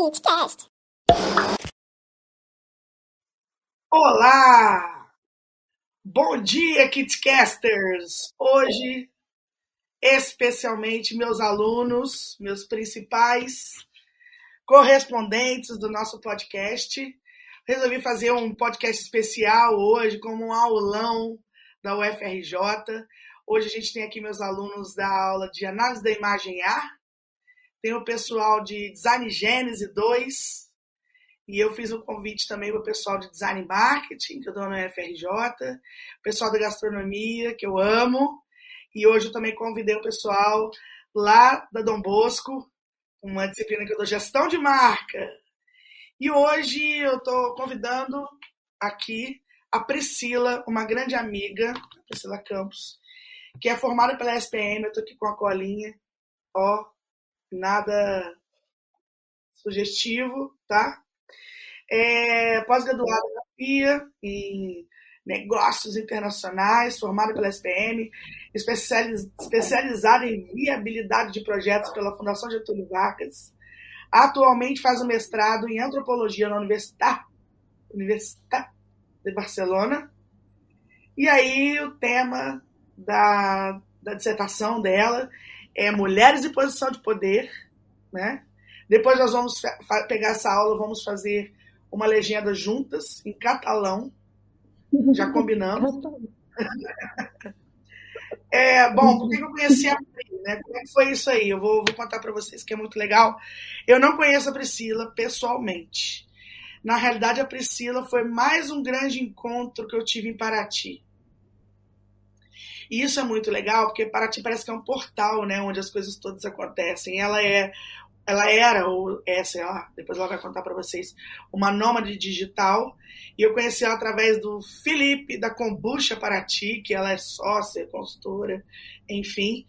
KidCast. Olá! Bom dia, KidCasters! Hoje, especialmente meus alunos, meus principais correspondentes do nosso podcast. Resolvi fazer um podcast especial hoje, como um aulão da UFRJ. Hoje a gente tem aqui meus alunos da aula de análise da imagem A, tem o pessoal de Design Gênese 2, e eu fiz um convite também para o pessoal de Design Marketing, que eu dou na UFRJ, o pessoal da gastronomia, que eu amo, e hoje eu também convidei o pessoal lá da Dom Bosco, uma disciplina que eu dou gestão de marca. E hoje eu estou convidando aqui a Priscila, uma grande amiga, Priscila Campos, que é formada pela SPM, eu estou aqui com a colinha, ó, nada sugestivo, tá? É, Pós-graduada em FIA, em negócios internacionais, formada pela SPM, especializ, especializada em viabilidade de projetos pela Fundação Getúlio Vargas. Atualmente faz o um mestrado em antropologia na Universidade, Universidade de Barcelona. E aí o tema da, da dissertação dela é Mulheres em Posição de Poder, né? Depois nós vamos pegar essa aula, vamos fazer uma legenda juntas, em catalão, já combinamos. É, bom, por que eu conheci a Pri, né? Como é que foi isso aí? Eu vou, vou contar para vocês que é muito legal. Eu não conheço a Priscila pessoalmente. Na realidade, a Priscila foi mais um grande encontro que eu tive em Paraty. E isso é muito legal, porque Paraty parece que é um portal, né, onde as coisas todas acontecem. Ela é ela era, ou é, sei lá, depois ela vai contar para vocês, uma nômade digital. E eu conheci ela através do Felipe, da Kombucha Paraty, que ela é sócia, consultora, enfim.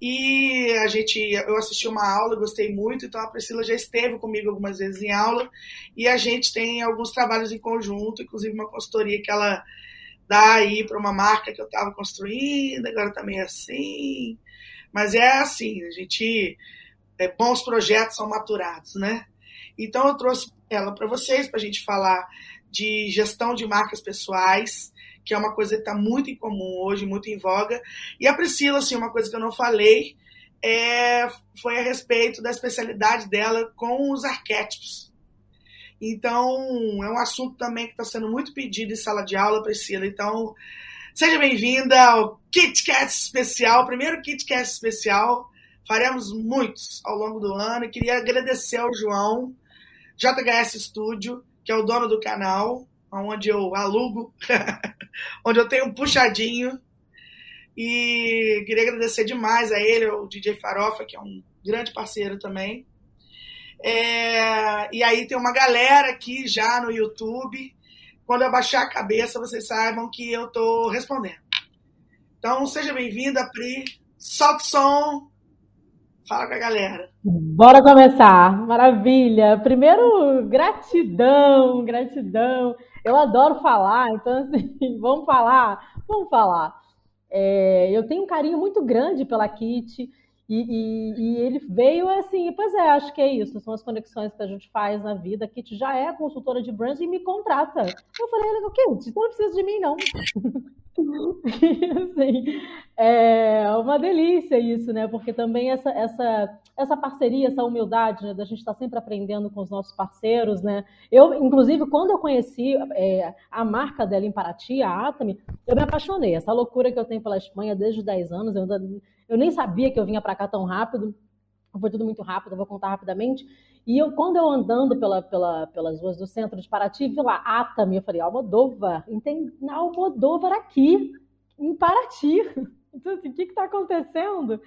E a gente, eu assisti uma aula, gostei muito, então a Priscila já esteve comigo algumas vezes em aula. E a gente tem alguns trabalhos em conjunto, inclusive uma consultoria que ela dá aí para uma marca que eu estava construindo, agora também é assim. Mas é assim, a gente. É, bons projetos são maturados, né? Então eu trouxe ela para vocês, para a gente falar de gestão de marcas pessoais, que é uma coisa que está muito em comum hoje, muito em voga. E a Priscila, assim, uma coisa que eu não falei, é, foi a respeito da especialidade dela com os arquétipos. Então, é um assunto também que está sendo muito pedido em sala de aula, Priscila. Então, seja bem-vinda ao KitKat especial, primeiro KitKat especial. Faremos muitos ao longo do ano. Queria agradecer ao João, JHS Studio, que é o dono do canal, onde eu alugo, onde eu tenho um puxadinho. E queria agradecer demais a ele, o DJ Farofa, que é um grande parceiro também. É, e aí tem uma galera aqui já no YouTube. Quando eu baixar a cabeça, vocês saibam que eu estou respondendo. Então, seja bem-vinda, Pri. Solta o som. Fala com a galera. Bora começar. Maravilha. Primeiro, gratidão, gratidão. Eu adoro falar, então, assim, vamos falar? Vamos falar. É, eu tenho um carinho muito grande pela Kit. E, e, e, ele veio assim, pois é, acho que é isso, são as conexões que a gente faz na vida. A Kit já é consultora de brand e me contrata. Eu falei, o Kit, então não precisa de mim, não. assim, é uma delícia isso, né? Porque também essa, essa, essa parceria, essa humildade, né? Da gente estar sempre aprendendo com os nossos parceiros, né? Eu, inclusive, quando eu conheci é, a marca dela em Paraty, a Atami, eu me apaixonei. Essa loucura que eu tenho pela Espanha desde os 10 anos, eu ainda eu nem sabia que eu vinha para cá tão rápido. Foi tudo muito rápido, vou contar rapidamente. E eu, quando eu andando pela, pela, pelas ruas do centro de Paraty, vi lá Atami, eu falei, Almodóvar, tem Almodóvar aqui, em Paraty. Então, assim, o que está acontecendo?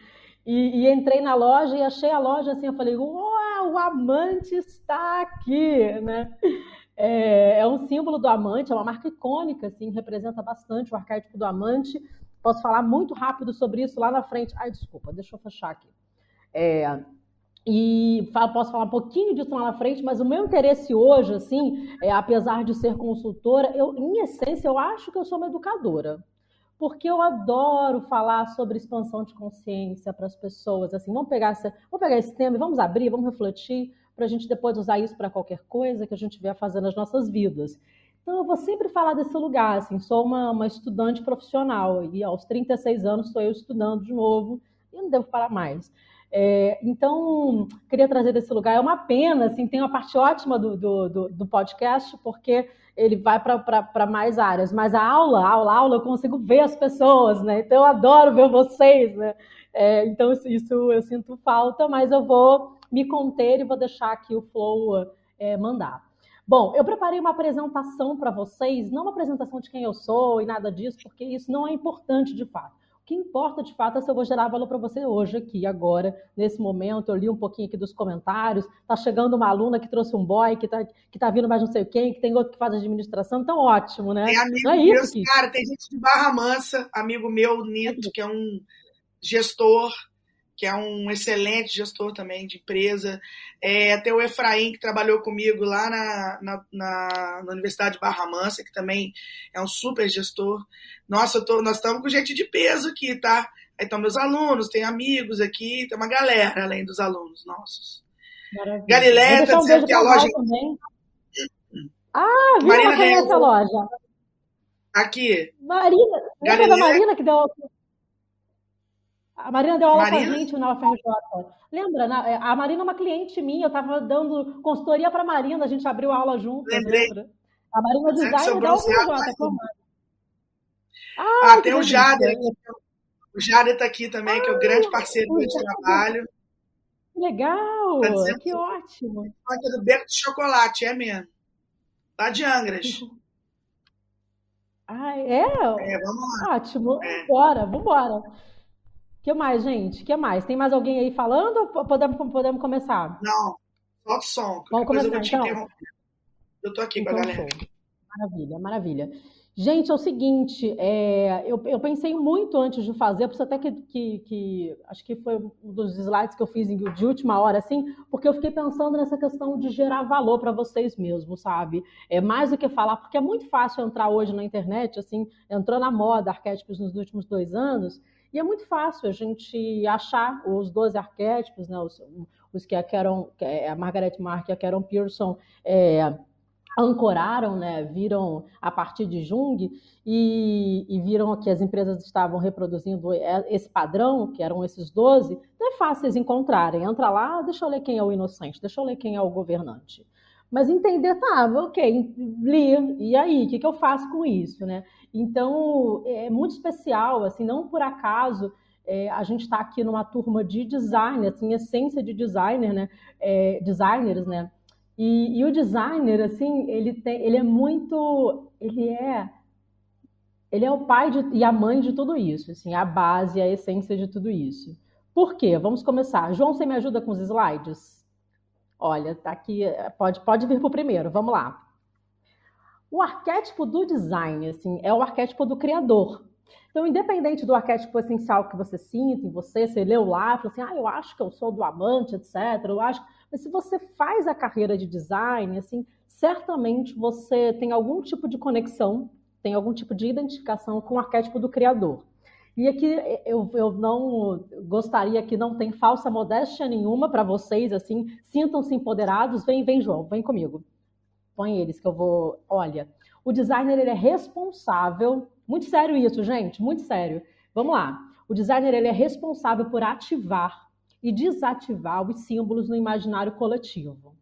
E, e, entrei na loja e achei a loja assim, eu falei, uau, o amante está aqui, né? É, é, um símbolo do amante, é uma marca icônica, assim, representa bastante o arquétipo do amante. Posso falar muito rápido sobre isso lá na frente. Ai, desculpa, deixa eu fechar aqui. É, e posso falar um pouquinho disso lá na frente, mas o meu interesse hoje, assim, é, apesar de ser consultora, eu, em essência, eu acho que eu sou uma educadora. Porque eu adoro falar sobre expansão de consciência para as pessoas. Assim, vamos pegar, essa, vamos pegar esse tema e vamos abrir, vamos refletir. para a gente depois usar isso para qualquer coisa que a gente vier fazendo nas nossas vidas. Então, eu vou sempre falar desse lugar, assim, sou uma, uma estudante profissional e aos 36 anos estou eu estudando de novo e não devo parar mais. É, então, queria trazer desse lugar. É uma pena, assim, tem uma parte ótima do, do, do, do podcast, porque ele vai para mais áreas. Mas a aula, aula, aula, eu consigo ver as pessoas, né? Então, eu adoro ver vocês, né? É, então, isso eu sinto falta, mas eu vou me conter e vou deixar aqui o Flow é, mandar. Bom, eu preparei uma apresentação para vocês, não uma apresentação de quem eu sou e nada disso, porque isso não é importante de fato. O que importa de fato é se eu vou gerar valor para você hoje, aqui, agora, nesse momento. Eu li um pouquinho aqui dos comentários. Tá chegando uma aluna que trouxe um boy, que tá, que tá vindo mais não sei quem, que tem outro que faz administração. Então, ótimo, né? Tem amigo não é isso, que... cara, tem gente de Barra Mansa, amigo meu, Nito, que é um gestor que é um excelente gestor também de empresa. É, até o Efraim, que trabalhou comigo lá na, na, na, na Universidade de Barra Mansa, que também é um super gestor. Nossa, tô, nós estamos com gente de peso aqui, tá? Aí estão meus alunos, tem amigos aqui, tem uma galera além dos alunos nossos. Maravilha. Galileia tá dizendo que a loja. Também. Ah, viu? Marina conhece a loja. Aqui. Marina, lembra da Marina que deu a Marina deu aula Marina? pra gente na UFRJ. Lembra? É, a Marina é uma cliente minha, eu estava dando consultoria para a Marina, a gente abriu aula junto. Lembra? A Marina é designer da UFRJ. Ah, ah tem o Jader. O Jader está aqui também, ah, que é o grande parceiro do meu trabalho. Legal! Tá que ótimo! Aqui do Beco de Chocolate, é mesmo. Lá de Angras. Ah, é? É, vamos lá. Ótimo. É. Vambora, vambora que mais, gente? que mais? Tem mais alguém aí falando ou podemos, podemos começar? Não, só o som. Vamos começar, eu vou te então. Eu tô aqui então, com a galera. Show. Maravilha, maravilha. Gente, é o seguinte, é, eu, eu, pensei muito antes de fazer, por isso até que, que, que, acho que foi um dos slides que eu fiz de última hora, assim, porque eu fiquei pensando nessa questão de gerar valor para vocês mesmos, sabe? É mais do que falar, porque é muito fácil entrar hoje na internet, assim, entrou na moda arquétipos nos últimos dois anos, e é muito fácil a gente achar os 12 arquétipos, né, os, os que a, Karen, a Margaret Mark e a Karen Pearson é, ancoraram, né, viram a partir de Jung e, e, viram que as empresas estavam reproduzindo esse padrão, que eram esses 12, não é fácil eles encontrarem. Entra lá, deixa eu ler quem é o inocente, deixa eu ler quem é o governante. Mas entender, tá, ok, li, e aí, o que, que eu faço com isso, né? Então, é muito especial, assim, não por acaso é, a gente está aqui numa turma de design, assim, essência de designer, né? É, designers, né? E, e, o designer, assim, ele, tem, ele é muito, ele é, ele é o pai de, e a mãe de tudo isso, assim, a base, a essência de tudo isso. Por quê? Vamos começar. João, você me ajuda com os slides? Olha, tá aqui, pode, pode vir para o primeiro, vamos lá. O arquétipo do design, assim, é o arquétipo do criador. Então, independente do arquétipo essencial que você sinta em você, você leu lá, falou assim, ah, eu acho que eu sou do amante, etc. Eu acho. Mas se você faz a carreira de design, assim, certamente você tem algum tipo de conexão, tem algum tipo de identificação com o arquétipo do criador. E aqui eu, eu não gostaria que não tem falsa modéstia nenhuma para vocês, assim, sintam-se empoderados. Vem, vem, João, vem comigo põe eles que eu vou. Olha, o designer ele é responsável. Muito sério isso, gente, muito sério. Vamos lá. O designer ele é responsável por ativar e desativar os símbolos no imaginário coletivo.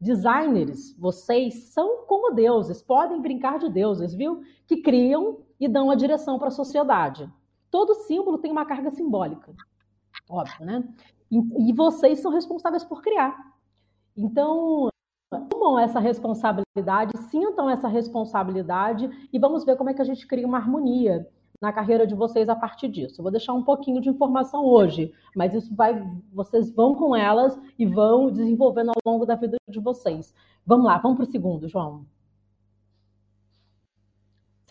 Designers, vocês são como deuses, podem brincar de deuses, viu? Que criam e dão a direção para a sociedade. Todo símbolo tem uma carga simbólica, óbvio, né? E, e vocês são responsáveis por criar. Então, assumam essa responsabilidade, sintam essa responsabilidade e vamos ver como é que a gente cria uma harmonia na carreira de vocês a partir disso. Eu vou deixar um pouquinho de informação hoje, mas isso vai, vocês vão com elas e vão desenvolvendo ao longo da vida de vocês. Vamos lá, vamos para o segundo, João.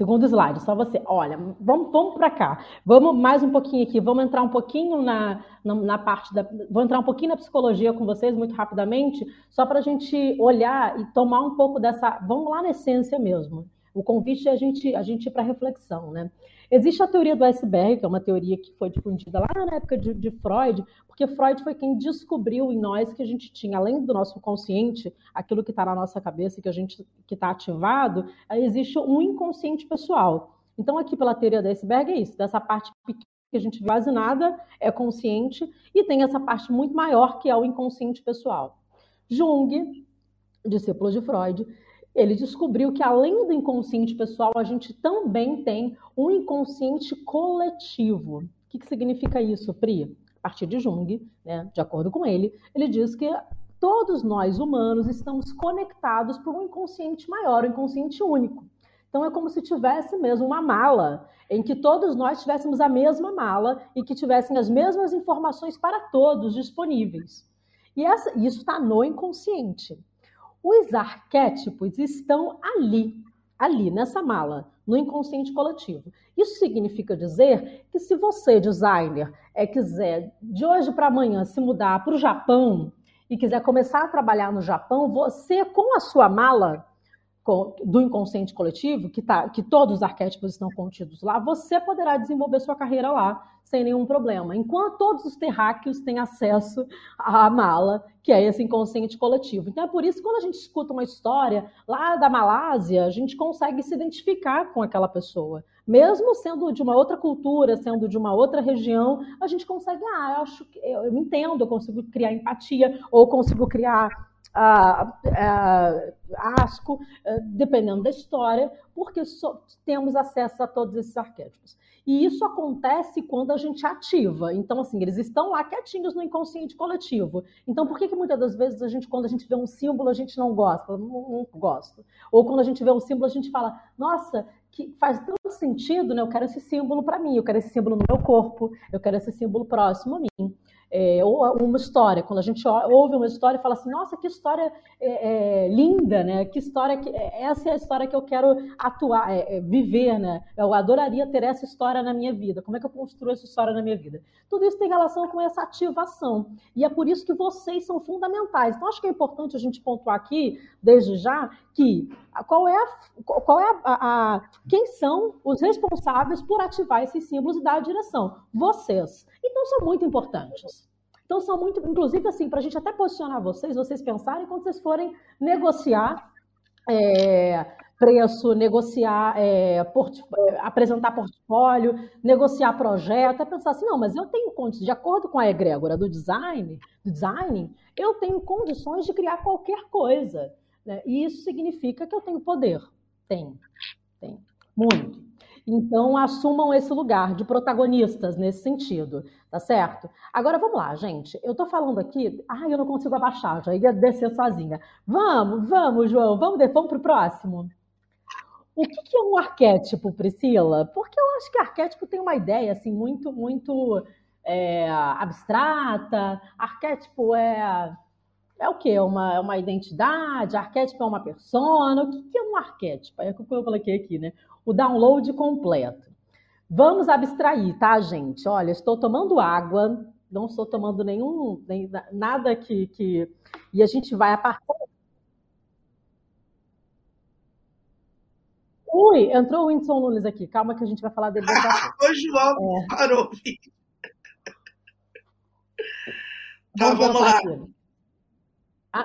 Segundo slide, só você. Olha, vamos, vamos para cá. Vamos mais um pouquinho aqui. Vamos entrar um pouquinho na, na, na, parte da. Vou entrar um pouquinho na psicologia com vocês, muito rapidamente, só para a gente olhar e tomar um pouco dessa. Vamos lá na essência mesmo. O convite é a gente, a gente ir para reflexão, né? Existe a teoria do iceberg, que é uma teoria que foi difundida lá na época de, de, Freud, porque Freud foi quem descobriu em nós que a gente tinha, além do nosso consciente, aquilo que está na nossa cabeça, que a gente que está ativado, existe um inconsciente pessoal. Então, aqui pela teoria do iceberg é isso, dessa parte pequena que a gente quase nada é consciente, e tem essa parte muito maior que é o inconsciente pessoal. Jung, discípulo de Freud, ele descobriu que além do inconsciente pessoal, a gente também tem um inconsciente coletivo. O que, que significa isso, Pri? A partir de Jung, né, de acordo com ele, ele diz que todos nós humanos estamos conectados por um inconsciente maior, um inconsciente único. Então é como se tivesse mesmo uma mala em que todos nós tivéssemos a mesma mala e que tivessem as mesmas informações para todos disponíveis. E essa, isso está no inconsciente. Os arquétipos estão ali, ali nessa mala, no inconsciente coletivo. Isso significa dizer que se você, designer, é, quiser de hoje para amanhã se mudar para o Japão e quiser começar a trabalhar no Japão, você com a sua mala do inconsciente coletivo, que, tá, que todos os arquétipos estão contidos lá, você poderá desenvolver sua carreira lá sem nenhum problema. Enquanto todos os terráqueos têm acesso à mala, que é esse inconsciente coletivo. Então é por isso que quando a gente escuta uma história lá da Malásia, a gente consegue se identificar com aquela pessoa. Mesmo sendo de uma outra cultura, sendo de uma outra região, a gente consegue, ah, eu acho que eu entendo, eu consigo criar empatia, ou consigo criar asco, dependendo da história, porque temos acesso a todos esses arquétipos. E isso acontece quando a gente ativa. Então, assim, eles estão lá quietinhos no inconsciente coletivo. Então, por que, que muitas das vezes a gente, quando a gente vê um símbolo, a gente não gosta? Não, não gosto. Ou quando a gente vê um símbolo, a gente fala, nossa, que faz tanto sentido, né? Eu quero esse símbolo para mim, eu quero esse símbolo no meu corpo, eu quero esse símbolo próximo a mim é, ou uma história, quando a gente ouve uma história e fala assim, nossa, que história é, é, linda, né? Que história que é, essa é a história que eu quero atuar, é, é, viver, né? Eu adoraria ter essa história na minha vida. Como é que eu construo essa história na minha vida? Tudo isso tem relação com essa ativação e é por isso que vocês são fundamentais. Então acho que é importante a gente pontuar aqui, desde já, que qual é a, qual é a, a, quem são os responsáveis por ativar esses símbolos e dar a direção? Vocês. Então são muito importantes. Então são muito, inclusive assim, para a gente até posicionar vocês, vocês pensarem quando vocês forem negociar é, preço, negociar, é, apresentar portfólio, negociar projeto, é pensar assim, não, mas eu tenho condições, de acordo com a egrégora do design, do design, eu tenho condições de criar qualquer coisa. Né? E isso significa que eu tenho poder. Tem, tem, muito. Então, assumam esse lugar de protagonistas nesse sentido, tá certo? Agora, vamos lá, gente. Eu tô falando aqui, ai, eu não consigo abaixar, já ia descer sozinha. Vamos, vamos, João, vamos, vamos pro próximo. O que, que é um arquétipo, Priscila? Porque eu acho que arquétipo tem uma ideia, assim, muito, muito é, abstrata. Arquétipo é é o quê? É uma, é uma identidade? Arquétipo é uma persona? O que, que é um arquétipo? É o que eu coloquei aqui, né? o download completo. Vamos abstrair, tá, gente? Olha, estou tomando água, não estou tomando nenhum, nem, nada que, que. E a gente vai a partir. Ui, entrou o Whindersson Nunes aqui. Calma que a gente vai falar dele. o João é. parou. Tá, vamos, vamos lá.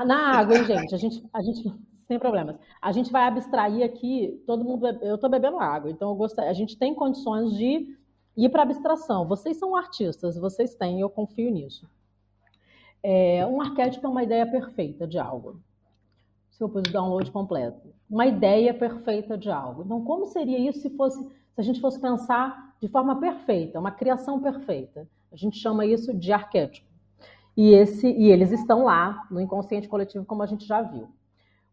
Na água, hein, gente? A gente, a gente sem problemas. A gente vai abstrair aqui, todo mundo, eu estou bebendo água, então eu a gente tem condições de ir para abstração. Vocês são artistas, vocês têm, eu confio nisso. É, um arquétipo é uma ideia perfeita de algo. Se eu pus o download completo. Uma ideia perfeita de algo. Então, como seria isso se fosse, se a gente fosse pensar de forma perfeita, uma criação perfeita? A gente chama isso de arquétipo. E, esse, e eles estão lá no inconsciente coletivo, como a gente já viu.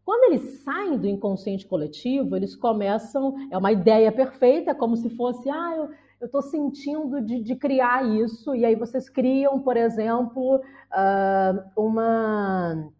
Quando eles saem do inconsciente coletivo, eles começam. É uma ideia perfeita, como se fosse, ah, eu estou sentindo de, de, criar isso, e aí vocês criam, por exemplo, uh, uma,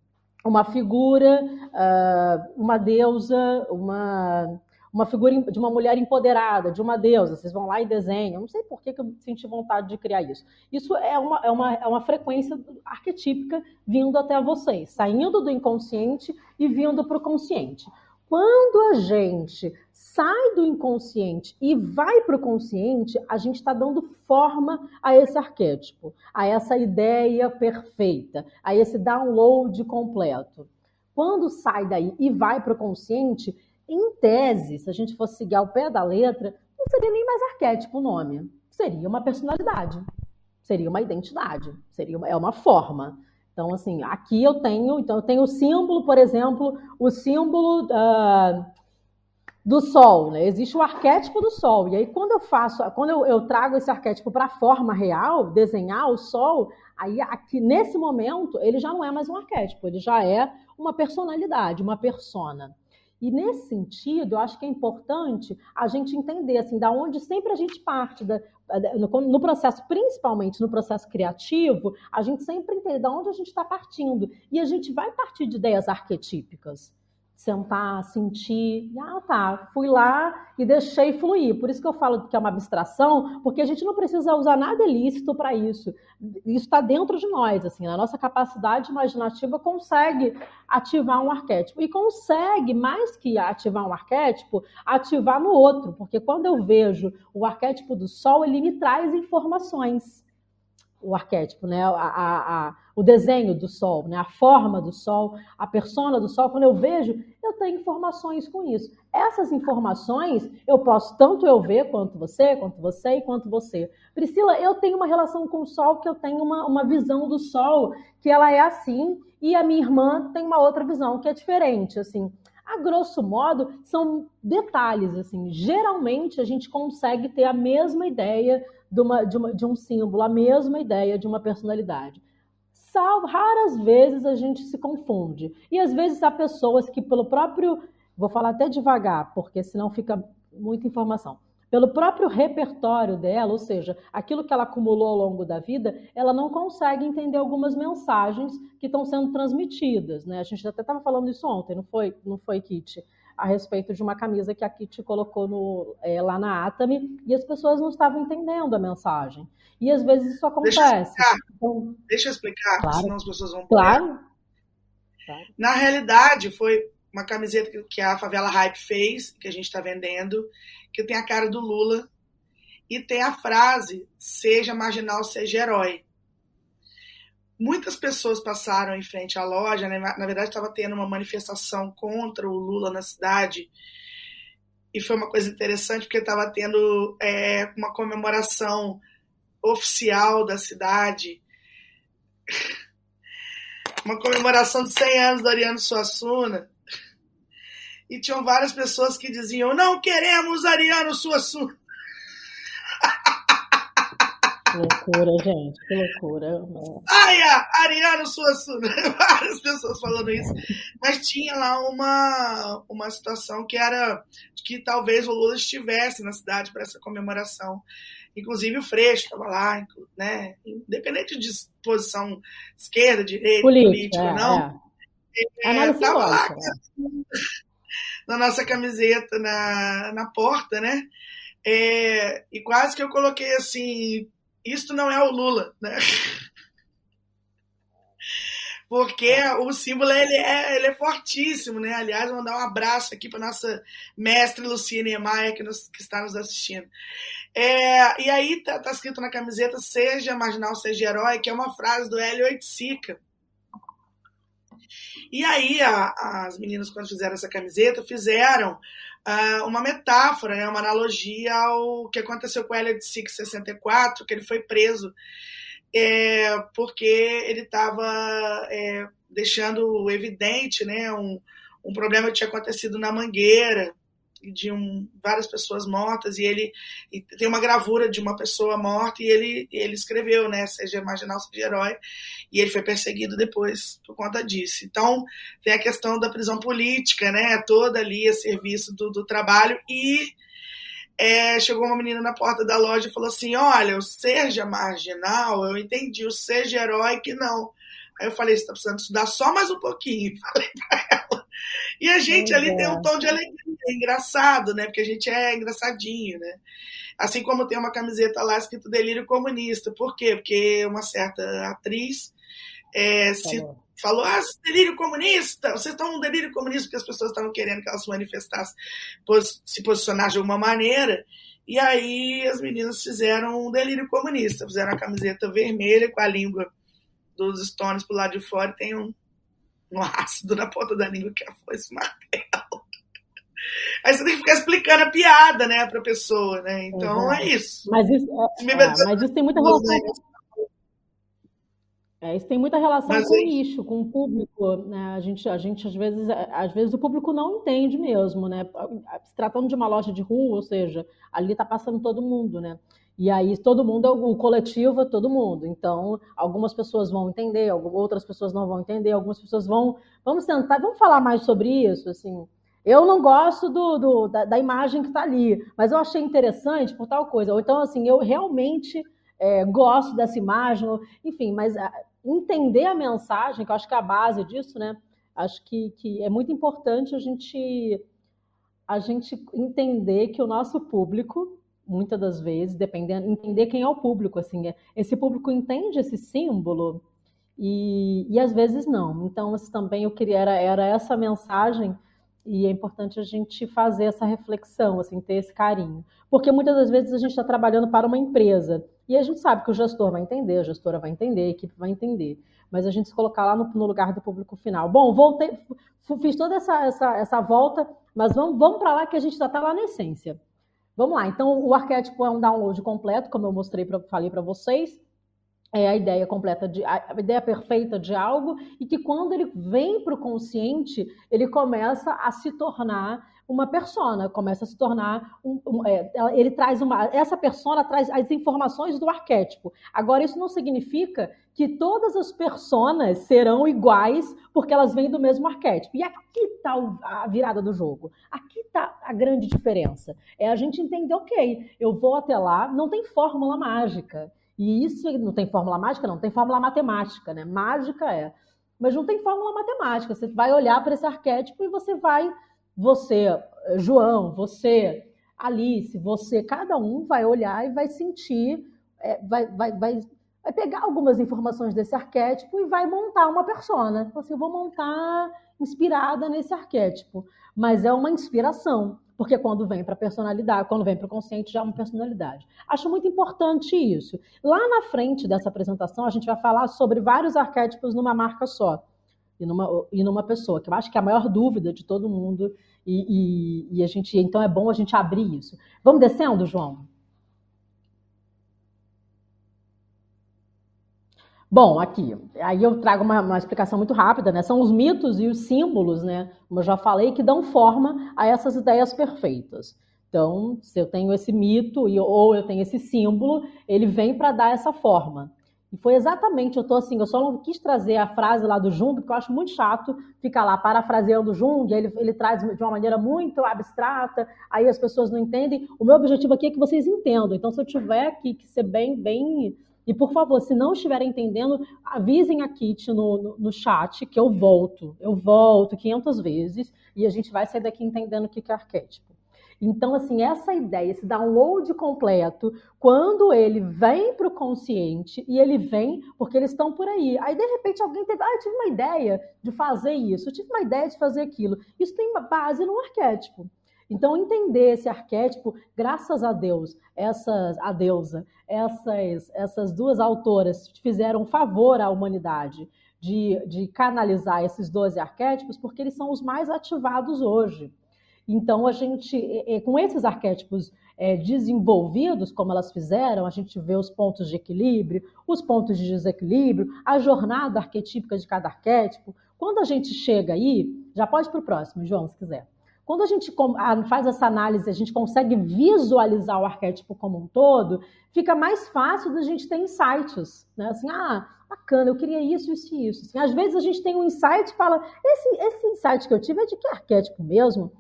uma figura, uh, uma deusa, uma, uma figura de uma mulher empoderada, de uma deusa, vocês vão lá e desenham. Não sei por que, que eu senti vontade de criar isso. Isso é uma, é uma, é uma frequência arquetípica vindo até vocês, saindo do inconsciente e vindo para o consciente. Quando a gente sai do inconsciente e vai para o consciente, a gente está dando forma a esse arquétipo, a essa ideia perfeita, a esse download completo. Quando sai daí e vai para o consciente, em tese, se a gente fosse seguir ao pé da letra, não seria nem mais arquétipo o nome, seria uma personalidade, seria uma identidade, seria uma, é uma forma. Então, assim, aqui eu tenho, então eu tenho o símbolo, por exemplo, o símbolo uh, do sol, né? Existe o arquétipo do sol. E aí, quando eu faço, quando eu, eu trago esse arquétipo para a forma real, desenhar o sol, aí aqui nesse momento ele já não é mais um arquétipo, ele já é uma personalidade, uma persona. E nesse sentido, eu acho que é importante a gente entender assim, da onde sempre a gente parte, da, no, processo, principalmente no processo criativo, a gente sempre entende de onde a gente está partindo. E a gente vai partir de ideias arquetípicas sentar, sentir, ah, tá, fui lá e deixei fluir. Por isso que eu falo que é uma abstração, porque a gente não precisa usar nada ilícito para isso. Isso está dentro de nós, assim, a nossa capacidade imaginativa consegue ativar um arquétipo e consegue mais que ativar um arquétipo, ativar no outro, porque quando eu vejo o arquétipo do sol, ele me traz informações o arquétipo, né? A, a, a, o desenho do sol, né? a forma do sol, a persona do sol. Quando eu vejo, eu tenho informações com isso. Essas informações eu posso tanto eu ver quanto você, quanto você e quanto você. Priscila, eu tenho uma relação com o sol que eu tenho uma, uma visão do sol que ela é assim e a minha irmã tem uma outra visão que é diferente, assim. A grosso modo, são detalhes, assim. Geralmente a gente consegue ter a mesma ideia de, uma, de, uma, de um símbolo, a mesma ideia de uma personalidade. Raras vezes a gente se confunde. E às vezes há pessoas que, pelo próprio. Vou falar até devagar, porque senão fica muita informação. Pelo próprio repertório dela, ou seja, aquilo que ela acumulou ao longo da vida, ela não consegue entender algumas mensagens que estão sendo transmitidas. Né? A gente até estava falando isso ontem, não foi, não foi Kit? A respeito de uma camisa que a Kitty colocou no, é, lá na Atami e as pessoas não estavam entendendo a mensagem. E às vezes isso acontece. Deixa eu explicar, então, Deixa eu explicar claro, senão as pessoas vão. Claro. claro. Na realidade, foi uma camiseta que a Favela Hype fez, que a gente está vendendo, que tem a cara do Lula e tem a frase: seja marginal, seja herói muitas pessoas passaram em frente à loja, né? na verdade estava tendo uma manifestação contra o Lula na cidade, e foi uma coisa interessante porque estava tendo é, uma comemoração oficial da cidade, uma comemoração de 100 anos do Ariano Suassuna, e tinham várias pessoas que diziam, não queremos Ariano Suassuna. Que loucura, gente, que loucura. Ai, Ariano Suassuna, várias pessoas falando isso. Mas tinha lá uma, uma situação que era que talvez o Lula estivesse na cidade para essa comemoração. Inclusive o Freixo estava lá, né? Independente de posição esquerda, direita, política, é, não. É. É, tava lá na nossa camiseta na, na porta, né? É, e quase que eu coloquei assim, isto não é o Lula, né? Porque o símbolo ele é, ele é fortíssimo, né? Aliás, mandar um abraço aqui para nossa mestre Luciene Emaia, que, nos, que está nos assistindo. É, e aí tá, tá, escrito na camiseta seja marginal, seja herói, que é uma frase do Hélio Oiticica. E aí a, as meninas, quando fizeram essa camiseta, fizeram uh, uma metáfora, né, uma analogia ao que aconteceu com Elliot Six 64, que ele foi preso é, porque ele estava é, deixando evidente né, um, um problema que tinha acontecido na Mangueira, de um, várias pessoas mortas e ele e tem uma gravura de uma pessoa morta e ele ele escreveu né seja marginal seja herói e ele foi perseguido depois por conta disso. Então tem a questão da prisão política né toda ali a serviço do, do trabalho e é, chegou uma menina na porta da loja e falou assim olha o seja marginal eu entendi o seja herói que não. Aí eu falei você está precisando estudar só mais um pouquinho. Falei para ela. E a gente ali é. tem um tom de alegria, é engraçado, né? Porque a gente é engraçadinho, né? Assim como tem uma camiseta lá escrito Delírio Comunista. Por quê? Porque uma certa atriz é, se, falou: ah, delírio comunista, vocês estão num delírio comunista porque as pessoas estavam querendo que elas se manifestassem, se posicionar de alguma maneira. E aí as meninas fizeram um delírio comunista, fizeram a camiseta vermelha com a língua dos Stones pro lado de fora e tem um, um ácido na ponta da língua que é a foice martelo. Aí você tem que ficar explicando a piada, né, pra pessoa, né? Então é, é isso. Mas isso, é, é, mas isso tem muita relação é, isso tem muita relação Mas com o nicho, com o público. Né? A, gente, a gente, às vezes, é, às vezes, o público não entende mesmo, né? Se tratando de uma loja de rua, ou seja, ali está passando todo mundo, né? E aí todo mundo, o coletivo é todo mundo. Então, algumas pessoas vão entender, outras pessoas não vão entender, algumas pessoas vão. Vamos tentar, vamos falar mais sobre isso, assim. Eu não gosto do, do da, da, imagem que está ali, mas eu achei interessante por tal coisa. Ou então, assim, eu realmente é, gosto dessa imagem, enfim, mas ah, entender a mensagem, que eu acho que é a base disso, né? Acho que, que é muito importante a gente, a gente entender que o nosso público, muitas das vezes, dependendo, entender quem é o público, assim, é, esse público entende esse símbolo e, e às vezes não. Então, também eu queria, era, era essa mensagem e é importante a gente fazer essa reflexão, assim, ter esse carinho. Porque muitas das vezes a gente está trabalhando para uma empresa e a gente sabe que o gestor vai entender, a gestora vai entender, a equipe vai entender. Mas a gente se colocar lá no, no lugar do público final. Bom, voltei, fiz toda essa, essa, essa volta, mas vamos, vamos para lá que a gente já está lá na essência. Vamos lá. Então, o arquétipo é um download completo, como eu mostrei, pra, falei para vocês é a ideia completa de a ideia perfeita de algo e que quando ele vem para o consciente ele começa a se tornar uma persona começa a se tornar um, um é, ele traz uma essa persona traz as informações do arquétipo. Agora isso não significa que todas as personas serão iguais porque elas vêm do mesmo arquétipo. E aqui está a virada do jogo. Aqui está a grande diferença. É a gente entender ok eu vou até lá não tem fórmula mágica e isso não tem fórmula mágica, não, tem fórmula matemática, né? Mágica é. Mas não tem fórmula matemática. Você vai olhar para esse arquétipo e você vai, você, João, você, Alice, você, cada um vai olhar e vai sentir, é, vai, vai, vai, vai pegar algumas informações desse arquétipo e vai montar uma persona. Então, assim, eu vou montar inspirada nesse arquétipo. Mas é uma inspiração porque quando vem para a personalidade, quando vem para o consciente, já é uma personalidade. Acho muito importante isso. Lá na frente dessa apresentação, a gente vai falar sobre vários arquétipos numa marca só e numa, e numa pessoa, que eu acho que é a maior dúvida de todo mundo, e, e, e a gente, então é bom a gente abrir isso. Vamos descendo, João? Bom, aqui, aí eu trago uma, uma, explicação muito rápida, né? São os mitos e os símbolos, né? Como eu já falei, que dão forma a essas ideias perfeitas. Então, se eu tenho esse mito e, ou eu tenho esse símbolo, ele vem para dar essa forma. E foi exatamente, eu tô assim, eu só não quis trazer a frase lá do Jung, porque eu acho muito chato ficar lá parafraseando o Jung, ele, ele traz de uma maneira muito abstrata, aí as pessoas não entendem. O meu objetivo aqui é que vocês entendam. Então, se eu tiver aqui que ser bem, bem e por favor, se não estiverem entendendo, avisem a Kit no, no, no, chat que eu volto. Eu volto 500 vezes e a gente vai sair daqui entendendo o que é arquétipo. Então, assim, essa ideia, esse download completo, quando ele vem para o consciente, e ele vem porque eles estão por aí. Aí, de repente, alguém teve, ah, eu tive uma ideia de fazer isso, eu tive uma ideia de fazer aquilo. Isso tem base no arquétipo. Então, entender esse arquétipo, graças a Deus, essas, a deusa, essas, essas duas autoras fizeram um favor à humanidade de, de canalizar esses 12 arquétipos, porque eles são os mais ativados hoje. Então, a gente, com esses arquétipos é, desenvolvidos, como elas fizeram, a gente vê os pontos de equilíbrio, os pontos de desequilíbrio, a jornada arquetípica de cada arquétipo. Quando a gente chega aí, já pode para o próximo, João, se quiser. Quando a gente faz essa análise, a gente consegue visualizar o arquétipo como um todo, fica mais fácil da gente ter insights, né? Assim, ah, bacana, eu queria isso, isso e isso. Assim, às vezes a gente tem um insight e fala, esse, esse insight que eu tive é de que arquétipo mesmo?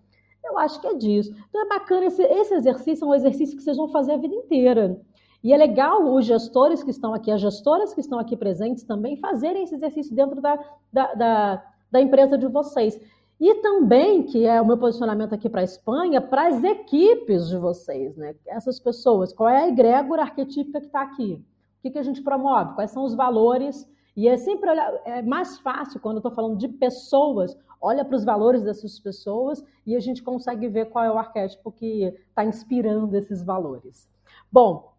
Eu acho que é disso. Então é bacana, esse, esse exercício é um exercício que vocês vão fazer a vida inteira. E é legal os gestores que estão aqui, as gestoras que estão aqui presentes também, fazerem esse exercício dentro da, da, da, da empresa de vocês. E também, que é o meu posicionamento aqui para a Espanha, para as equipes de vocês, né? Essas pessoas, qual é a egrégora arquetípica que está aqui? O que, que a gente promove? Quais são os valores E é sempre olhar, é mais fácil quando eu estou falando de pessoas, olha para os valores dessas pessoas e a gente consegue ver qual é o arquétipo que está inspirando esses valores. Bom,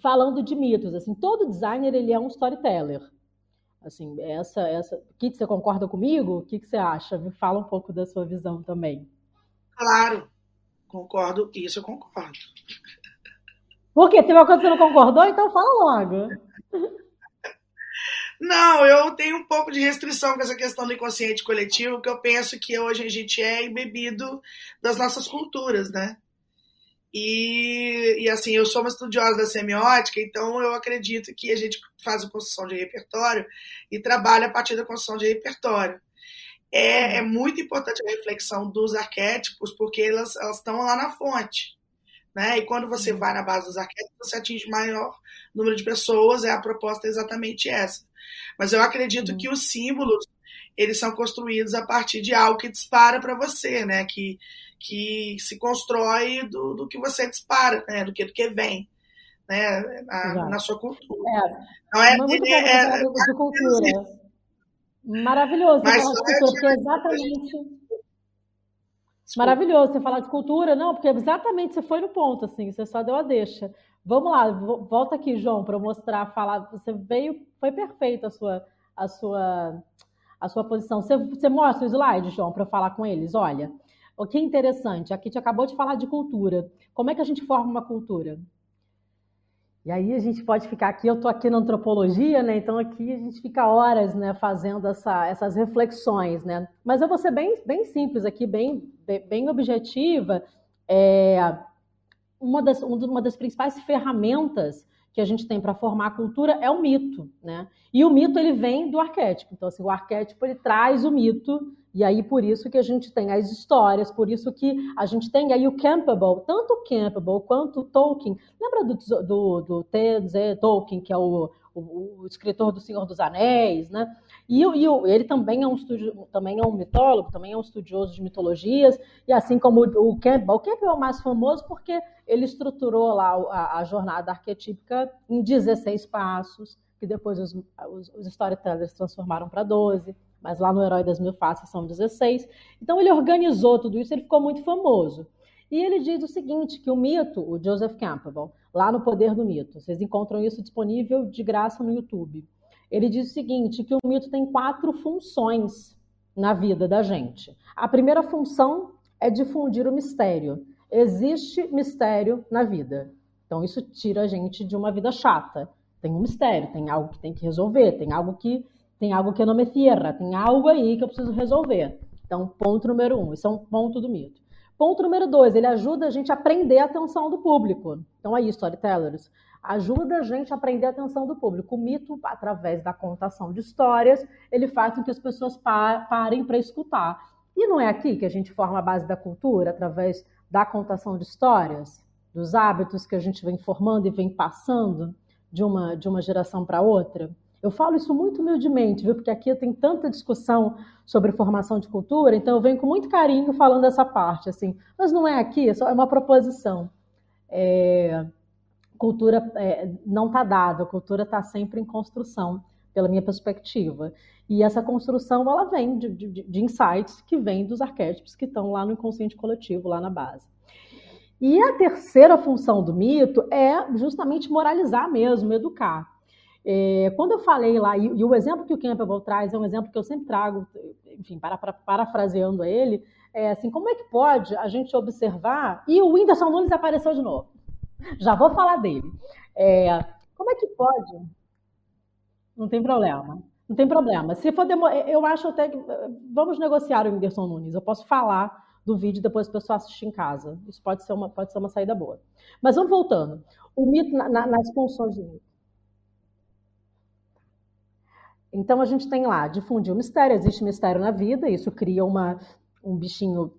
falando de mitos, assim, todo designer ele é um storyteller. Assim, essa, essa, Kit, você concorda comigo? O que, que você acha? Me fala um pouco da sua visão também. Claro, concordo. Isso eu concordo. Por quê? Tem uma coisa que você não concordou? Então fala logo. Não, eu tenho um pouco de restrição com essa questão do inconsciente coletivo, que eu penso que hoje a gente é embebido das nossas culturas, né? E, e assim, eu sou uma estudiosa da semiótica, então eu acredito que a gente faz a construção de repertório e trabalha a partir da construção de repertório. É, é muito importante a reflexão dos arquétipos, porque elas, elas estão lá na fonte. Né? E quando você vai na base dos arquétipos, você atinge maior número de pessoas, é a proposta é exatamente essa. Mas eu acredito uhum. que os símbolos, eles são construídos a partir de algo que dispara para você, né? Que, que se constrói do, do que você dispara, né? Do que, do que vem. Né, na, na sua cultura. É, então, é, muito é, é, de cultura. Maravilhoso Mas, falar de cultura, porque é exatamente. Maravilhoso você falar de cultura, não, porque exatamente você foi no ponto, assim, você só deu a deixa. Vamos lá, volta aqui, João, para mostrar, falar. Você veio, foi perfeito a sua, a sua, a sua posição. Você, você mostra o slide, João, para eu falar com eles. Olha, o que é interessante, aqui te acabou de falar de cultura. Como é que a gente forma uma cultura? E aí a gente pode ficar aqui, eu estou aqui na antropologia, né? Então aqui a gente fica horas, né, fazendo essa, essas reflexões, né? Mas eu vou ser bem, bem simples aqui, bem, bem objetiva. É, uma, das, uma das principais ferramentas que a gente tem para formar a cultura é o mito, né? E o mito ele vem do arquétipo. Então assim, o arquétipo ele traz o mito e aí, por isso que a gente tem as histórias, por isso que a gente tem aí o Campbell, tanto o Campbell quanto o Tolkien. Lembra do, do, do T.Z. Tolkien, que é o, o, o, escritor do Senhor dos Anéis, né? E, e ele também é, um estudio, também é um mitólogo, também é um estudioso de mitologias, e assim como o, o Campbell. O Campbell é o mais famoso porque ele estruturou lá a, a jornada arquetípica em 16 passos, que depois os, os, os storytellers transformaram para 12 mas lá no Herói das Mil Faces são 16. Então ele organizou tudo isso, ele ficou muito famoso. E ele diz o seguinte, que o mito, o Joseph Campbell, lá no Poder do Mito, vocês encontram isso disponível de graça no YouTube. Ele diz o seguinte, que o mito tem quatro funções na vida da gente. A primeira função é difundir o mistério. Existe mistério na vida. Então isso tira a gente de uma vida chata. Tem um mistério, tem algo que tem que resolver, tem algo que tem algo que não me cierra, tem algo aí que eu preciso resolver. Então, ponto número um, isso é um ponto do mito. Ponto número dois, ele ajuda a gente a aprender a atenção do público. Então, aí, storytellers, ajuda a gente a aprender a atenção do público. O mito, através da contação de histórias, ele faz com que as pessoas parem para escutar. E não é aqui que a gente forma a base da cultura, através da contação de histórias, dos hábitos que a gente vem formando e vem passando de uma, de uma geração para outra? Eu falo isso muito humildemente, viu? Porque aqui tem tanta discussão sobre formação de cultura, então eu venho com muito carinho falando dessa parte, assim. Mas não é aqui, é só é uma proposição. É, cultura é, não está dada, a cultura está sempre em construção, pela minha perspectiva. E essa construção ela vem de, de, de insights que vêm dos arquétipos que estão lá no inconsciente coletivo, lá na base. E a terceira função do mito é justamente moralizar mesmo, educar. É, quando eu falei lá, e, e, o exemplo que o Campbell traz é um exemplo que eu sempre trago, enfim, para, para, parafraseando ele, é assim, como é que pode a gente observar, e o Whindersson Nunes apareceu de novo, já vou falar dele, é, como é que pode, não tem problema, não tem problema, se for, demo... eu acho até que, vamos negociar o Whindersson Nunes, eu posso falar do vídeo depois o pessoal assistir em casa, isso pode ser uma, pode ser uma saída boa. Mas vamos voltando, o mito na, na, nas funções de mito. Então a gente tem lá, difundir o mistério, existe mistério na vida, isso cria uma, um bichinho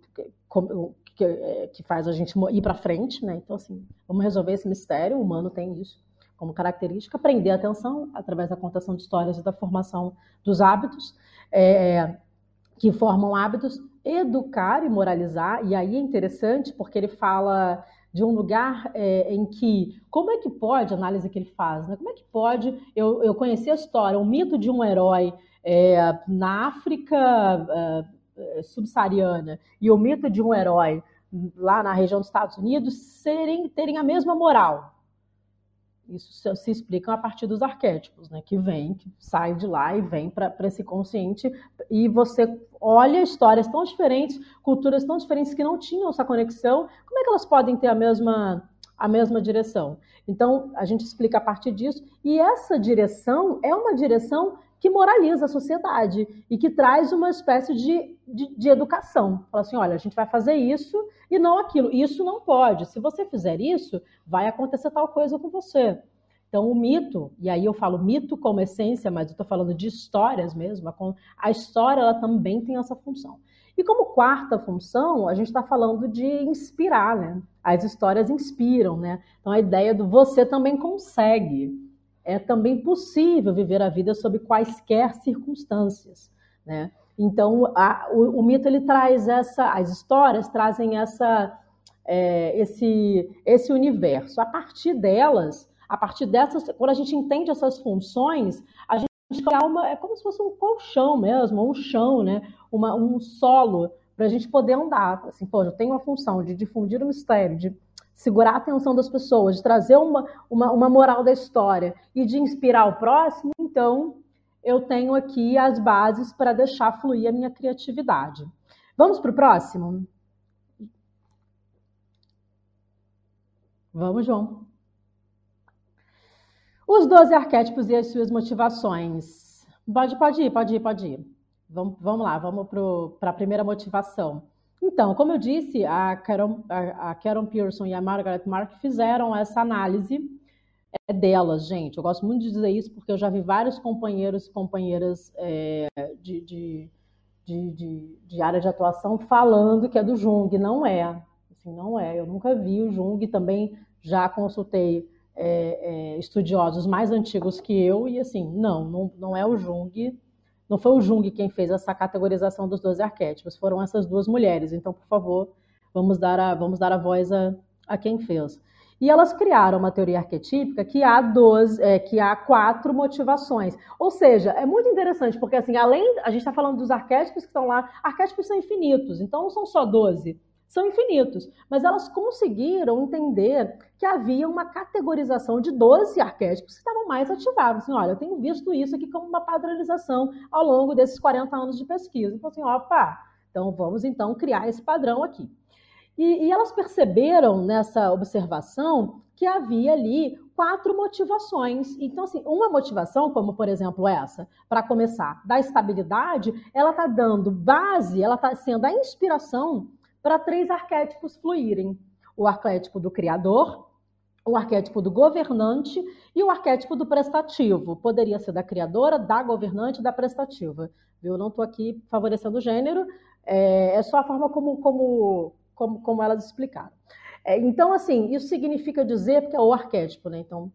que, é, que faz a gente ir para frente, né? Então, assim, vamos resolver esse mistério, o humano tem isso como característica, prender a atenção através da contação de histórias e da formação dos hábitos, é, que formam hábitos, educar e moralizar, e aí é interessante porque ele fala de um lugar é, em que, como é que pode, a análise que ele faz, né? como é que pode, eu, eu conheci a história, o mito de um herói é, na África é, subsaariana e o mito de um herói lá na região dos Estados Unidos serem, terem a mesma moral. Isso se explica a partir dos arquétipos, né? Que vem, que sai de lá e vem para esse consciente. E você olha histórias tão diferentes, culturas tão diferentes que não tinham essa conexão. Como é que elas podem ter a mesma, a mesma direção? Então, a gente explica a partir disso. E essa direção é uma direção que moraliza a sociedade e que traz uma espécie de, de, de, educação. Fala assim: olha, a gente vai fazer isso e não aquilo. Isso não pode. Se você fizer isso, vai acontecer tal coisa com você. Então, o mito, e aí eu falo mito como essência, mas eu estou falando de histórias mesmo, a história ela também tem essa função. E como quarta função, a gente está falando de inspirar, né? As histórias inspiram, né? Então, a ideia do você também consegue é também possível viver a vida sob quaisquer circunstâncias, né? Então, a, o, o, mito ele traz essa, as histórias trazem essa, é, esse, esse universo. A partir delas, a partir dessas, quando a gente entende essas funções, a gente cria uma, é como se fosse um colchão mesmo, um chão, né? Uma, um solo para a gente poder andar. Assim, pô, eu tenho função de difundir o mistério, de segurar a atenção das pessoas, de trazer uma, uma, uma moral da história e de inspirar o próximo, então eu tenho aqui as bases para deixar fluir a minha criatividade. Vamos para o próximo? Vamos, João. Os 12 arquétipos e as suas motivações. Pode, pode ir, pode ir, pode ir. Vamos, vamos lá, vamos para a primeira motivação. Então, como eu disse, a Karen, a, Karen Pearson e a Margaret Mark fizeram essa análise é, delas, gente. Eu gosto muito de dizer isso porque eu já vi vários companheiros e companheiras é, de, de, de, de, área de atuação falando que é do Jung. Não é. Assim, não é. Eu nunca vi o Jung. Também já consultei é, é, estudiosos mais antigos que eu e assim, não, não, não é o Jung não foi o Jung quem fez essa categorização dos 12 arquétipos, foram essas duas mulheres. Então, por favor, vamos dar a, vamos dar a voz a, a quem fez. E elas criaram uma teoria arquetípica que há 12, é, que há quatro motivações. Ou seja, é muito interessante, porque assim, além, a gente está falando dos arquétipos que estão lá, arquétipos são infinitos, então não são só 12 são infinitos, mas elas conseguiram entender que havia uma categorização de 12 arquétipos que estavam mais ativados. Assim, olha, eu tenho visto isso aqui como uma padronização ao longo desses 40 anos de pesquisa. Então, assim, opa, então vamos então criar esse padrão aqui. E, e elas perceberam nessa observação que havia ali quatro motivações. Então, assim, uma motivação, como por exemplo essa, para começar, da estabilidade, ela está dando base, ela está sendo a inspiração para três arquétipos fluírem: o arquétipo do criador, o arquétipo do governante e o arquétipo do prestativo. Poderia ser da criadora, da governante da prestativa. Eu não estou aqui favorecendo o gênero, é, é, só a forma como, como, como, como elas explicaram. É, então, assim, isso significa dizer, porque é o arquétipo, né? Então,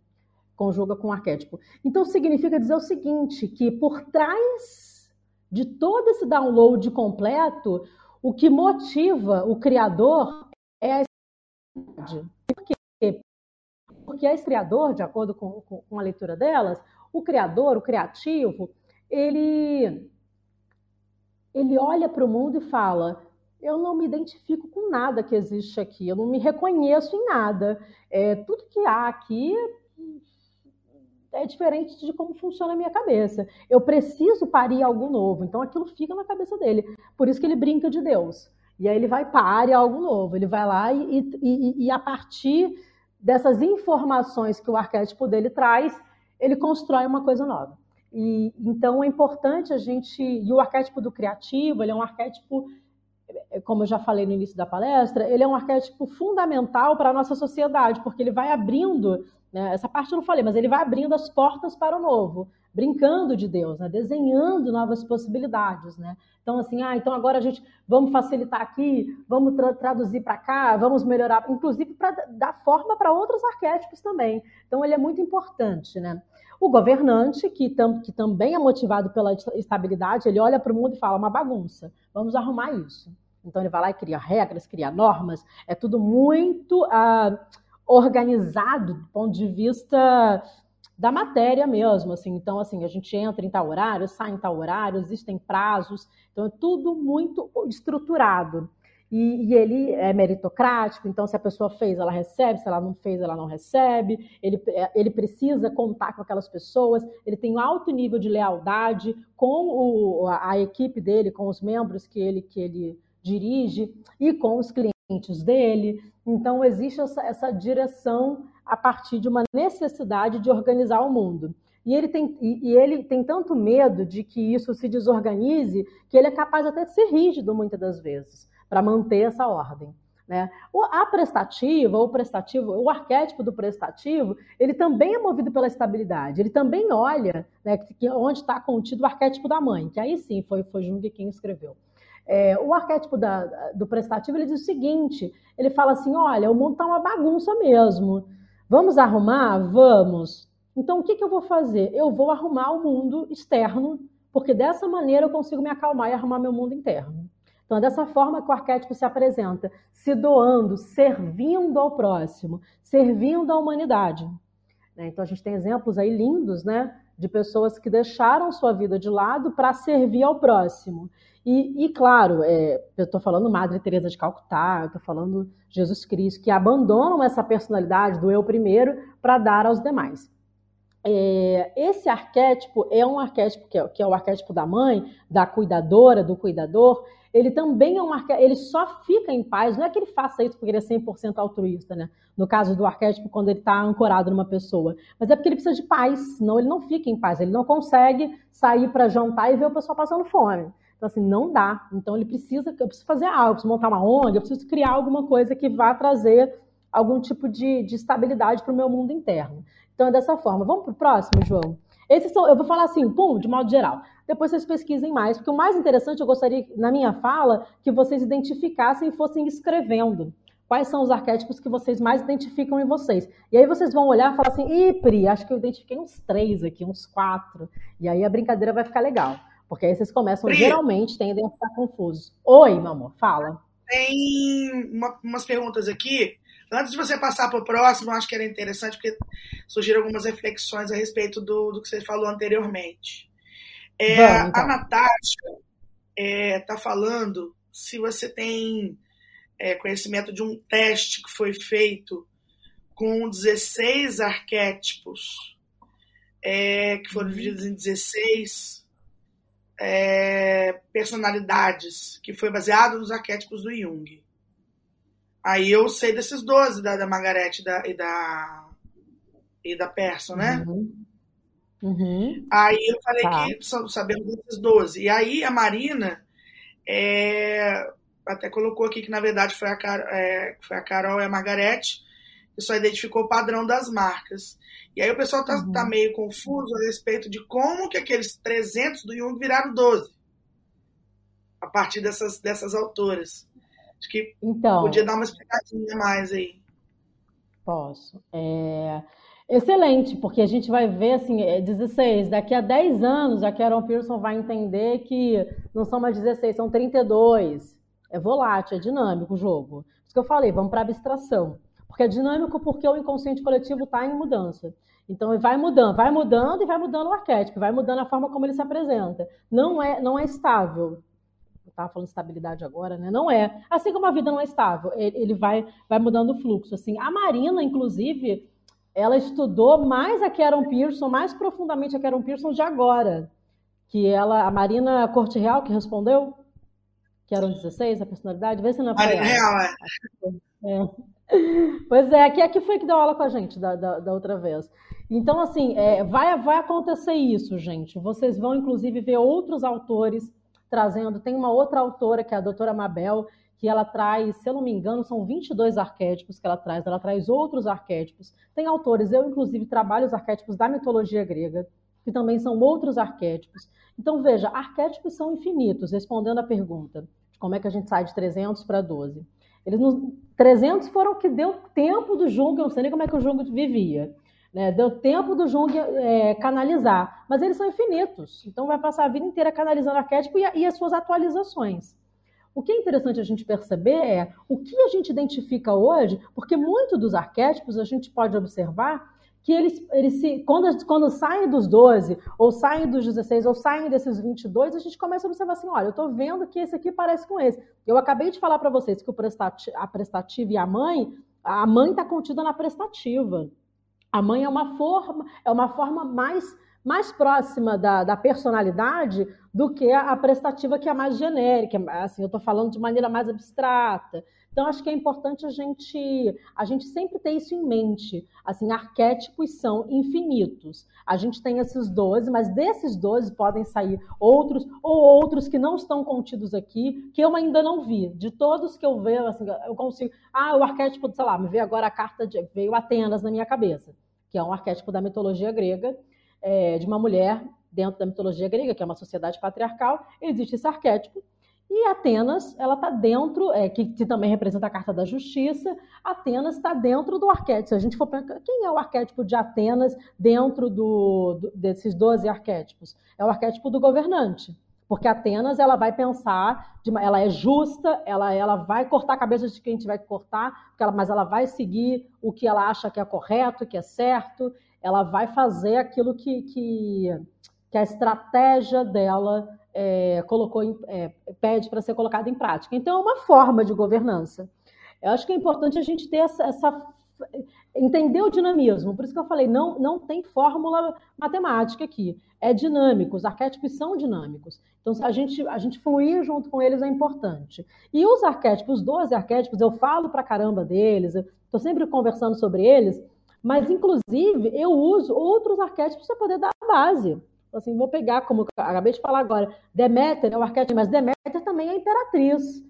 conjuga com o arquétipo. Então, significa dizer o seguinte: que por trás de todo esse download completo, o que motiva o criador é a estabilidade. Por quê? Porque esse criador, de acordo com, com a leitura delas, o criador, o criativo, ele, ele olha para o mundo e fala: eu não me identifico com nada que existe aqui, eu não me reconheço em nada. É, tudo que há aqui é diferente de como funciona a minha cabeça. Eu preciso parir algo novo. Então aquilo fica na cabeça dele. Por isso que ele brinca de Deus. E aí ele vai parir algo novo. Ele vai lá e, e, e a partir dessas informações que o arquétipo dele traz, ele constrói uma coisa nova. E então é importante a gente. E o arquétipo do criativo, ele é um arquétipo, como eu já falei no início da palestra, ele é um arquétipo fundamental para a nossa sociedade, porque ele vai abrindo né? Essa parte eu não falei, mas ele vai abrindo as portas para o novo, brincando de Deus, né? desenhando novas possibilidades. Né? Então, assim, ah, então agora a gente vamos facilitar aqui, vamos tra traduzir para cá, vamos melhorar, inclusive para dar forma para outros arquétipos também. Então, ele é muito importante. Né? O governante, que, tam que também é motivado pela estabilidade, ele olha para o mundo e fala: uma bagunça, vamos arrumar isso. Então ele vai lá e cria regras, cria normas, é tudo muito ah, organizado do ponto de vista da matéria mesmo, assim. Então, assim, a gente entra em tal horário, sai em tal horário, existem prazos, então é tudo muito estruturado. E, e, ele é meritocrático, então se a pessoa fez, ela recebe, se ela não fez, ela não recebe. Ele, ele precisa contar com aquelas pessoas, ele tem um alto nível de lealdade com o, a, a equipe dele, com os membros que ele, que ele dirige e com os clientes dele. Então, existe essa, essa direção a partir de uma necessidade de organizar o mundo. E ele, tem, e, ele tem tanto medo de que isso se desorganize que ele é capaz até de ser rígido muitas das vezes para manter essa ordem. Né? A prestativa, o prestativo, o arquétipo do prestativo, ele também é movido pela estabilidade. Ele também olha né, que, onde está contido o arquétipo da mãe, que aí sim foi, foi Jung quem escreveu. É, o arquétipo da, do prestativo ele diz o seguinte: ele fala assim, olha, o mundo está uma bagunça mesmo. Vamos arrumar? Vamos. Então o que, que eu vou fazer? Eu vou arrumar o mundo externo, porque dessa maneira eu consigo me acalmar e arrumar meu mundo interno. Então, é dessa forma que o arquétipo se apresenta, se doando, servindo ao próximo, servindo à humanidade. Né? Então, a gente tem exemplos aí lindos, né? De pessoas que deixaram sua vida de lado para servir ao próximo. E, e claro, é, eu estou falando Madre Teresa de Calcutá, estou falando Jesus Cristo, que abandonam essa personalidade do eu primeiro para dar aos demais. É, esse arquétipo é um arquétipo que é, que é, o arquétipo da mãe, da cuidadora, do cuidador. Ele também é um arquétipo, ele só fica em paz, não é que ele faça isso porque ele é 100% altruísta, né? No caso do arquétipo, quando ele está ancorado numa pessoa. Mas é porque ele precisa de paz, senão ele não fica em paz, ele não consegue sair para jantar e ver o pessoal passando fome. Então, assim, não dá. Então, ele precisa, eu preciso fazer algo, eu preciso montar uma ONG, eu preciso criar alguma coisa que vá trazer algum tipo de, de estabilidade para o meu mundo interno. Então é dessa forma. Vamos para o próximo, João? Esses são, eu vou falar assim, pum, de modo geral. Depois vocês pesquisem mais, porque o mais interessante eu gostaria, na minha fala, que vocês identificassem e fossem escrevendo. Quais são os arquétipos que vocês mais identificam em vocês? E aí vocês vão olhar e falar assim, ih, Pri, acho que eu identifiquei uns três aqui, uns quatro. E aí a brincadeira vai ficar legal. Porque aí vocês começam, Pri. geralmente, tendem a ficar confusos. Oi, meu amor, fala. Tem uma, umas perguntas aqui Antes de você passar para o próximo, acho que era interessante, porque surgiram algumas reflexões a respeito do, do que você falou anteriormente. É, Vamos, então. A Natasha está é, tá falando se você tem é, conhecimento de um teste que foi feito com 16 arquétipos, é, que foram uhum. divididos em 16 é, personalidades, que foi baseado nos arquétipos do Jung. Aí eu sei desses 12 da, da Margarete da, e da e da Persson, né? Uhum. Uhum. Aí eu falei tá. que sabemos desses 12. E aí a Marina é, até colocou aqui que na verdade foi a, é, foi a Carol e a Margarete que só identificou o padrão das marcas. E aí o pessoal tá, uhum. tá meio confuso a respeito de como que aqueles 300 do Jung viraram 12 a partir dessas, dessas autoras. Acho que então, podia dar uma explicadinha mais aí. Posso. É... Excelente, porque a gente vai ver, assim, 16, é daqui a 10 anos a Carol Pearson vai entender que não são mais 16, são 32. É volátil, é dinâmico o jogo. Isso que eu falei, vamos para abstração. Porque é dinâmico porque o inconsciente coletivo está em mudança. Então, vai mudando, vai mudando e vai mudando o arquétipo, vai mudando a forma como ele se apresenta. Não é, não é estável estava falando estabilidade agora, né? Não é. Assim como a vida não é estável, ele vai, vai mudando o fluxo. Assim, a Marina, inclusive, ela estudou mais a Karen Pearson, mais profundamente a Karen Pearson de agora. Que ela, a Marina Corte Real, que respondeu, que eram 16, a personalidade, vê se não é Marina Real, é. é. Pois é, aqui, aqui foi que deu aula com a gente da, da, da outra vez. Então, assim, é, vai, vai acontecer isso, gente. Vocês vão, inclusive, ver outros autores trazendo. Tem uma outra autora, que é a doutora Mabel, que ela traz, se eu não me engano, são 22 arquétipos que ela traz, ela traz outros arquétipos. Tem autores, eu inclusive trabalho os arquétipos da mitologia grega, que também são outros arquétipos. Então, veja, arquétipos são infinitos, respondendo a pergunta de como é que a gente sai de 300 para 12. Eles 300 foram o que deu tempo do Jung, eu não sei nem como é que o Jung vivia. Né? Deu tempo do Jung é, canalizar, mas eles são infinitos. Então vai passar a vida inteira canalizando arquétipo e, e as suas atualizações. O que é interessante a gente perceber é o que a gente identifica hoje, porque muito dos arquétipos a gente pode observar que eles, eles se, quando, quando saem dos 12, ou saem dos 16, ou saem desses 22, a gente começa a observar assim, olha, eu estou vendo que esse aqui parece com esse. Eu acabei de falar para vocês que o prestati a prestativa e a mãe, a mãe está contida na prestativa. A mãe é uma forma, é uma forma mais mais próxima da, da, personalidade do que a prestativa que é mais genérica. Assim, eu estou falando de maneira mais abstrata. Então, acho que é importante a gente, a gente sempre ter isso em mente. Assim, arquétipos são infinitos. A gente tem esses 12, mas desses 12 podem sair outros, ou outros que não estão contidos aqui, que eu ainda não vi. De todos que eu vejo, assim, eu consigo. Ah, o arquétipo, sei lá, me veio agora a carta de. veio Atenas na minha cabeça, que é um arquétipo da mitologia grega, é, de uma mulher dentro da mitologia grega, que é uma sociedade patriarcal, existe esse arquétipo e Atenas, ela está dentro, é, que, que, também representa a carta da justiça, Atenas está dentro do arquétipo. Se a gente for pensar, quem é o arquétipo de Atenas dentro do, do, desses 12 arquétipos? É o arquétipo do governante. Porque Atenas, ela vai pensar, de, ela é justa, ela, ela vai cortar a cabeça de quem tiver que cortar, ela, mas ela vai seguir o que ela acha que é correto, que é certo, ela vai fazer aquilo que, que, que a estratégia dela é, colocou em, é, pede para ser colocado em prática. Então, é uma forma de governança. Eu acho que é importante a gente ter essa, essa entender o dinamismo. Por isso que eu falei, não, não tem fórmula matemática aqui. É dinâmico, os arquétipos são dinâmicos. Então, a gente, a gente fluir junto com eles é importante. E os arquétipos, os 12 arquétipos, eu falo para caramba deles, estou sempre conversando sobre eles, mas, inclusive, eu uso outros arquétipos para poder dar a base. Assim, vou pegar, como acabei de falar agora, Deméter é o arquétipo, mas Deméter também é imperatriz,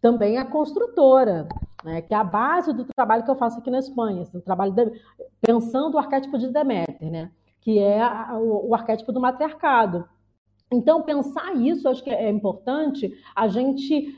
também é construtora, né, que é a base do trabalho que eu faço aqui na Espanha, assim, trabalho de, pensando o arquétipo de Deméter, né, que é a, o, o arquétipo do matriarcado. Então, pensar isso, acho que é importante a gente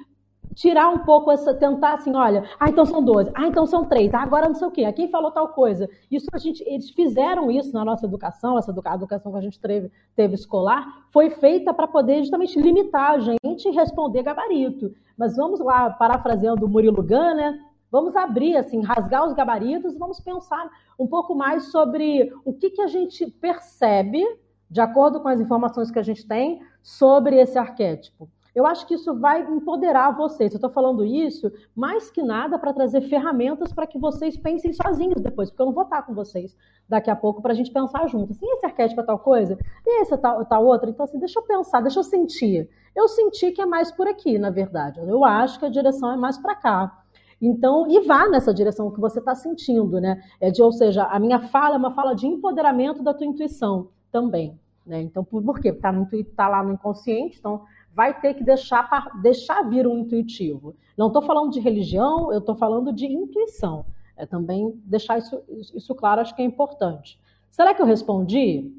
tirar um pouco essa, tentar assim, olha, ah, então são 12, ah, então são três, ah, agora não sei o quê, aqui falou tal coisa. Isso a gente, eles fizeram isso na nossa educação, essa educação que a gente teve, teve escolar, foi feita para poder justamente limitar a gente e responder gabarito. Mas vamos lá, parafraseando o Murilo Gun, né? Vamos abrir, assim, rasgar os gabaritos e vamos pensar um pouco mais sobre o que, que a gente percebe, de acordo com as informações que a gente tem, sobre esse arquétipo. Eu acho que isso vai empoderar vocês. Eu estou falando isso mais que nada para trazer ferramentas para que vocês pensem sozinhos depois, porque eu não vou estar com vocês daqui a pouco para a gente pensar junto. Assim, esse arquétipo é tal coisa, e esse é tal, tal outra. Então, assim, deixa eu pensar, deixa eu sentir. Eu senti que é mais por aqui, na verdade. Eu acho que a direção é mais para cá. Então, e vá nessa direção que você está sentindo, né? É de, ou seja, a minha fala é uma fala de empoderamento da tua intuição também. Né? Então, por, por quê? Está tá lá no inconsciente, então vai ter que deixar, deixar vir um intuitivo. Não estou falando de religião, eu estou falando de intuição. É também deixar isso, isso claro, acho que é importante. Será que eu respondi?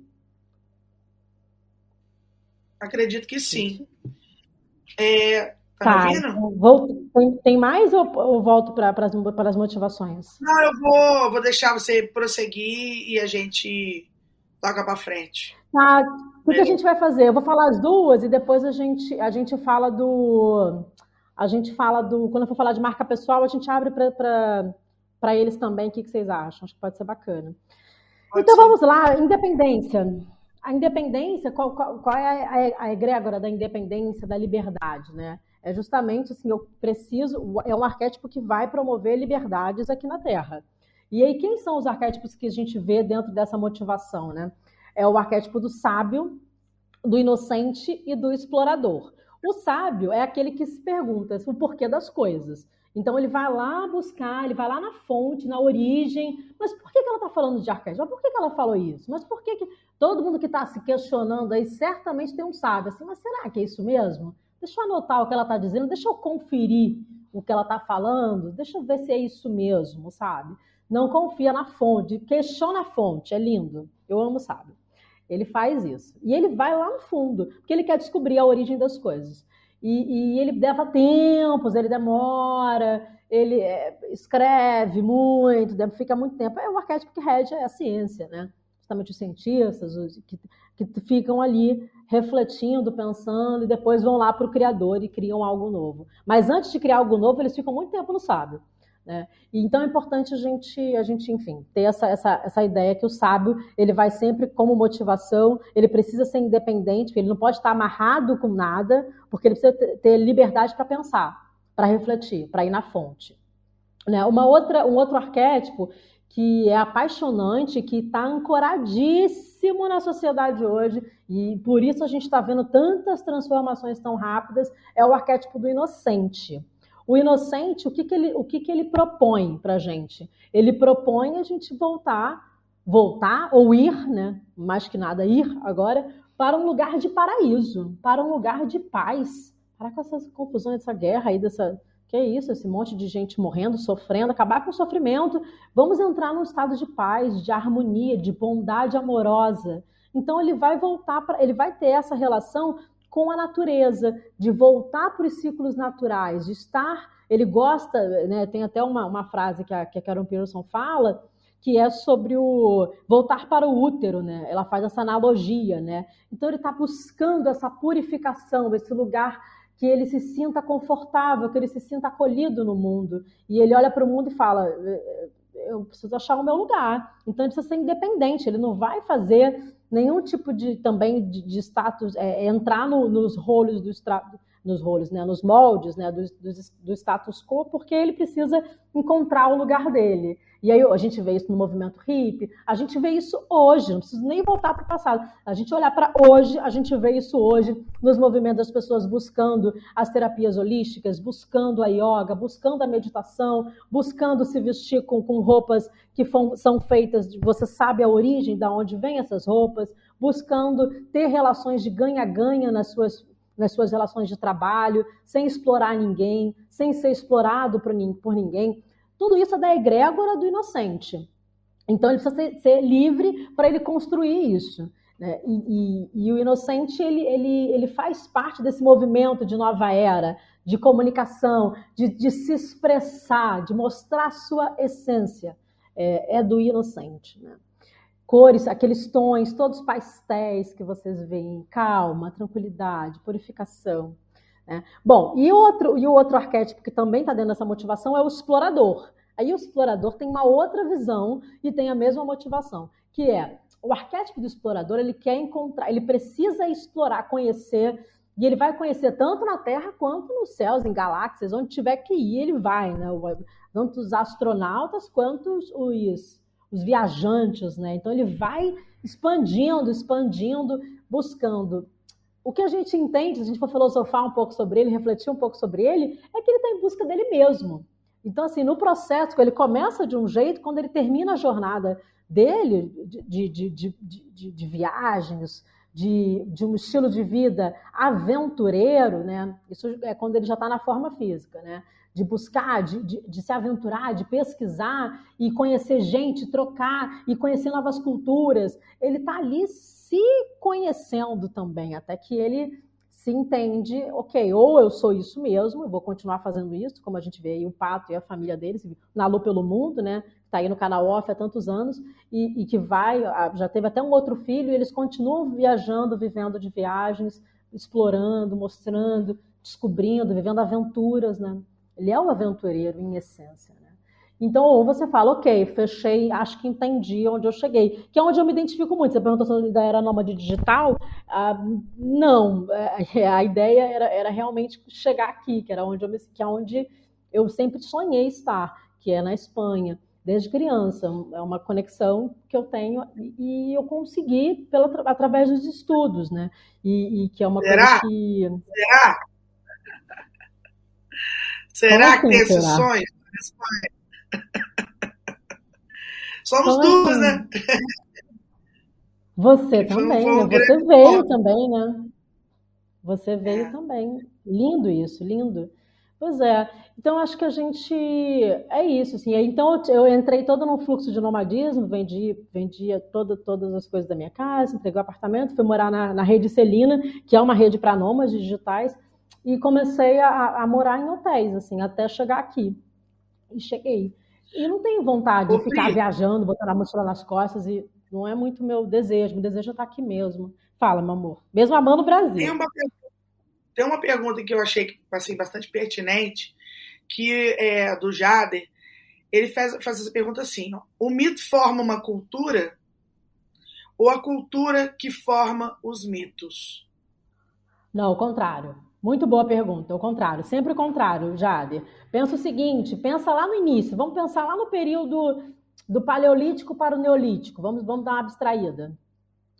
Acredito que sim. É, tá, tá ouvindo? Vou, tem, tem, mais ou, ou volto para as motivações? Não, eu vou, vou deixar você prosseguir e a gente toca para frente. Tá, o que a gente vai fazer? Eu vou falar as duas e depois a gente, a gente fala do. A gente fala do. Quando eu for falar de marca pessoal, a gente abre para eles também. O que, que vocês acham? Acho que pode ser bacana. Pode então ser. vamos lá, independência. A independência, qual, qual, qual é a, a egrégora da independência, da liberdade, né? É justamente assim, eu preciso, é um arquétipo que vai promover liberdades aqui na Terra. E aí, quem são os arquétipos que a gente vê dentro dessa motivação, né? É o arquétipo do sábio, do inocente e do explorador. O sábio é aquele que se pergunta o porquê das coisas. Então ele vai lá buscar, ele vai lá na fonte, na origem. Mas por que, ela está falando de arquétipo? Por que, que ela falou isso? Mas por que, que todo mundo que está se questionando aí certamente tem um sábio assim? Mas será que é isso mesmo? Deixa eu anotar o que ela está dizendo, deixa eu conferir o que ela está falando, deixa eu ver se é isso mesmo, sabe? Não confia na fonte, questiona a fonte, é lindo. Eu amo sábio. Ele faz isso. E ele vai lá no fundo, porque ele quer descobrir a origem das coisas. E, e ele leva tempos, ele demora, ele é, escreve muito, fica muito tempo. É o arquétipo que rege a ciência, né? justamente os cientistas, os, que, que ficam ali refletindo, pensando, e depois vão lá para o criador e criam algo novo. Mas antes de criar algo novo, eles ficam muito tempo no sábio. Né? Então é importante a gente, a gente, enfim, ter essa, essa, essa ideia que o sábio ele vai sempre como motivação, ele precisa ser independente, ele não pode estar amarrado com nada, porque ele precisa ter liberdade para pensar, para refletir, para ir na fonte. Né? Uma outra, um outro arquétipo que é apaixonante, que está ancoradíssimo na sociedade hoje, e por isso a gente está vendo tantas transformações tão rápidas, é o arquétipo do inocente. O inocente, o que, que, ele, o que, que ele propõe para a gente? Ele propõe a gente voltar, voltar ou ir, né? mais que nada ir agora, para um lugar de paraíso, para um lugar de paz. Para com essas confusões, dessa guerra aí, dessa, que é isso, esse monte de gente morrendo, sofrendo, acabar com o sofrimento. Vamos entrar num estado de paz, de harmonia, de bondade amorosa. Então ele vai voltar para, ele vai ter essa relação com a natureza, de voltar para os ciclos naturais, de estar. Ele gosta, né, tem até uma, uma frase que a, que a Karen Pearson fala, que é sobre o voltar para o útero, né? Ela faz essa analogia, né? Então ele está buscando essa purificação, esse lugar que ele se sinta confortável, que ele se sinta acolhido no mundo. E ele olha para o mundo e fala: eu preciso achar o meu lugar. Então ele precisa ser independente, ele não vai fazer nenhum tipo de também de, de status, é, é entrar no, nos rolos do nos rolos, né, nos moldes né, do, do, do status quo, porque ele precisa encontrar o lugar dele. E aí a gente vê isso no movimento hippie, a gente vê isso hoje, não preciso nem voltar para o passado. A gente olhar para hoje, a gente vê isso hoje nos movimentos das pessoas buscando as terapias holísticas, buscando a yoga, buscando a meditação, buscando se vestir com, com roupas que são feitas, você sabe a origem de onde vêm essas roupas, buscando ter relações de ganha-ganha nas suas nas suas relações de trabalho, sem explorar ninguém, sem ser explorado por, por ninguém. Tudo isso é da egrégora do inocente. Então ele precisa ser, ser livre para ele construir isso. Né? E, e, e, o inocente ele, ele, ele faz parte desse movimento de nova era, de comunicação, de, de se expressar, de mostrar sua essência. É, é do inocente. Né? Cores, aqueles tons, todos pastéis que vocês veem, calma, tranquilidade, purificação. Né? Bom, e, outro, e o outro arquétipo que também está dentro dessa motivação é o explorador. Aí o explorador tem uma outra visão e tem a mesma motivação, que é o arquétipo do explorador, ele quer encontrar, ele precisa explorar, conhecer, e ele vai conhecer tanto na Terra quanto nos céus, em galáxias, onde tiver que ir, ele vai, né? Tanto os astronautas quanto os, os, viajantes, né? Então ele vai expandindo, expandindo, buscando o que a gente entende, se a gente for filosofar um pouco sobre ele, refletir um pouco sobre ele, é que ele está em busca dele mesmo. Então, assim, no processo, ele começa de um jeito, quando ele termina a jornada dele, de, de, de, de, de viagens, de, de um estilo de vida aventureiro, né? Isso é quando ele já está na forma física, né? De buscar, de, de, de, se aventurar, de pesquisar e conhecer gente, trocar e conhecer novas culturas. Ele está ali se conhecendo também, até que ele se entende, ok, ou eu sou isso mesmo, eu vou continuar fazendo isso, como a gente vê aí o Pato e a família deles, na Lu pelo Mundo, né? Está aí no canal off há tantos anos, e, e, que vai, já teve até um outro filho, e eles continuam viajando, vivendo de viagens, explorando, mostrando, descobrindo, vivendo aventuras, né? Ele é um aventureiro em essência. Então, ou você fala, ok, fechei, acho que entendi onde eu cheguei, que é onde eu me identifico muito. Você perguntou se eu ainda era nômade digital? Ah, não, é, a ideia era, era realmente chegar aqui, que era onde eu, me, que é onde eu sempre sonhei estar, que é na Espanha, desde criança. É uma conexão que eu tenho e eu consegui pela, através dos estudos, né? E, e que é uma Será? coisa que. Será? Será que tem esse sonho? Somos Como duas, assim? né? Você também, foi, foi né? Você veio também, né? Você veio é. também. Lindo isso, lindo. Pois é. Então, acho que a gente. É isso, assim. Então, eu entrei todo num fluxo de nomadismo, vendi, vendia todo, todas as coisas da minha casa, entreguei o apartamento, fui morar na, na rede Celina, que é uma rede para nômades digitais, e comecei a, a morar em hotéis, assim, até chegar aqui. E cheguei. E não tenho vontade de ficar viajando, botando a mochila nas costas e Não é muito meu desejo, meu desejo é estar aqui mesmo. Fala, meu amor. Mesmo amando o Brasil. Tem uma, tem uma pergunta que eu achei assim, bastante pertinente, que é do Jader. Ele faz, faz essa pergunta assim: ó, o mito forma uma cultura ou a cultura que forma os mitos? Não, o contrário. Muito boa pergunta. O contrário, sempre o contrário, Jader. Pensa o seguinte, pensa lá no início, vamos pensar lá no período do Paleolítico para o Neolítico. Vamos, vamos dar uma abstraída.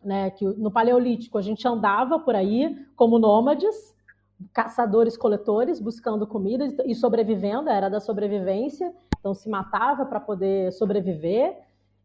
Né? Que no Paleolítico a gente andava por aí como nômades, caçadores-coletores, buscando comida e sobrevivendo, era da sobrevivência, então se matava para poder sobreviver.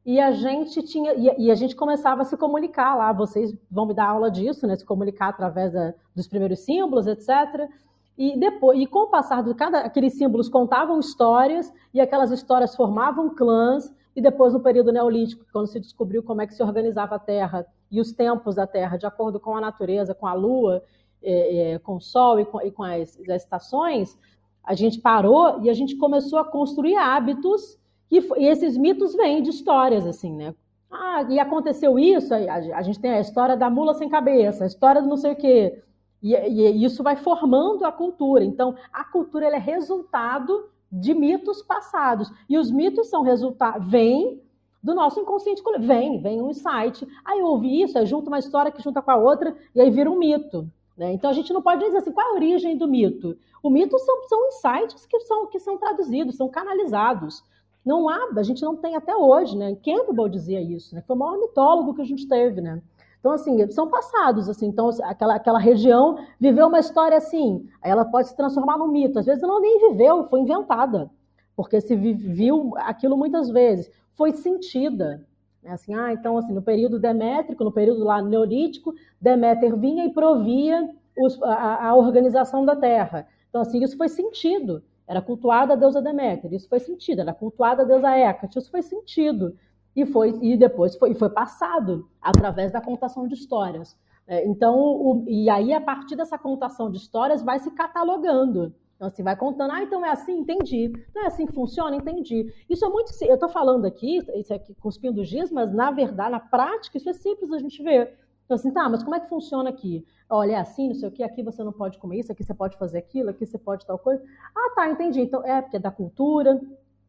E a gente tinha e, a gente começava a se comunicar lá. Vocês vão me dar aula disso, né? Se comunicar através da, dos primeiros símbolos, etc. E depois, e com o passar de cada aqueles símbolos contavam histórias e aquelas histórias formavam clãs. E depois no período neolítico, quando se descobriu como é que se organizava a Terra e os tempos da Terra de acordo com a natureza, com a Lua, é, é, com o Sol e com, e com as, as estações, a gente parou e a gente começou a construir hábitos e, e esses mitos vêm de histórias, assim, né? Ah, e aconteceu isso, a, gente tem a história da mula sem cabeça, a história do não sei o quê. E, e isso vai formando a cultura. Então, a cultura é resultado de mitos passados. E os mitos são resultado, vêm do nosso inconsciente coletivo. Vem, vem um insight. Aí eu ouvi isso, aí junta uma história que junta com a outra, e aí vira um mito. Né? Então a gente não pode dizer assim, qual é a origem do mito? O mito são, são insights que são, que são traduzidos, são canalizados. Não há, a gente não tem até hoje, né? Campbell dizia isso, né? Foi o maior mitólogo que a gente teve, né? Então, assim, são passados, assim, então aquela, aquela região viveu uma história assim, ela pode se transformar num mito. Às vezes ela nem viveu, foi inventada, porque se viu aquilo muitas vezes, foi sentida. Né? Assim, ah, então, assim, no período demétrico, no período lá neolítico, Deméter vinha e provia os, a, a organização da terra. Então, assim, isso foi sentido. Era cultuada a deusa Deméter, isso foi sentido. Era cultuada a deusa Hecate, isso foi sentido. E, foi, e depois foi, foi passado através da contação de histórias. É, então, o, e aí, a partir dessa contação de histórias, vai se catalogando. Então, assim, vai contando, ah, então é assim, entendi. Não é assim que funciona, entendi. Isso é muito. Eu estou falando aqui, isso aqui cuspindo giz, mas na verdade, na prática, isso é simples a gente ver. Então, assim, tá, mas como é que funciona aqui? Olha, é assim, não sei o que, aqui você não pode comer isso, aqui você pode fazer aquilo, aqui você pode tal coisa. Ah, tá, entendi. Então, é porque é da cultura.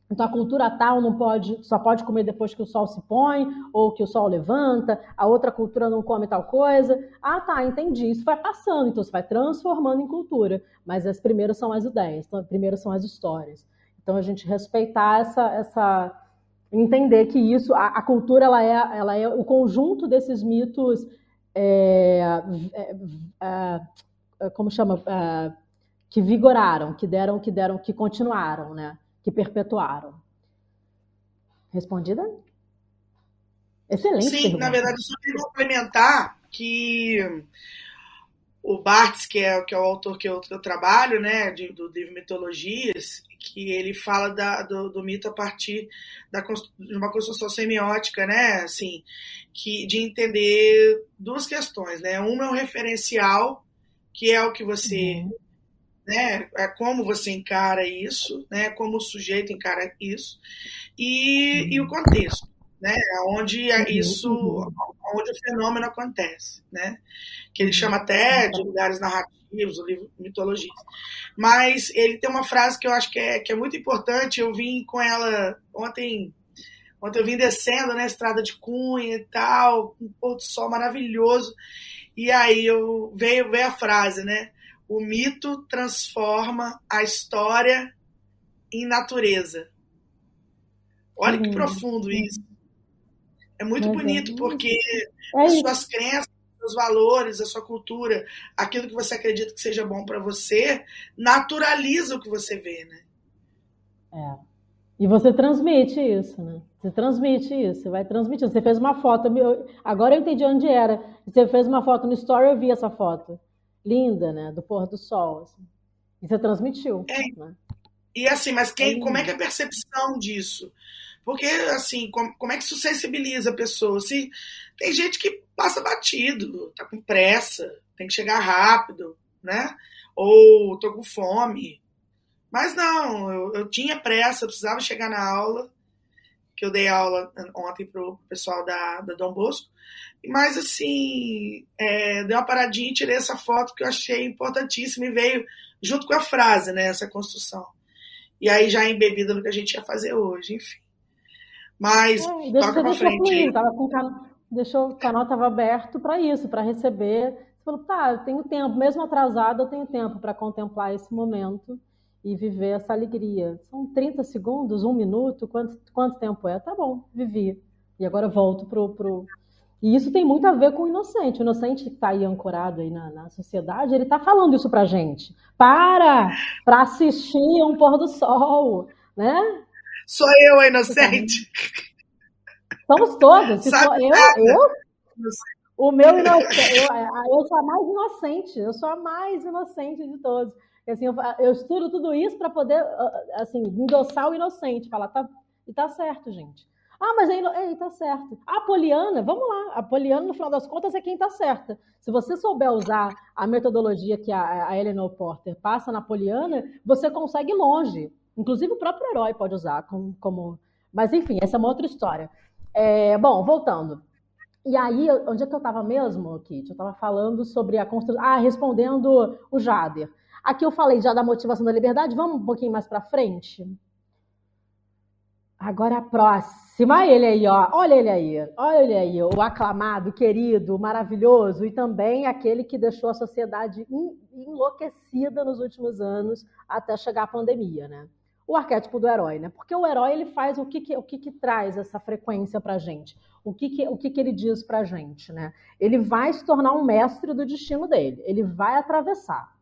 Então, a cultura tal não pode, só pode comer depois que o sol se põe, ou que o sol levanta, a outra cultura não come tal coisa. Ah, tá, entendi. Isso vai passando, então você vai transformando em cultura. Mas as primeiras são as ideias, então, primeiras são as histórias. Então, a gente respeitar essa. essa entender que isso, a, a cultura, ela é, ela é o conjunto desses mitos é, é, é, é, como chama, é, que vigoraram, que deram, que deram, que continuaram, né? Que perpetuaram. Respondida? Excelente. Sim, pergunta. na verdade, só queria complementar que o Barthes, que é, que é o autor que eu, que eu trabalho, né, de, do livro Mitologias, que ele fala da, do, do, mito a partir da, de uma construção semiótica, né, assim, que, de entender duas questões, né, uma é o referencial, que é o que você, uhum. né, é como você encara isso, né, como o sujeito encara isso, e, uhum. e o uhum. contexto né? Onde é isso, onde o fenômeno acontece, né? Que ele chama até de lugares narrativos, o livro mitologia. Mas ele tem uma frase que eu acho que é, que é muito importante. Eu vim com ela ontem. Ontem eu vim descendo na né, estrada de Cunha e tal, um pôr do sol maravilhoso. E aí eu veio, veio a frase, né? O mito transforma a história em natureza. Olha que profundo isso. É muito Mas bonito, é porque é as suas crenças, os valores, a sua cultura, aquilo que você acredita que seja bom para você, naturaliza o que você vê, né? É. E você transmite isso, né? Você transmite isso, você vai transmitindo. Você fez uma foto, agora eu entendi onde era. Você fez uma foto no story, eu vi essa foto. Linda, né? Do pôr do sol. Assim. E você transmitiu. É. Né? E assim, mas quem, é como é que é a percepção disso? Porque, assim, como, como é que isso sensibiliza a pessoa? Se tem gente que passa batido, tá com pressa, tem que chegar rápido, né? Ou tô com fome. Mas não, eu, eu tinha pressa, eu precisava chegar na aula que eu dei aula ontem pro pessoal da, da Dom Bosco. Mas, assim, é, dei uma paradinha e tirei essa foto que eu achei importantíssima e veio junto com a frase, né? Essa construção. E aí já embebida no que a gente ia fazer hoje, enfim. Mas, é, toca pra frente. tava com can... Deixou, o canal estava aberto para isso, para receber. Você falou, tá, eu tenho tempo, mesmo atrasado, eu tenho tempo para contemplar esse momento e viver essa alegria. São 30 segundos, um minuto, quanto, quanto tempo é? Tá bom, vivi. E agora volto pro, pro... E isso tem muito a ver com o inocente. O inocente que está aí ancorado aí na, na sociedade, ele está falando isso pra gente. Para! Para assistir um pôr do sol, né? Sou eu a inocente. Somos todos. Se eu, eu, o meu inocente, eu, eu sou a mais inocente. Eu sou a mais inocente de todos. Assim, eu, eu estudo tudo isso para poder, assim, endossar o inocente, falar, tá, e tá certo, gente. Ah, mas aí, ei, tá certo. A Poliana, vamos lá, a Poliana, no final das contas, é quem tá certa. Se você souber usar a metodologia que a, a Eleanor Porter passa na Poliana, você consegue ir longe. Inclusive o próprio herói pode usar como. como... Mas, enfim, essa é uma outra história. É, bom, voltando. E aí, onde é que eu estava mesmo, Kit? Eu estava falando sobre a construção. Ah, respondendo o Jader. Aqui eu falei já da motivação da liberdade, vamos um pouquinho mais para frente? Agora a próxima, ele aí, ó. Olha ele aí, olha ele aí, o aclamado, querido, maravilhoso e também aquele que deixou a sociedade enlouquecida nos últimos anos até chegar a pandemia, né? O arquétipo do herói, né? Porque o herói ele faz o que, que o que, que traz essa frequência para gente, o que, que o que, que ele diz para gente, né? Ele vai se tornar um mestre do destino dele, ele vai atravessar.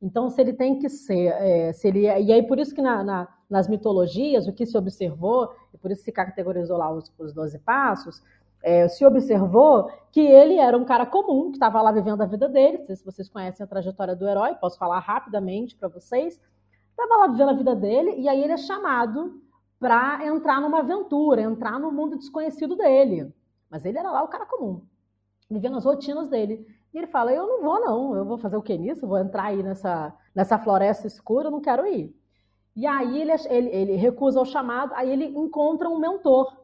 Então, se ele tem que ser, é, se ele, é, e aí por isso que na, na, nas mitologias, o que se observou, e por isso se categorizou lá os, os 12 passos, é, se observou que ele era um cara comum, que estava lá vivendo a vida dele, não sei se vocês conhecem a trajetória do herói, posso falar rapidamente para vocês, estava lá vivendo a vida dele, e aí ele é chamado para entrar numa aventura, entrar no mundo desconhecido dele. Mas ele era lá o cara comum, vivendo as rotinas dele. E ele fala: Eu não vou, não. Eu vou fazer o que nisso? Vou entrar aí nessa, nessa floresta escura, eu não quero ir. E aí ele, ele, ele recusa o chamado, aí ele encontra um mentor.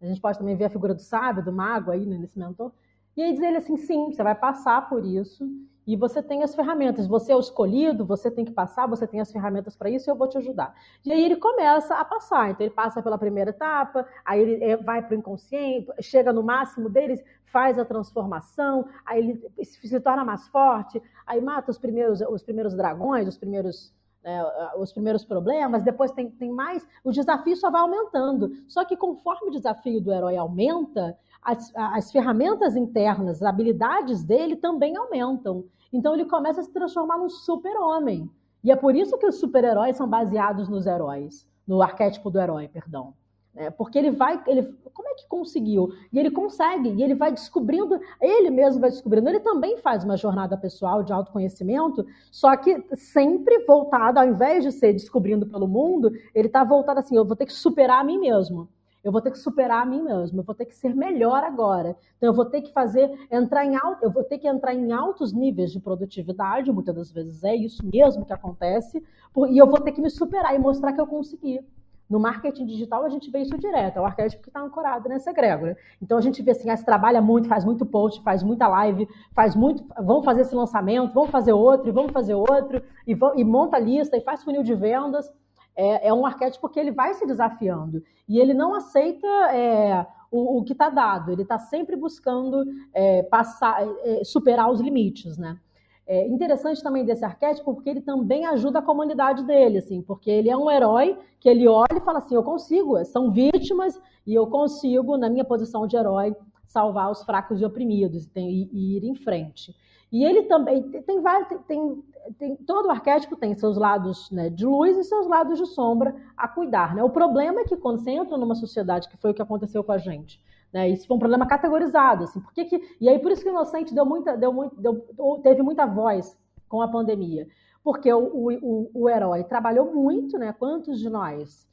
A gente pode também ver a figura do sábio, do mago aí né, nesse mentor. E aí diz ele assim: sim, você vai passar por isso e você tem as ferramentas. Você é o escolhido, você tem que passar, você tem as ferramentas para isso eu vou te ajudar. E aí ele começa a passar. Então ele passa pela primeira etapa, aí ele é, vai para o inconsciente, chega no máximo deles, faz a transformação, aí ele se torna mais forte, aí mata os primeiros, os primeiros dragões, os primeiros né, os primeiros problemas, depois tem, tem mais, o desafio só vai aumentando. Só que conforme o desafio do herói aumenta, as, as ferramentas internas, as habilidades dele também aumentam. Então ele começa a se transformar num super-homem. E é por isso que os super-heróis são baseados nos heróis, no arquétipo do herói, perdão. É, porque ele vai, ele, como é que conseguiu? E ele consegue, e ele vai descobrindo, ele mesmo vai descobrindo. Ele também faz uma jornada pessoal de autoconhecimento, só que sempre voltado, ao invés de ser descobrindo pelo mundo, ele está voltado assim: eu vou ter que superar a mim mesmo. Eu vou ter que superar a mim mesmo, eu vou ter que ser melhor agora. Então eu vou ter que fazer entrar em alto, eu vou ter que entrar em altos níveis de produtividade, muitas das vezes é isso mesmo que acontece, e eu vou ter que me superar e mostrar que eu consegui. No marketing digital a gente vê isso direto, é o arquétipo que está ancorado nessa egrégora. Então a gente vê assim, ah, se trabalha muito, faz muito post, faz muita live, faz muito, vamos fazer esse lançamento, vamos fazer outro, e vamos fazer outro, e, e monta a lista, e faz funil de vendas é, é um arquétipo que ele vai se desafiando e ele não aceita é, o, o, que está dado, ele está sempre buscando é, passar, é, superar os limites, né? É interessante também desse arquétipo porque ele também ajuda a comunidade dele, assim, porque ele é um herói que ele olha e fala assim, eu consigo, são vítimas e eu consigo, na minha posição de herói, salvar os fracos e oprimidos e ir em frente. E ele também tem, vários, tem, tem, todo arquétipo tem seus lados né, de luz e seus lados de sombra a cuidar. Né? O problema é que quando você entra numa sociedade, que foi o que aconteceu com a gente, né, isso foi um problema categorizado. Assim, por que e aí por isso que o Inocente deu muita, deu muito, deu, teve muita voz com a pandemia. Porque o, o, o herói trabalhou muito, né? Quantos de nós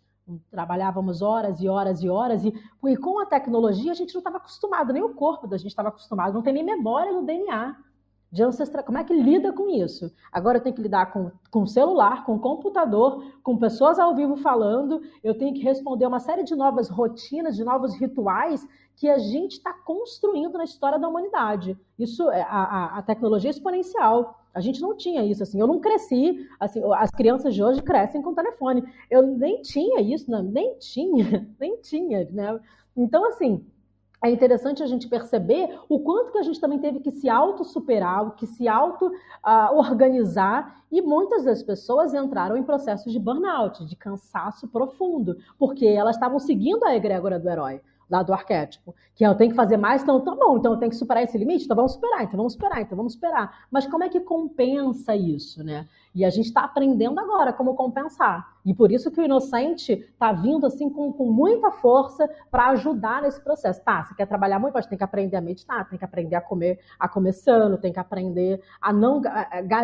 trabalhávamos horas e horas e horas, e, e com a tecnologia a gente não estava acostumado, nem o corpo da gente estava acostumado, não tem nem memória no DNA. De ancestral. Como é que lida com isso? Agora eu tenho que lidar com, com celular, com computador, com pessoas ao vivo falando, eu tenho que responder uma série de novas rotinas, de novos rituais que a gente está construindo na história da humanidade. Isso é a, a, tecnologia exponencial. A gente não tinha isso assim. Eu não cresci assim. As crianças de hoje crescem com telefone. Eu nem tinha isso, não, nem tinha, nem tinha, né? Então assim é interessante a gente perceber o quanto que a gente também teve que se auto-superar, que se auto-organizar, uh, e muitas das pessoas entraram em processos de burnout, de cansaço profundo, porque elas estavam seguindo a egrégora do herói lá do arquétipo, que eu tenho que fazer mais, então tá bom, então eu tenho que superar esse limite, então vamos superar, então vamos superar, então vamos superar. Mas como é que compensa isso, né? E a gente está aprendendo agora como compensar. E por isso que o inocente está vindo assim com, com muita força para ajudar nesse processo. Tá, você quer trabalhar muito, mas tem que aprender a meditar, tem que aprender a comer, a comer sano, tem que aprender a não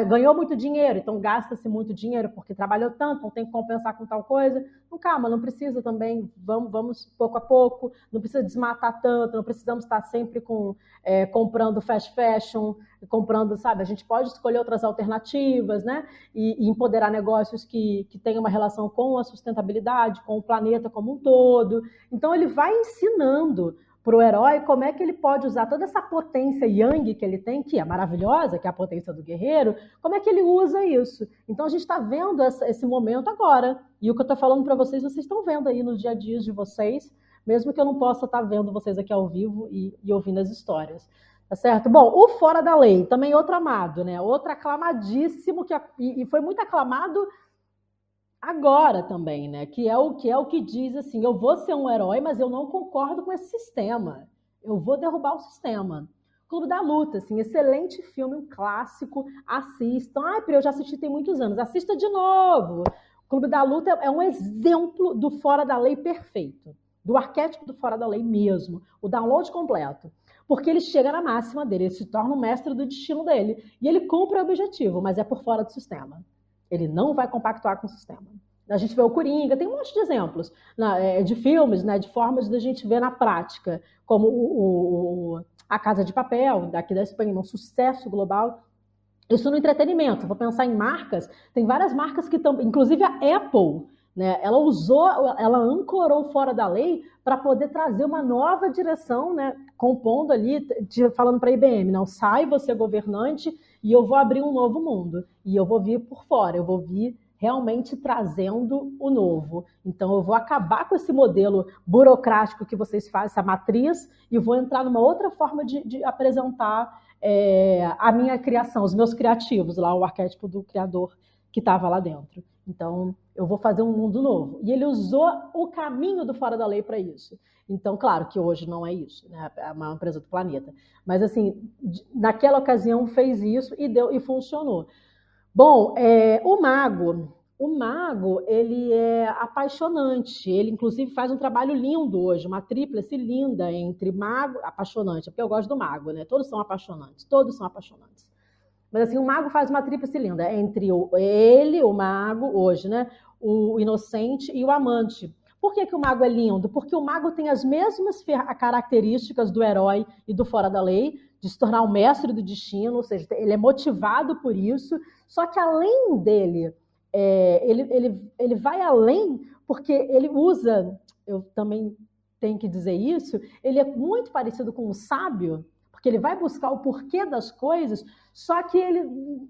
ganhou muito dinheiro, então gasta-se muito dinheiro porque trabalhou tanto, então tem que compensar com tal coisa. Não, calma, não precisa também, vamos, vamos pouco a pouco, não precisa desmatar tanto, não precisamos estar sempre com é, comprando fast fashion, comprando, sabe? A gente pode escolher outras alternativas, né? E, e, empoderar negócios que, que tenham uma relação com a sustentabilidade, com o planeta como um todo. Então, ele vai ensinando para o herói como é que ele pode usar toda essa potência yang que ele tem, que é maravilhosa, que é a potência do guerreiro, como é que ele usa isso. Então, a gente está vendo essa, esse momento agora. E o que eu estou falando para vocês, vocês estão vendo aí nos dia a dia de vocês, mesmo que eu não possa estar tá vendo vocês aqui ao vivo e, e ouvindo as histórias. Tá certo? Bom, o Fora da Lei, também outro amado, né? Outro aclamadíssimo, que, e, foi muito aclamado agora também, né? Que é o que é o que diz assim: eu vou ser um herói, mas eu não concordo com esse sistema. Eu vou derrubar o sistema. Clube da Luta, assim, excelente filme, um clássico. Assistam. Ai, eu já assisti tem muitos anos. Assista de novo. Clube da Luta é um exemplo do fora da lei perfeito, do arquétipo do fora da lei mesmo. O download completo porque ele chega na máxima dele, ele se torna o mestre do destino dele. E ele cumpre o objetivo, mas é por fora do sistema. Ele não vai compactuar com o sistema. A gente vê o Coringa, tem um monte de exemplos né, de filmes, né, de formas da gente ver na prática, como o, o, A Casa de Papel, daqui da Espanha, um sucesso global. Isso no entretenimento. Vou pensar em marcas, tem várias marcas que estão, inclusive a Apple, né? Ela usou, ela ancorou fora da lei para poder trazer uma nova direção, né? compondo ali, de, falando para a IBM, não sai você governante e eu vou abrir um novo mundo e eu vou vir por fora, eu vou vir realmente trazendo o novo. Então eu vou acabar com esse modelo burocrático que vocês fazem, essa matriz, e vou entrar numa outra forma de, de apresentar é, a minha criação, os meus criativos, lá o arquétipo do criador que estava lá dentro. Então, eu vou fazer um mundo novo. E ele usou o caminho do fora da lei para isso. Então, claro que hoje não é isso, né? É uma empresa do planeta. Mas, assim, naquela ocasião fez isso e deu e funcionou. Bom, é, o mago, o mago, ele é apaixonante. Ele, inclusive, faz um trabalho lindo hoje, uma tríplice linda entre mago, apaixonante, porque eu gosto do mago, né? Todos são apaixonantes, todos são apaixonantes. Mas assim, o mago faz uma tríplice linda entre o, ele, o mago, hoje, né? O inocente e o amante. Por que, que o mago é lindo? Porque o mago tem as mesmas características do herói e do fora da lei, de se tornar o mestre do destino, ou seja, ele é motivado por isso, só que além dele, é, ele, ele, ele vai além porque ele usa, eu também tenho que dizer isso, ele é muito parecido com o sábio, porque ele vai buscar o porquê das coisas, só que ele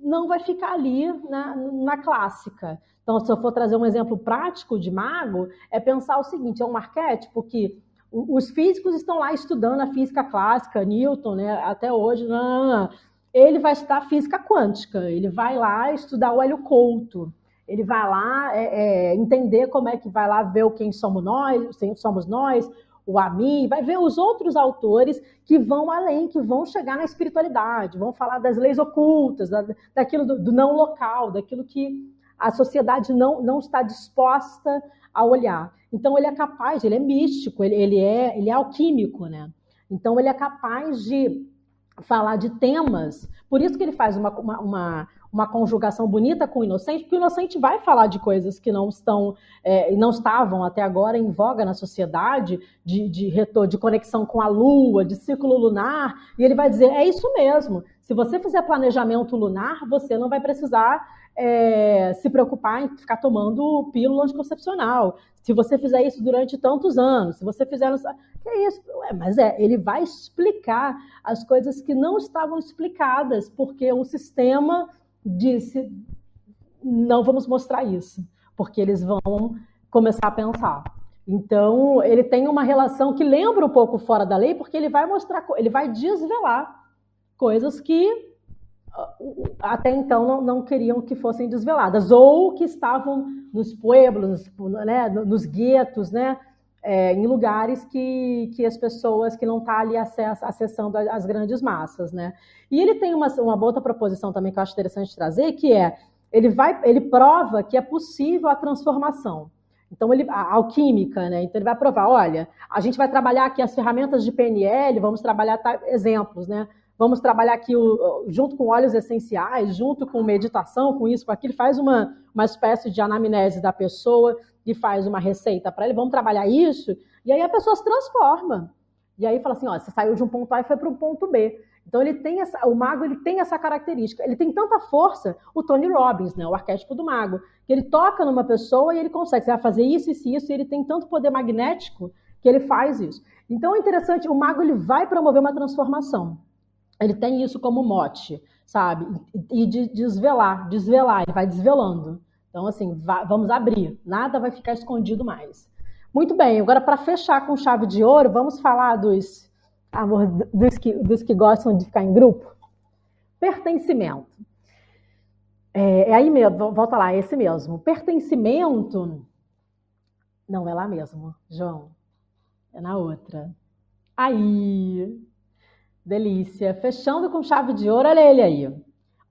não vai ficar ali na, na clássica. Então, se eu for trazer um exemplo prático de mago, é pensar o seguinte: é um arquétipo que os físicos estão lá estudando a física clássica, Newton, né, até hoje, não, não, não. ele vai estudar física quântica, ele vai lá estudar o Hélio Couto, ele vai lá é, é, entender como é que vai lá ver quem somos nós, quem somos nós, o Amin, vai ver os outros autores que vão além, que vão chegar na espiritualidade, vão falar das leis ocultas, da, daquilo do, do, não local, daquilo que a sociedade não, não está disposta a olhar. Então ele é capaz, ele é místico, ele, ele, é, ele é alquímico, né? Então ele é capaz de falar de temas, por isso que ele faz uma, uma, uma uma conjugação bonita com o inocente, porque o inocente vai falar de coisas que não estão é, não estavam até agora em voga na sociedade, de, de, retor, de conexão com a lua, de ciclo lunar, e ele vai dizer: é isso mesmo. Se você fizer planejamento lunar, você não vai precisar é, se preocupar em ficar tomando pílula anticoncepcional. Se você fizer isso durante tantos anos, se você fizer. Que é isso? Ué, mas é, ele vai explicar as coisas que não estavam explicadas, porque o sistema disse: não vamos mostrar isso, porque eles vão começar a pensar. Então, ele tem uma relação que lembra um pouco fora da lei, porque ele vai mostrar, ele vai desvelar coisas que até então não, não, queriam que fossem desveladas, ou que estavam nos pueblos, né, nos guetos, né, é, em lugares que, que as pessoas que não estão tá ali acess, acessando as grandes massas. Né. E ele tem uma, uma outra proposição também que eu acho interessante trazer, que é, ele, vai, ele prova que é possível a transformação. Então, ele, a alquímica, né? Então, ele vai provar: olha, a gente vai trabalhar aqui as ferramentas de PNL, vamos trabalhar tá, exemplos, né? Vamos trabalhar aqui o, junto com óleos essenciais, junto com meditação, com isso, com aquilo, faz uma, uma espécie de anamnese da pessoa e faz uma receita para ele. Vamos trabalhar isso, e aí a pessoa se transforma. E aí fala assim: ó, você saiu de um ponto A e foi para um ponto B. Então ele tem essa, o mago ele tem essa característica. Ele tem tanta força, o Tony Robbins, né, o arquétipo do mago, que ele toca numa pessoa e ele consegue, você vai fazer isso, isso, isso, e ele tem tanto poder magnético que ele faz isso. Então é interessante, o mago ele vai promover uma transformação. Ele tem isso como mote, sabe? E de desvelar, desvelar, ele vai desvelando. Então, assim, vamos abrir, nada vai ficar escondido mais. Muito bem, agora para fechar com chave de ouro, vamos falar dos, amor, dos, que, dos que gostam de ficar em grupo. Pertencimento. É, é aí mesmo, volta lá, é esse mesmo. Pertencimento. Não, é lá mesmo, João. É na outra. Aí, Delícia. Fechando com chave de ouro, olha ele aí.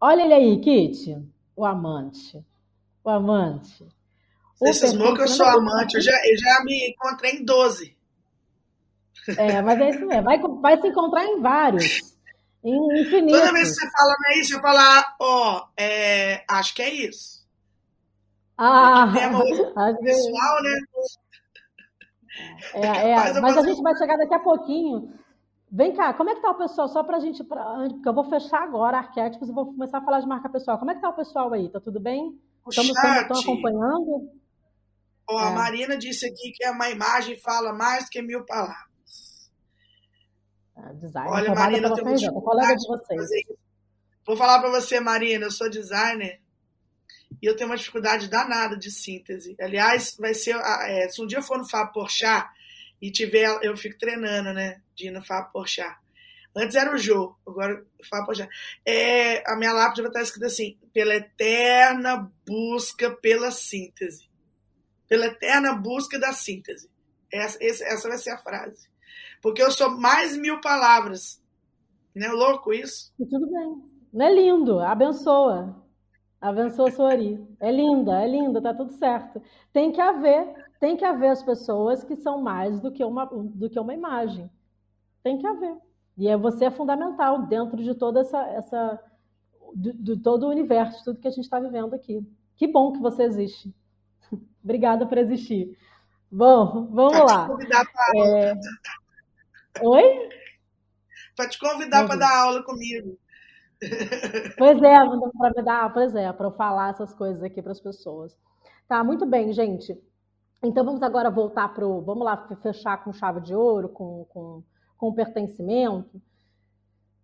Olha ele aí, Kit. O amante. O amante. Você cismou que eu sou amante. Eu já, eu já me encontrei em 12. É, mas é isso mesmo. Vai, vai se encontrar em vários. Em infinitos. Toda vez que você fala não é isso, eu falar, ó, oh, é, acho que é isso. Ah, é pessoal, né? É, é, mas a gente vai chegar daqui a pouquinho Vem cá, como é que tá o pessoal? Só pra gente, pra, porque eu vou fechar agora arquétipos e vou começar a falar de marca pessoal. Como é que tá o pessoal aí? Tá tudo bem? Estamos acompanhando? Oh, é. A Marina disse aqui que é uma imagem fala mais que mil palavras. É, design. Olha, Marina, eu tenho muito colega de vocês. Vou falar para você, Marina, eu sou designer e eu tenho uma dificuldade danada de síntese. Aliás, vai ser, é, se um dia eu for no Fábio Porchat, e tiver, eu fico treinando, né? De ir no Fábio. Antes era o Jô, agora Fábio Porchat. É, a minha lápide vai estar escrita assim, pela eterna busca pela síntese. Pela eterna busca da síntese. Essa, essa vai ser a frase. Porque eu sou mais mil palavras. Não é louco isso? E tudo bem. Não é lindo, abençoa. Abençoa Sori. É linda, é linda, tá tudo certo. Tem que haver tem que haver as pessoas que são mais do que uma, do que uma imagem. Tem que haver. E é, você é fundamental dentro de toda essa. essa de, de todo o universo, tudo que a gente está vivendo aqui. Que bom que você existe. Obrigada por existir. Bom, vamos pra lá. Te convidar pra é... Oi? Para te convidar para dar aula comigo. Pois é, para me dar, pois é, para eu falar essas coisas aqui para as pessoas. Tá, muito bem, gente. Então vamos agora voltar para o. Vamos lá fechar com chave de ouro, com, com, com pertencimento.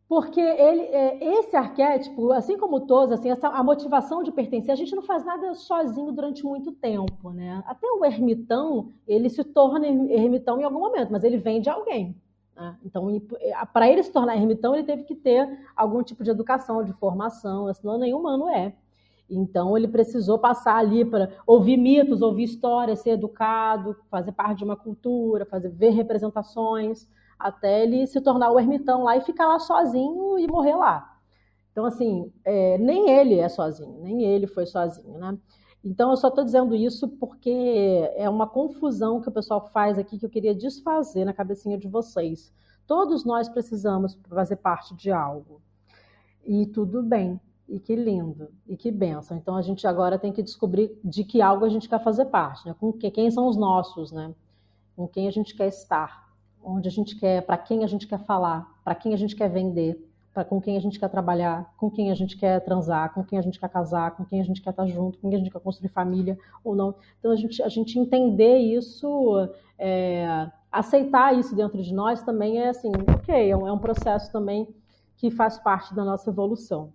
Porque ele, é, esse arquétipo, assim como todos, assim, essa, a motivação de pertencer, a gente não faz nada sozinho durante muito tempo, né? Até o ermitão, ele se torna ermitão em algum momento, mas ele vem de alguém. Né? Então, para ele se tornar ermitão, ele teve que ter algum tipo de educação, de formação, senão nenhum humano é. Então ele precisou passar ali para ouvir mitos, ouvir histórias, ser educado, fazer parte de uma cultura, fazer ver representações, até ele se tornar o ermitão lá e ficar lá sozinho e morrer lá. Então assim, é, nem ele é sozinho, nem ele foi sozinho, né? Então eu só estou dizendo isso porque é uma confusão que o pessoal faz aqui que eu queria desfazer na cabecinha de vocês. Todos nós precisamos fazer parte de algo. E tudo bem. E que lindo, e que benção. Então a gente agora tem que descobrir de que algo a gente quer fazer parte, né? Com que, quem são os nossos, né? Com quem a gente quer estar, onde a gente quer, para quem a gente quer falar, para quem a gente quer vender, para com quem a gente quer trabalhar, com quem a gente quer transar, com quem a gente quer casar, com quem a gente quer estar junto, com quem a gente quer construir família ou não. Então a gente, a gente entender isso, é, aceitar isso dentro de nós também é assim, ok, é um, é um processo também que faz parte da nossa evolução.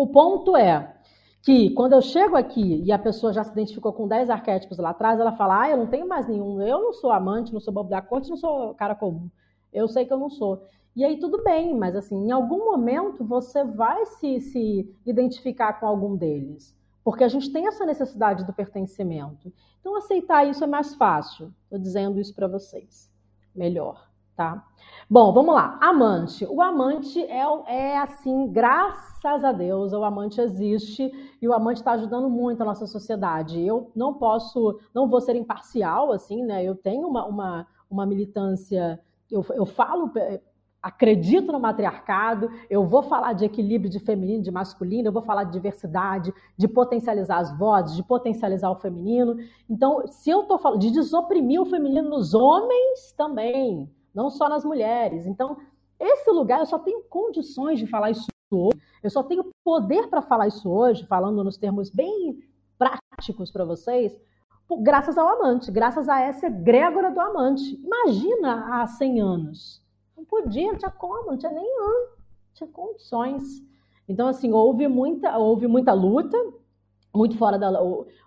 O ponto é que quando eu chego aqui e a pessoa já se identificou com 10 arquétipos lá atrás, ela fala: Ah, eu não tenho mais nenhum, eu não sou amante, não sou bobo da corte, não sou cara comum. Eu sei que eu não sou. E aí tudo bem, mas assim, em algum momento você vai se, se identificar com algum deles. Porque a gente tem essa necessidade do pertencimento. Então aceitar isso é mais fácil. Estou dizendo isso para vocês. Melhor, tá? Bom, vamos lá. Amante. O amante é, é assim, graças a Deus, o amante existe e o amante está ajudando muito a nossa sociedade. Eu não posso, não vou ser imparcial, assim, né? Eu tenho uma, uma, uma militância, eu, eu falo acredito no matriarcado, eu vou falar de equilíbrio de feminino, de masculino, eu vou falar de diversidade, de potencializar as vozes, de potencializar o feminino. Então, se eu estou falando de desoprimir o feminino nos homens também, não só nas mulheres. Então, esse lugar eu só tenho condições de falar isso hoje, eu só tenho poder para falar isso hoje, falando nos termos bem práticos para vocês, graças ao amante, graças a essa egrégora do amante. Imagina há 100 anos não podia, não tinha como, não tinha nem não tinha condições. Então, assim, houve muita, houve muita luta, muito fora da,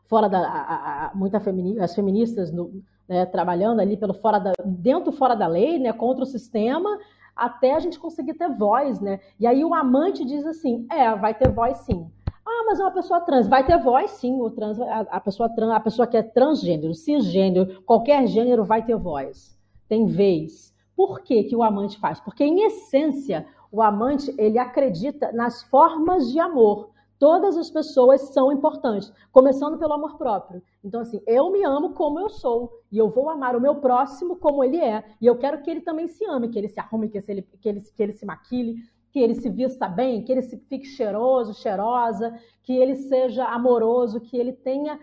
fora da, a, a, muita femini, as feministas no, né, trabalhando ali pelo fora da, dentro fora da lei, né, contra o sistema, até a gente conseguir ter voz, né? E aí o amante diz assim, é, vai ter voz sim. Ah, mas é uma pessoa trans, vai ter voz sim, o trans, a, a pessoa trans, a pessoa que é transgênero, cisgênero, qualquer gênero vai ter voz, tem vez. Por que, que o amante faz? Porque, em essência, o amante ele acredita nas formas de amor. Todas as pessoas são importantes, começando pelo amor próprio. Então, assim, eu me amo como eu sou, e eu vou amar o meu próximo como ele é, e eu quero que ele também se ame, que ele se arrume, que ele, que ele, que ele se maquile, que ele se vista bem, que ele fique cheiroso, cheirosa, que ele seja amoroso, que ele tenha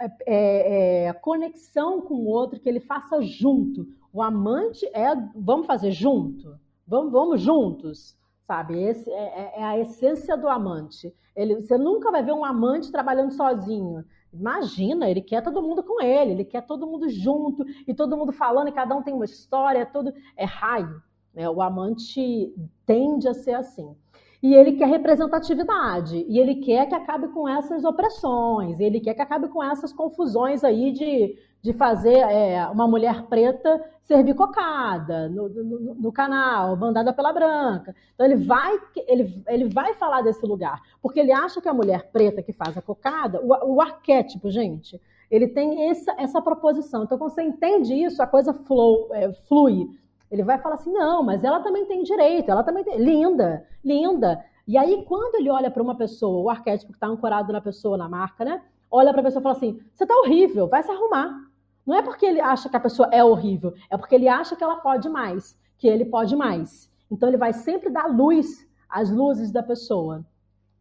é, é, é conexão com o outro, que ele faça junto. O amante é vamos fazer junto, vamos, vamos juntos, sabe? Esse é, é, é a essência do amante. Ele, você nunca vai ver um amante trabalhando sozinho. Imagina, ele quer todo mundo com ele, ele quer todo mundo junto e todo mundo falando e cada um tem uma história, é todo é raio. Né? O amante tende a ser assim. E ele quer representatividade, e ele quer que acabe com essas opressões, ele quer que acabe com essas confusões aí de de fazer é, uma mulher preta servir cocada no, no, no, canal, mandada pela branca. Então ele vai, ele, ele vai falar desse lugar, porque ele acha que a mulher preta que faz a cocada, o, o arquétipo, gente, ele tem essa, essa proposição. Então, quando você entende isso, a coisa flow, é, flui. Ele vai falar assim: não, mas ela também tem direito, ela também tem. Linda, linda. E aí, quando ele olha para uma pessoa, o arquétipo que está ancorado na pessoa, na marca, né? Olha para a pessoa e fala assim: você está horrível, vai se arrumar. Não é porque ele acha que a pessoa é horrível, é porque ele acha que ela pode mais, que ele pode mais. Então ele vai sempre dar luz às luzes da pessoa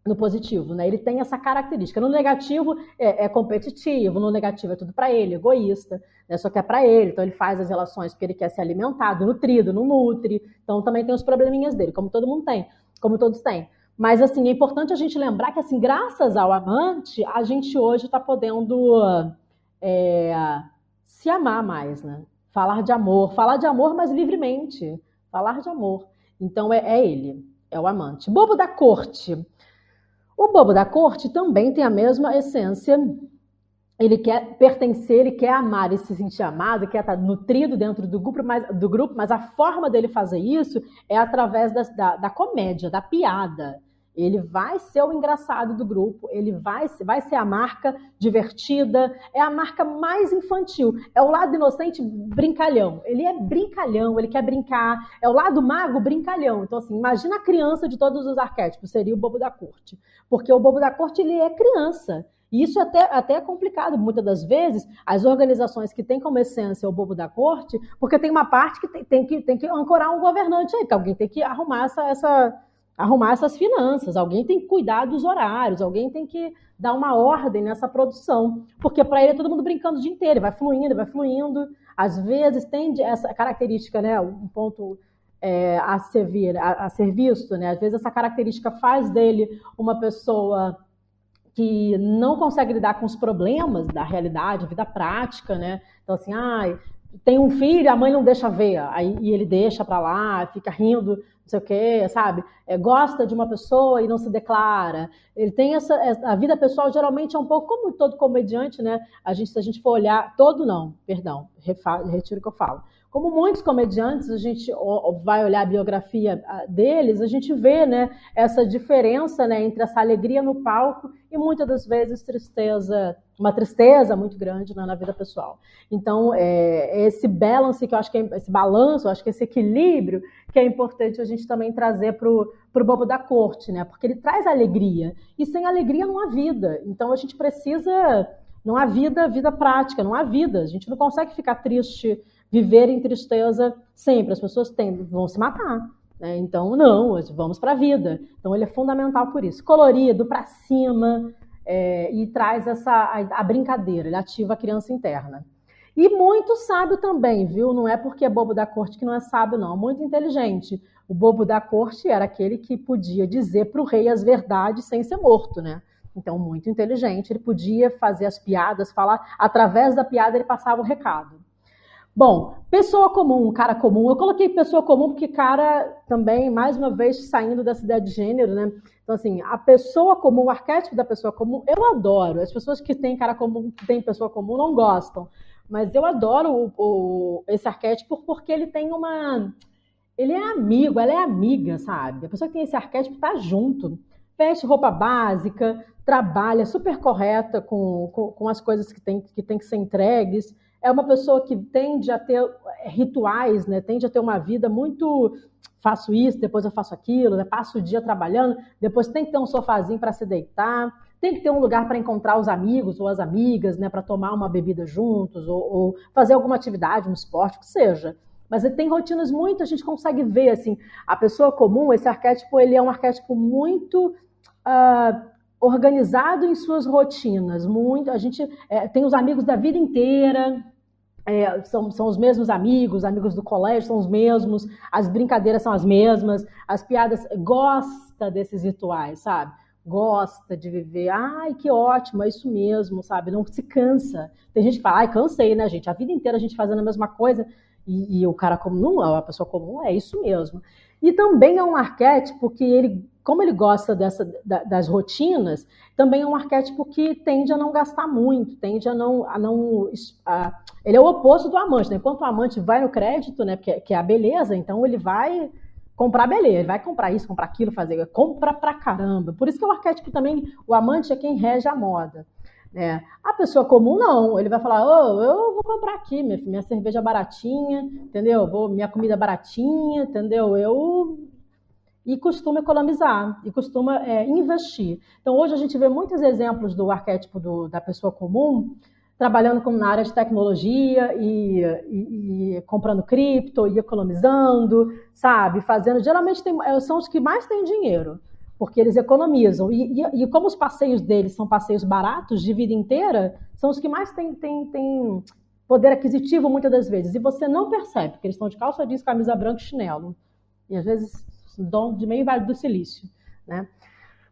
no positivo, né? Ele tem essa característica. No negativo é, é competitivo, no negativo é tudo para ele, egoísta, né? Só que é para ele, então ele faz as relações porque ele quer ser alimentado, nutrido, não nutre. Então também tem os probleminhas dele, como todo mundo tem, como todos têm. Mas assim, é importante a gente lembrar que assim, graças ao amante, a gente hoje está podendo é, se amar mais, né? Falar de amor, falar de amor, mas livremente. Falar de amor. Então é, é ele, é o amante. Bobo da corte. O bobo da corte também tem a mesma essência. Ele quer pertencer, ele quer amar, ele se sentir amado, quer estar nutrido dentro do grupo, mas, do grupo, mas a forma dele fazer isso é através da, da, da comédia, da piada. Ele vai ser o engraçado do grupo, ele vai, vai ser a marca divertida, é a marca mais infantil. É o lado inocente brincalhão. Ele é brincalhão, ele quer brincar. É o lado mago brincalhão. Então, assim, imagina a criança de todos os arquétipos, seria o bobo da corte. Porque o bobo da corte, ele é criança. E isso até, até é complicado, muitas das vezes, as organizações que têm como essência o bobo da corte, porque tem uma parte que tem, tem que, tem que ancorar um governante aí, que alguém tem que arrumar essa, essa arrumar essas finanças, alguém tem que cuidar dos horários, alguém tem que dar uma ordem nessa produção, porque para ele é todo mundo brincando o dia inteiro, vai fluindo, vai fluindo. Às vezes tem essa característica, né? Um ponto é, a, servir, a, a ser visto, né? Às vezes essa característica faz dele uma pessoa que não consegue lidar com os problemas da realidade, vida prática, né? Então, assim, ah, tem um filho, a mãe não deixa ver, aí e ele deixa para lá, fica rindo, não sei o quê, sabe? É, gosta de uma pessoa e não se declara. Ele tem essa, a vida pessoal geralmente é um pouco como todo comediante, né? A gente, se a gente for olhar, todo não, perdão, retiro o que eu falo como muitos comediantes, a gente vai olhar a biografia deles, a gente vê né, essa diferença né, entre essa alegria no palco e muitas das vezes tristeza, uma tristeza muito grande né, na vida pessoal. Então, é, esse balance que eu acho que é, esse balanço, eu acho que esse equilíbrio que é importante a gente também trazer para o bobo da corte, né? Porque ele traz alegria. E sem alegria não há vida. Então a gente precisa. Não há vida, vida prática, não há vida. A gente não consegue ficar triste viver em tristeza sempre. As pessoas têm, vão se matar. Né? Então, não, vamos para a vida. Então, ele é fundamental por isso. Colorido, para cima, é, e traz essa a, a, brincadeira, ele ativa a criança interna. E muito sábio também, viu? Não é porque é bobo da corte que não é sábio, não. Muito inteligente. O bobo da corte era aquele que podia dizer para o rei as verdades sem ser morto, né? Então, muito inteligente. Ele podia fazer as piadas, falar. Através da piada, ele passava o recado. Bom, pessoa comum, cara comum. Eu coloquei pessoa comum porque cara também, mais uma vez, saindo dessa ideia de gênero, né? Então, assim, a pessoa comum, o arquétipo da pessoa comum, eu adoro. As pessoas que têm cara comum, que têm pessoa comum, não gostam. Mas eu adoro o, o, esse arquétipo porque ele tem uma. Ele é amigo, ela é amiga, sabe? A pessoa que tem esse arquétipo tá junto. Veste roupa básica, trabalha super correta com, com, com as coisas que tem, que tem que ser entregues é uma pessoa que tende a ter é, rituais, né? tende a ter uma vida muito faço isso, depois eu faço aquilo, né? passo o dia trabalhando, depois tem que ter um sofazinho para se deitar, tem que ter um lugar para encontrar os amigos ou as amigas, né? para tomar uma bebida juntos, ou, ou, fazer alguma atividade, um esporte, o que seja. Mas ele tem rotinas muito, a gente consegue ver, assim, a pessoa comum, esse arquétipo, ele é um arquétipo muito uh, organizado em suas rotinas. Muito, a gente é, tem os amigos da vida inteira, é, são, são os mesmos amigos, amigos do colégio são os mesmos, as brincadeiras são as mesmas, as piadas gosta desses rituais, sabe? Gosta de viver, ai que ótimo, é isso mesmo, sabe? Não se cansa. Tem gente que fala, ai cansei, né, gente? A vida inteira a gente fazendo a mesma coisa e, e o cara comum, a pessoa comum, é isso mesmo. E também é um arquétipo que ele como ele gosta dessa, das rotinas, também é um arquétipo que tende a não gastar muito, tende a não. A não a, ele é o oposto do amante, né? Enquanto o amante vai no crédito, né? Que, que é a beleza, então ele vai comprar beleza, ele vai comprar isso, comprar aquilo, fazer. Compra pra caramba. Por isso que o arquétipo também, o amante é quem rege a moda. Né? A pessoa comum não, ele vai falar, oh, eu vou comprar aqui, minha, minha cerveja baratinha, entendeu? Vou, minha comida baratinha, entendeu? Eu e costuma economizar e costuma é, investir. Então, hoje a gente vê muitos exemplos do arquétipo do, da pessoa comum trabalhando com, na área de tecnologia e, e, e, comprando cripto e economizando, sabe? Fazendo. Geralmente tem, é, são os que mais têm dinheiro, porque eles economizam. E, e, como os passeios deles são passeios baratos de vida inteira, são os que mais têm, têm, têm poder aquisitivo muitas das vezes. E você não percebe, porque eles estão de calça jeans, camisa branca e chinelo. E às vezes Dom de meio Vale do Silício, né?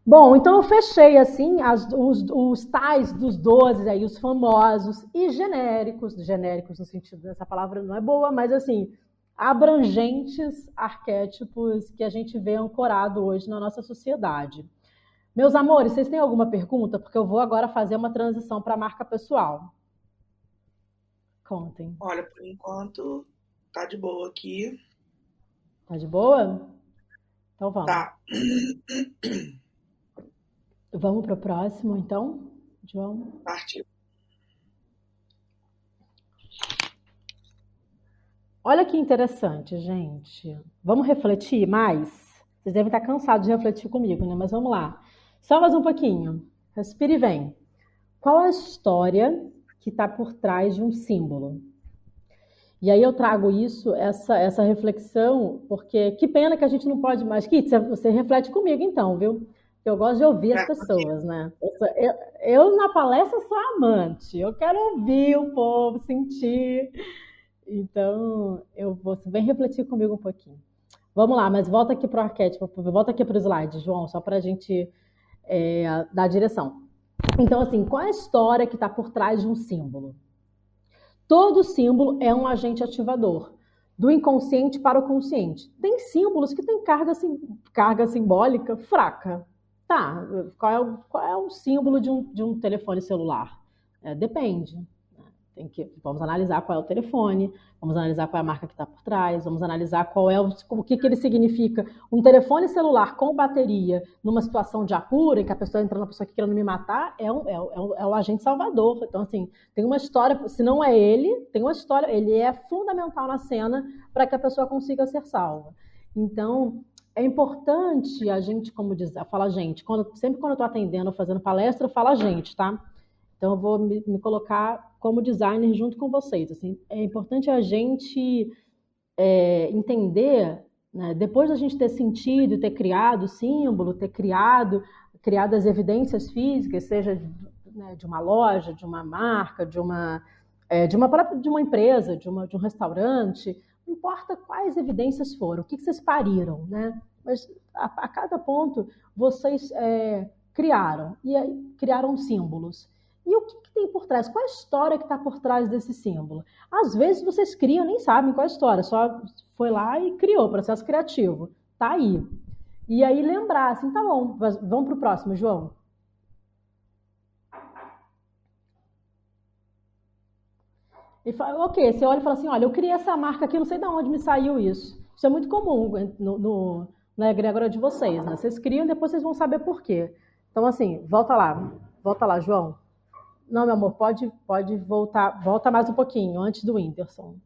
Bom, então eu fechei assim as, os, os, tais dos 12 aí, os famosos e genéricos, genéricos no sentido dessa palavra não é boa, mas assim, abrangentes arquétipos que a gente vê ancorado hoje na nossa sociedade. Meus amores, vocês têm alguma pergunta? Porque eu vou agora fazer uma transição para a marca pessoal. Contem. Olha, por enquanto tá de boa aqui. Tá de boa? Então vamos. Tá. Vamos para o próximo, então, João? Partiu. Olha que interessante, gente. Vamos refletir mais? Vocês devem estar cansados de refletir comigo, né? Mas vamos lá. Só mais um pouquinho. Respire e vem. Qual a história que está por trás de um símbolo? E aí eu trago isso, essa, essa reflexão, porque que pena que a gente não pode mais. Kit, você reflete comigo então, viu? Eu gosto de ouvir as pessoas, né? Eu, eu, na palestra sou amante, eu quero ouvir o povo, sentir. Então, eu vou, vem refletir comigo um pouquinho. Vamos lá, mas volta aqui para o arquétipo, volta aqui para o slide, João, só para a gente é, dar direção. Então, assim, qual é a história que está por trás de um símbolo? Todo símbolo é um agente ativador, do inconsciente para o consciente. Tem símbolos que têm carga, sim, carga simbólica fraca. Tá, qual é o, qual é o símbolo de um, de um telefone celular? É, depende. Tem que, vamos analisar qual é o telefone, vamos analisar qual é a marca que está por trás, vamos analisar qual é o, o que, que ele significa. Um telefone celular com bateria numa situação de apuro, em que a pessoa entra na pessoa que querendo me matar, é, um, é, um, é, um, agente salvador. Então, assim, tem uma história, se não é ele, tem uma história, ele é fundamental na cena para que a pessoa consiga ser salva. Então, é importante a gente, como diz, fala gente, quando, sempre quando eu estou atendendo, fazendo palestra, fala gente, tá? Então, eu vou me, me, colocar como designer junto com vocês. Assim, é importante a gente é, entender, né, depois da gente ter sentido, ter criado o símbolo, ter criado, criado as evidências físicas, seja né, de uma loja, de uma marca, de uma, é, de uma própria, de uma empresa, de, uma, de um restaurante, não importa quais evidências foram, o que, que vocês pariram, né? Mas a, a cada ponto vocês é, criaram e aí, criaram símbolos. E o que, que, tem por trás? Qual a história que está por trás desse símbolo? Às vezes vocês criam, nem sabem qual é a história, só foi lá e criou, processo criativo. Tá aí. E aí lembrar, assim, tá bom, vamos para o próximo, João. E fala, ok, você olha e fala assim, olha, eu criei essa marca aqui, não sei de onde me saiu isso. Isso é muito comum no, no, na egrégora de vocês, né? Vocês criam e depois vocês vão saber por quê. Então, assim, volta lá. Volta lá, João. Não, meu amor, pode, pode voltar, volta mais um pouquinho, antes do Whindersson.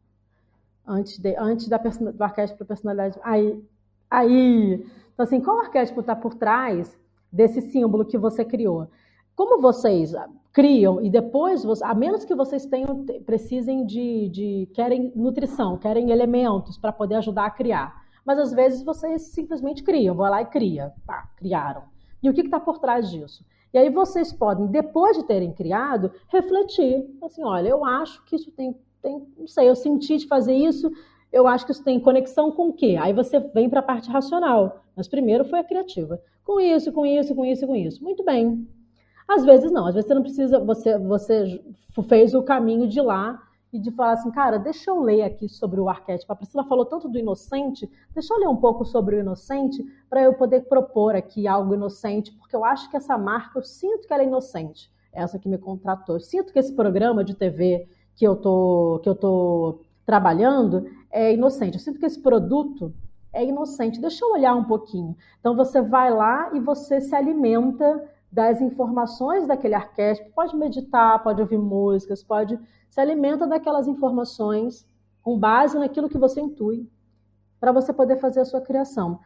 Antes, de, antes da do arquétipo da personalidade. Aí, aí. Então, assim, qual arquétipo está por trás desse símbolo que você criou? Como vocês criam e depois, a menos que vocês tenham, precisem de, de querem nutrição, querem elementos para poder ajudar a criar. Mas às vezes vocês simplesmente criam, vão lá e cria, pá, criaram. E o que está por trás disso? E aí vocês podem, depois de terem criado, refletir. Assim, olha, eu acho que isso tem, tem não sei, eu senti de fazer isso, eu acho que isso tem conexão com o quê? Aí você vem para a parte racional. Mas primeiro foi a criativa. Com isso, com isso, com isso, com isso. Muito bem. Às vezes não, às vezes você não precisa, você, você fez o caminho de lá e de falar assim, cara, deixa eu ler aqui sobre o arquétipo. A Priscila falou tanto do inocente, deixa eu ler um pouco sobre o inocente para eu poder propor aqui algo inocente, porque eu acho que essa marca, eu sinto que ela é inocente, essa que me contratou. Eu sinto que esse programa de TV que eu tô, que eu tô trabalhando é inocente. Eu sinto que esse produto é inocente. Deixa eu olhar um pouquinho. Então você vai lá e você se alimenta das informações daquele arquétipo. Pode meditar, pode ouvir músicas, pode se alimenta daquelas informações com base naquilo que você intui, para você poder fazer a sua criação.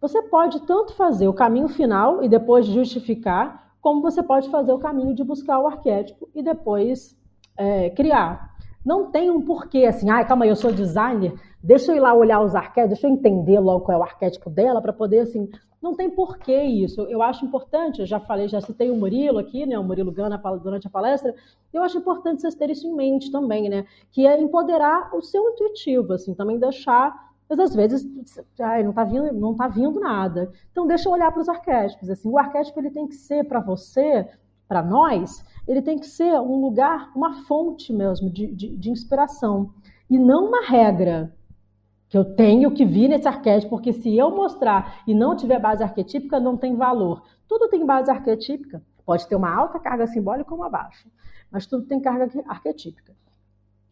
Você pode tanto fazer o caminho final e depois justificar, como você pode fazer o caminho de buscar o arquétipo e depois é, criar. Não tem um porquê assim, ai, ah, calma aí, eu sou designer, deixa eu ir lá olhar os arquétipos, deixa eu entender logo qual é o arquétipo dela para poder assim não tem porquê isso. Eu acho importante, eu já falei, já citei o Murilo aqui, né, o Murilo Gana durante a palestra, eu acho importante vocês terem isso em mente também, né, que é empoderar o seu intuitivo, assim, também deixar, mas às vezes, ai, não está vindo, não tá vindo nada. Então deixa eu olhar para os arquétipos, assim, o arquétipo ele tem que ser para você, para nós, ele tem que ser um lugar, uma fonte mesmo de, de, de inspiração, e não uma regra, que eu tenho que vir nesse arquétipo, porque se eu mostrar e não tiver base arquetípica, não tem valor. Tudo tem base arquetípica. Pode ter uma alta carga simbólica ou uma baixa, mas tudo tem carga arquetípica.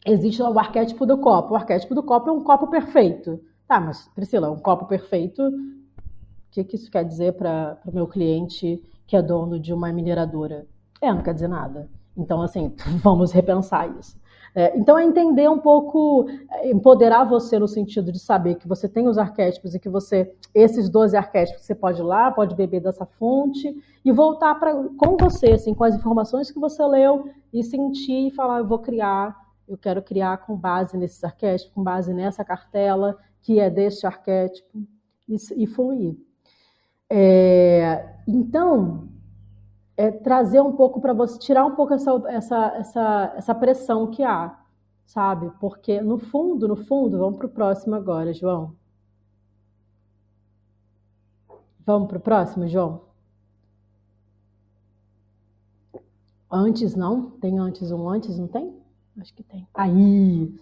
Existe o arquétipo do copo. O arquétipo do copo é um copo perfeito. Tá, mas Priscila, um copo perfeito, o que, que isso quer dizer para o meu cliente que é dono de uma mineradora? É, não quer dizer nada. Então, assim, vamos repensar isso. É, então, é entender um pouco, é, empoderar você no sentido de saber que você tem os arquétipos e que você, esses 12 arquétipos, você pode ir lá, pode beber dessa fonte e voltar pra, com você, assim, com as informações que você leu e sentir e falar: eu vou criar, eu quero criar com base nesses arquétipos, com base nessa cartela que é deste arquétipo e, e fluir. É, então, é, trazer um pouco para você, tirar um pouco essa, essa, essa, essa pressão que há, sabe? Porque no fundo, no fundo, vamos para o próximo agora, João. Vamos para o próximo, João? Antes não? Tem antes um antes, não tem? Acho que tem. Aí.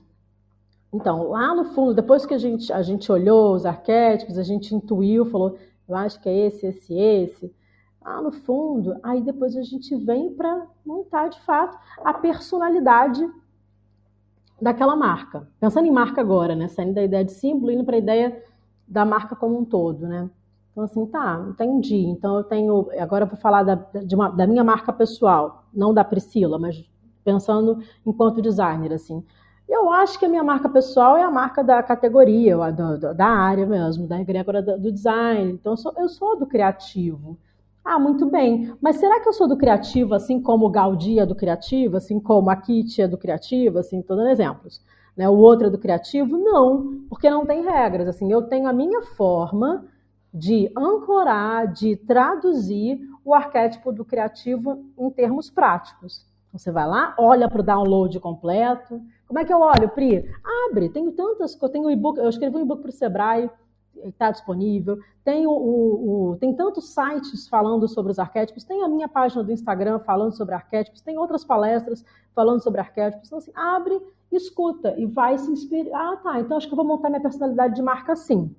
Então, lá no fundo, depois que a gente, a gente olhou os arquétipos, a gente intuiu, falou, eu acho que é esse, esse, esse. Lá no fundo, aí depois a gente vem para montar de fato a personalidade daquela marca. Pensando em marca agora, né? Saindo da ideia de símbolo indo para a ideia da marca como um todo, né? Então, assim, tá, entendi. Então, eu tenho. Agora eu vou falar da, uma, da minha marca pessoal, não da Priscila, mas pensando enquanto designer, assim. Eu acho que a minha marca pessoal é a marca da categoria, da, da área mesmo, da egrégora do design. Então, eu sou, eu sou do criativo. Ah, muito bem. Mas será que eu sou do criativo, assim como o Gaudí é do criativo, assim como a Kitty é do criativo, assim, estou dando exemplos. Né? O outro é do criativo? Não, porque não tem regras. Assim, eu tenho a minha forma de ancorar, de traduzir o arquétipo do criativo em termos práticos. Você vai lá, olha para o download completo. Como é que eu olho, Pri? Abre, tenho tantas, eu tenho e-book, eu escrevi um e-book para o Sebrae, está disponível. Tem, o, o, tem tantos sites falando sobre os arquétipos, tem a minha página do Instagram falando sobre arquétipos, tem outras palestras falando sobre arquétipos. Então, assim, abre, escuta e vai se inspirar. Ah, tá, então acho que eu vou montar minha personalidade de marca assim.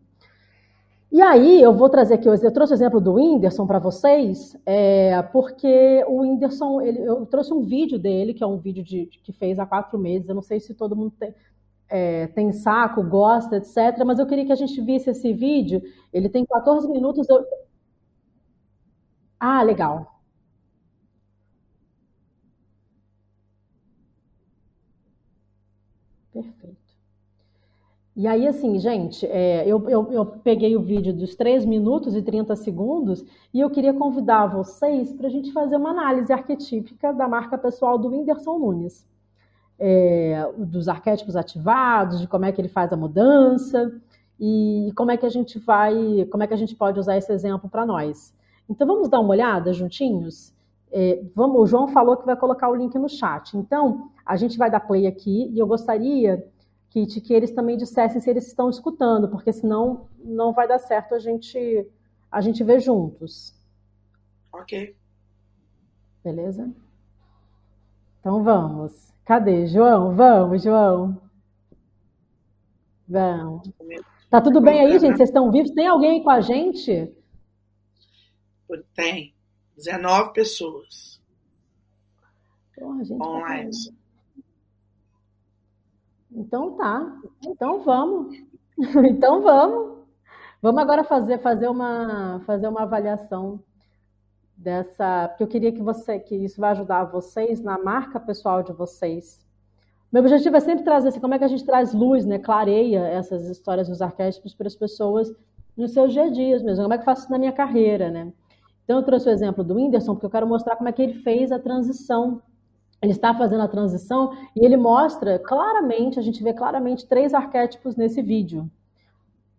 E aí, eu vou trazer aqui, eu trouxe o exemplo do Whindersson para vocês, é, porque o Whindersson, ele, eu trouxe um vídeo dele, que é um vídeo de, que fez há quatro meses, eu não sei se todo mundo tem, é, tem saco, gosta, etc. Mas eu queria que a gente visse esse vídeo. Ele tem 14 minutos. Eu... Ah, legal. Perfeito. E aí, assim, gente, é, eu, eu, eu, peguei o vídeo dos 3 minutos e 30 segundos e eu queria convidar vocês para a gente fazer uma análise arquetípica da marca pessoal do Whindersson Nunes é, dos arquétipos ativados, de como é que ele faz a mudança e como é que a gente vai, como é que a gente pode usar esse exemplo para nós. Então vamos dar uma olhada juntinhos. É, vamos, o João falou que vai colocar o link no chat. Então a gente vai dar play aqui e eu gostaria Kit, que eles também dissessem se eles estão escutando, porque senão não vai dar certo a gente a gente ver juntos. Ok. Beleza? Então vamos. Cadê? João, vamos, João. Vamos. Tá tudo bem aí, gente? Vocês estão vivos? Tem alguém com a gente? Tem. 19 pessoas. Porra, gente Online. Tá então tá. Então vamos. então vamos. Vamos agora fazer, fazer, uma, fazer uma avaliação dessa, porque eu queria que você, que isso vai ajudar vocês na marca pessoal de vocês. Meu objetivo é sempre trazer assim, como é que a gente traz luz, né, clareia essas histórias dos arquétipos para as pessoas nos seus dia a dias mesmo. Como é que eu faço isso na minha carreira, né? Então eu trouxe o exemplo do Whindersson porque eu quero mostrar como é que ele fez a transição. Ele está fazendo a transição e ele mostra claramente, a gente vê claramente três arquétipos nesse vídeo.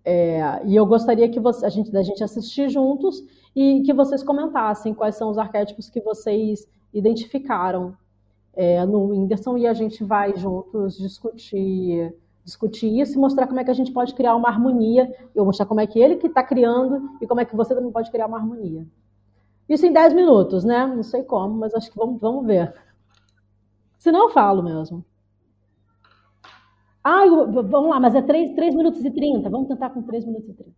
É, e eu gostaria que você, a gente, da gente assistir juntos e que vocês comentassem quais são os arquétipos que vocês identificaram é, no Whindersson e a gente vai juntos discutir discutir isso e mostrar como é que a gente pode criar uma harmonia. Eu mostrar como é que ele que está criando e como é que você também pode criar uma harmonia. Isso em 10 minutos, né? Não sei como, mas acho que vamos, vamos ver. Se não, eu falo mesmo. Ah, vamos lá, mas é 3, 3 minutos e 30. Vamos tentar com 3 minutos e 30.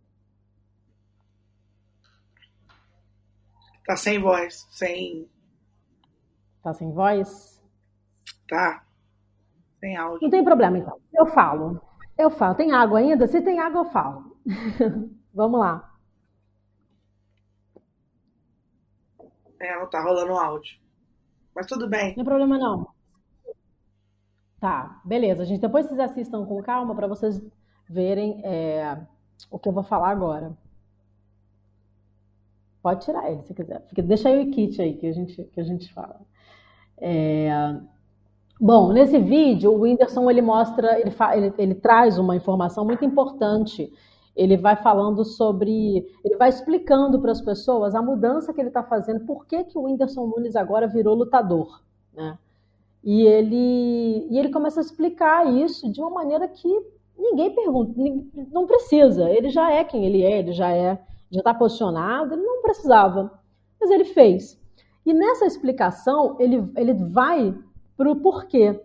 Tá sem voz, sem. Tá sem voz? Tá. Sem áudio. Não tem problema, então. Eu falo. Eu falo. Tem água ainda? Se tem água, eu falo. Vamos lá. É, não tá rolando áudio. Mas tudo bem. Não tem problema, não. Tá, beleza. Gente, depois vocês assistam com calma para vocês verem é, o que eu vou falar agora. Pode tirar ele se quiser. Deixa aí o kit aí que a gente, que a gente fala. É, bom, nesse vídeo, o Whindersson ele mostra, ele, ele, ele traz uma informação muito importante. Ele vai falando sobre, ele vai explicando para as pessoas a mudança que ele está fazendo, por que, que o Whindersson Nunes agora virou lutador, né? E ele, e ele começa a explicar isso de uma maneira que ninguém pergunta, não precisa. Ele já é quem ele é, ele já é já estar posicionado, ele não precisava, mas ele fez. E nessa explicação, ele, ele vai para o porquê.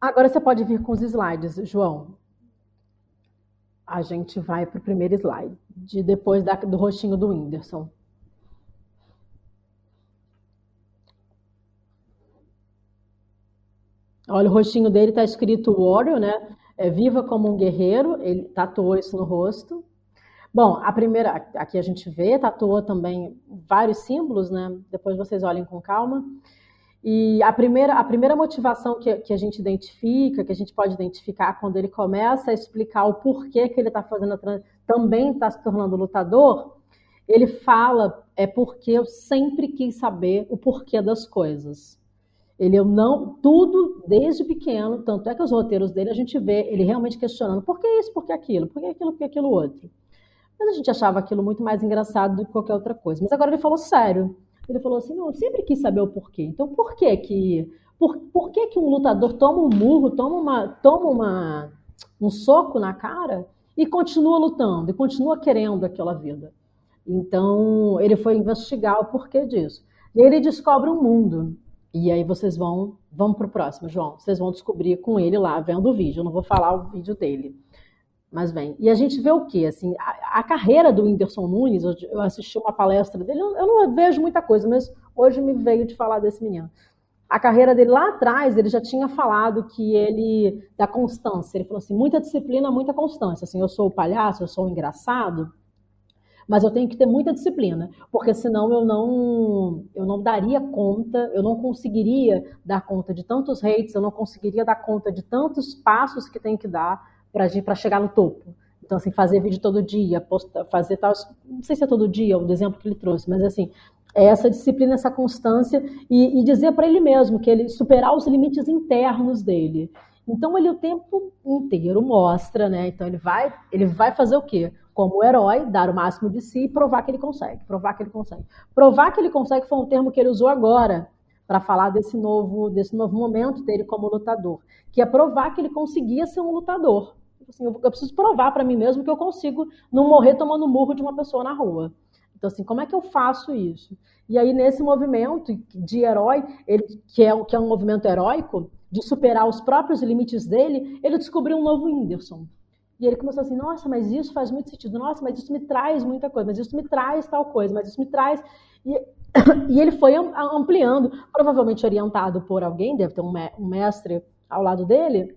Agora você pode vir com os slides, João. A gente vai para o primeiro slide, de depois da, do rostinho do Whindersson. Olha, o rostinho dele está escrito Warrior, né? É, Viva como um guerreiro. Ele tatuou isso no rosto. Bom, a primeira, aqui a gente vê, tatuou também vários símbolos, né? Depois vocês olhem com calma. E a primeira, a primeira motivação que, que a gente identifica, que a gente pode identificar quando ele começa a explicar o porquê que ele está fazendo, também está se tornando lutador, ele fala, é porque eu sempre quis saber o porquê das coisas. Ele eu não tudo desde pequeno, tanto é que os roteiros dele a gente vê ele realmente questionando por que isso, por que aquilo, por que aquilo, por que aquilo outro. Mas a gente achava aquilo muito mais engraçado do que qualquer outra coisa. Mas agora ele falou sério. Ele falou assim: não, eu sempre quis saber o porquê. Então, por que que. Por, por que, que um lutador toma um murro, toma, uma, toma uma, um soco na cara e continua lutando, e continua querendo aquela vida? Então, ele foi investigar o porquê disso. E ele descobre um mundo. E aí vocês vão, vamos para o próximo, João. Vocês vão descobrir com ele lá, vendo o vídeo. Eu não vou falar o vídeo dele. Mas bem, e a gente vê o quê? Assim, a, a carreira do Whindersson Nunes, eu assisti uma palestra dele, eu, não vejo muita coisa, mas hoje me veio de falar desse menino. A carreira dele lá atrás, ele já tinha falado que ele, da constância, ele falou assim, muita disciplina, muita constância. Assim, eu sou o palhaço, eu sou o engraçado, mas eu tenho que ter muita disciplina, porque senão eu não, eu não daria conta, eu não conseguiria dar conta de tantos hates, eu não conseguiria dar conta de tantos passos que tem que dar para chegar no topo. Então, assim, fazer vídeo todo dia, fazer tal. Não sei se é todo dia, o exemplo que ele trouxe, mas assim, é essa disciplina, essa constância e, e dizer para ele mesmo que ele superar os limites internos dele. Então ele o tempo inteiro mostra, né? Então ele vai, ele vai fazer o quê? Como herói, dar o máximo de si e provar que ele consegue, provar que ele consegue. Provar que ele consegue foi um termo que ele usou agora para falar desse novo, desse novo momento dele como lutador, que é provar que ele conseguia ser um lutador. Tipo assim, eu, eu preciso provar para mim mesmo que eu consigo não morrer tomando murro de uma pessoa na rua. Então, assim, como é que eu faço isso? E aí, nesse movimento de herói, ele, que, é, que é um movimento heróico, de superar os próprios limites dele, ele descobriu um novo Whindersson. E ele começou assim, nossa, mas isso faz muito sentido, nossa, mas isso me traz muita coisa, mas isso me traz tal coisa, mas isso me traz... E, e ele foi ampliando, provavelmente orientado por alguém, deve ter um mestre ao lado dele,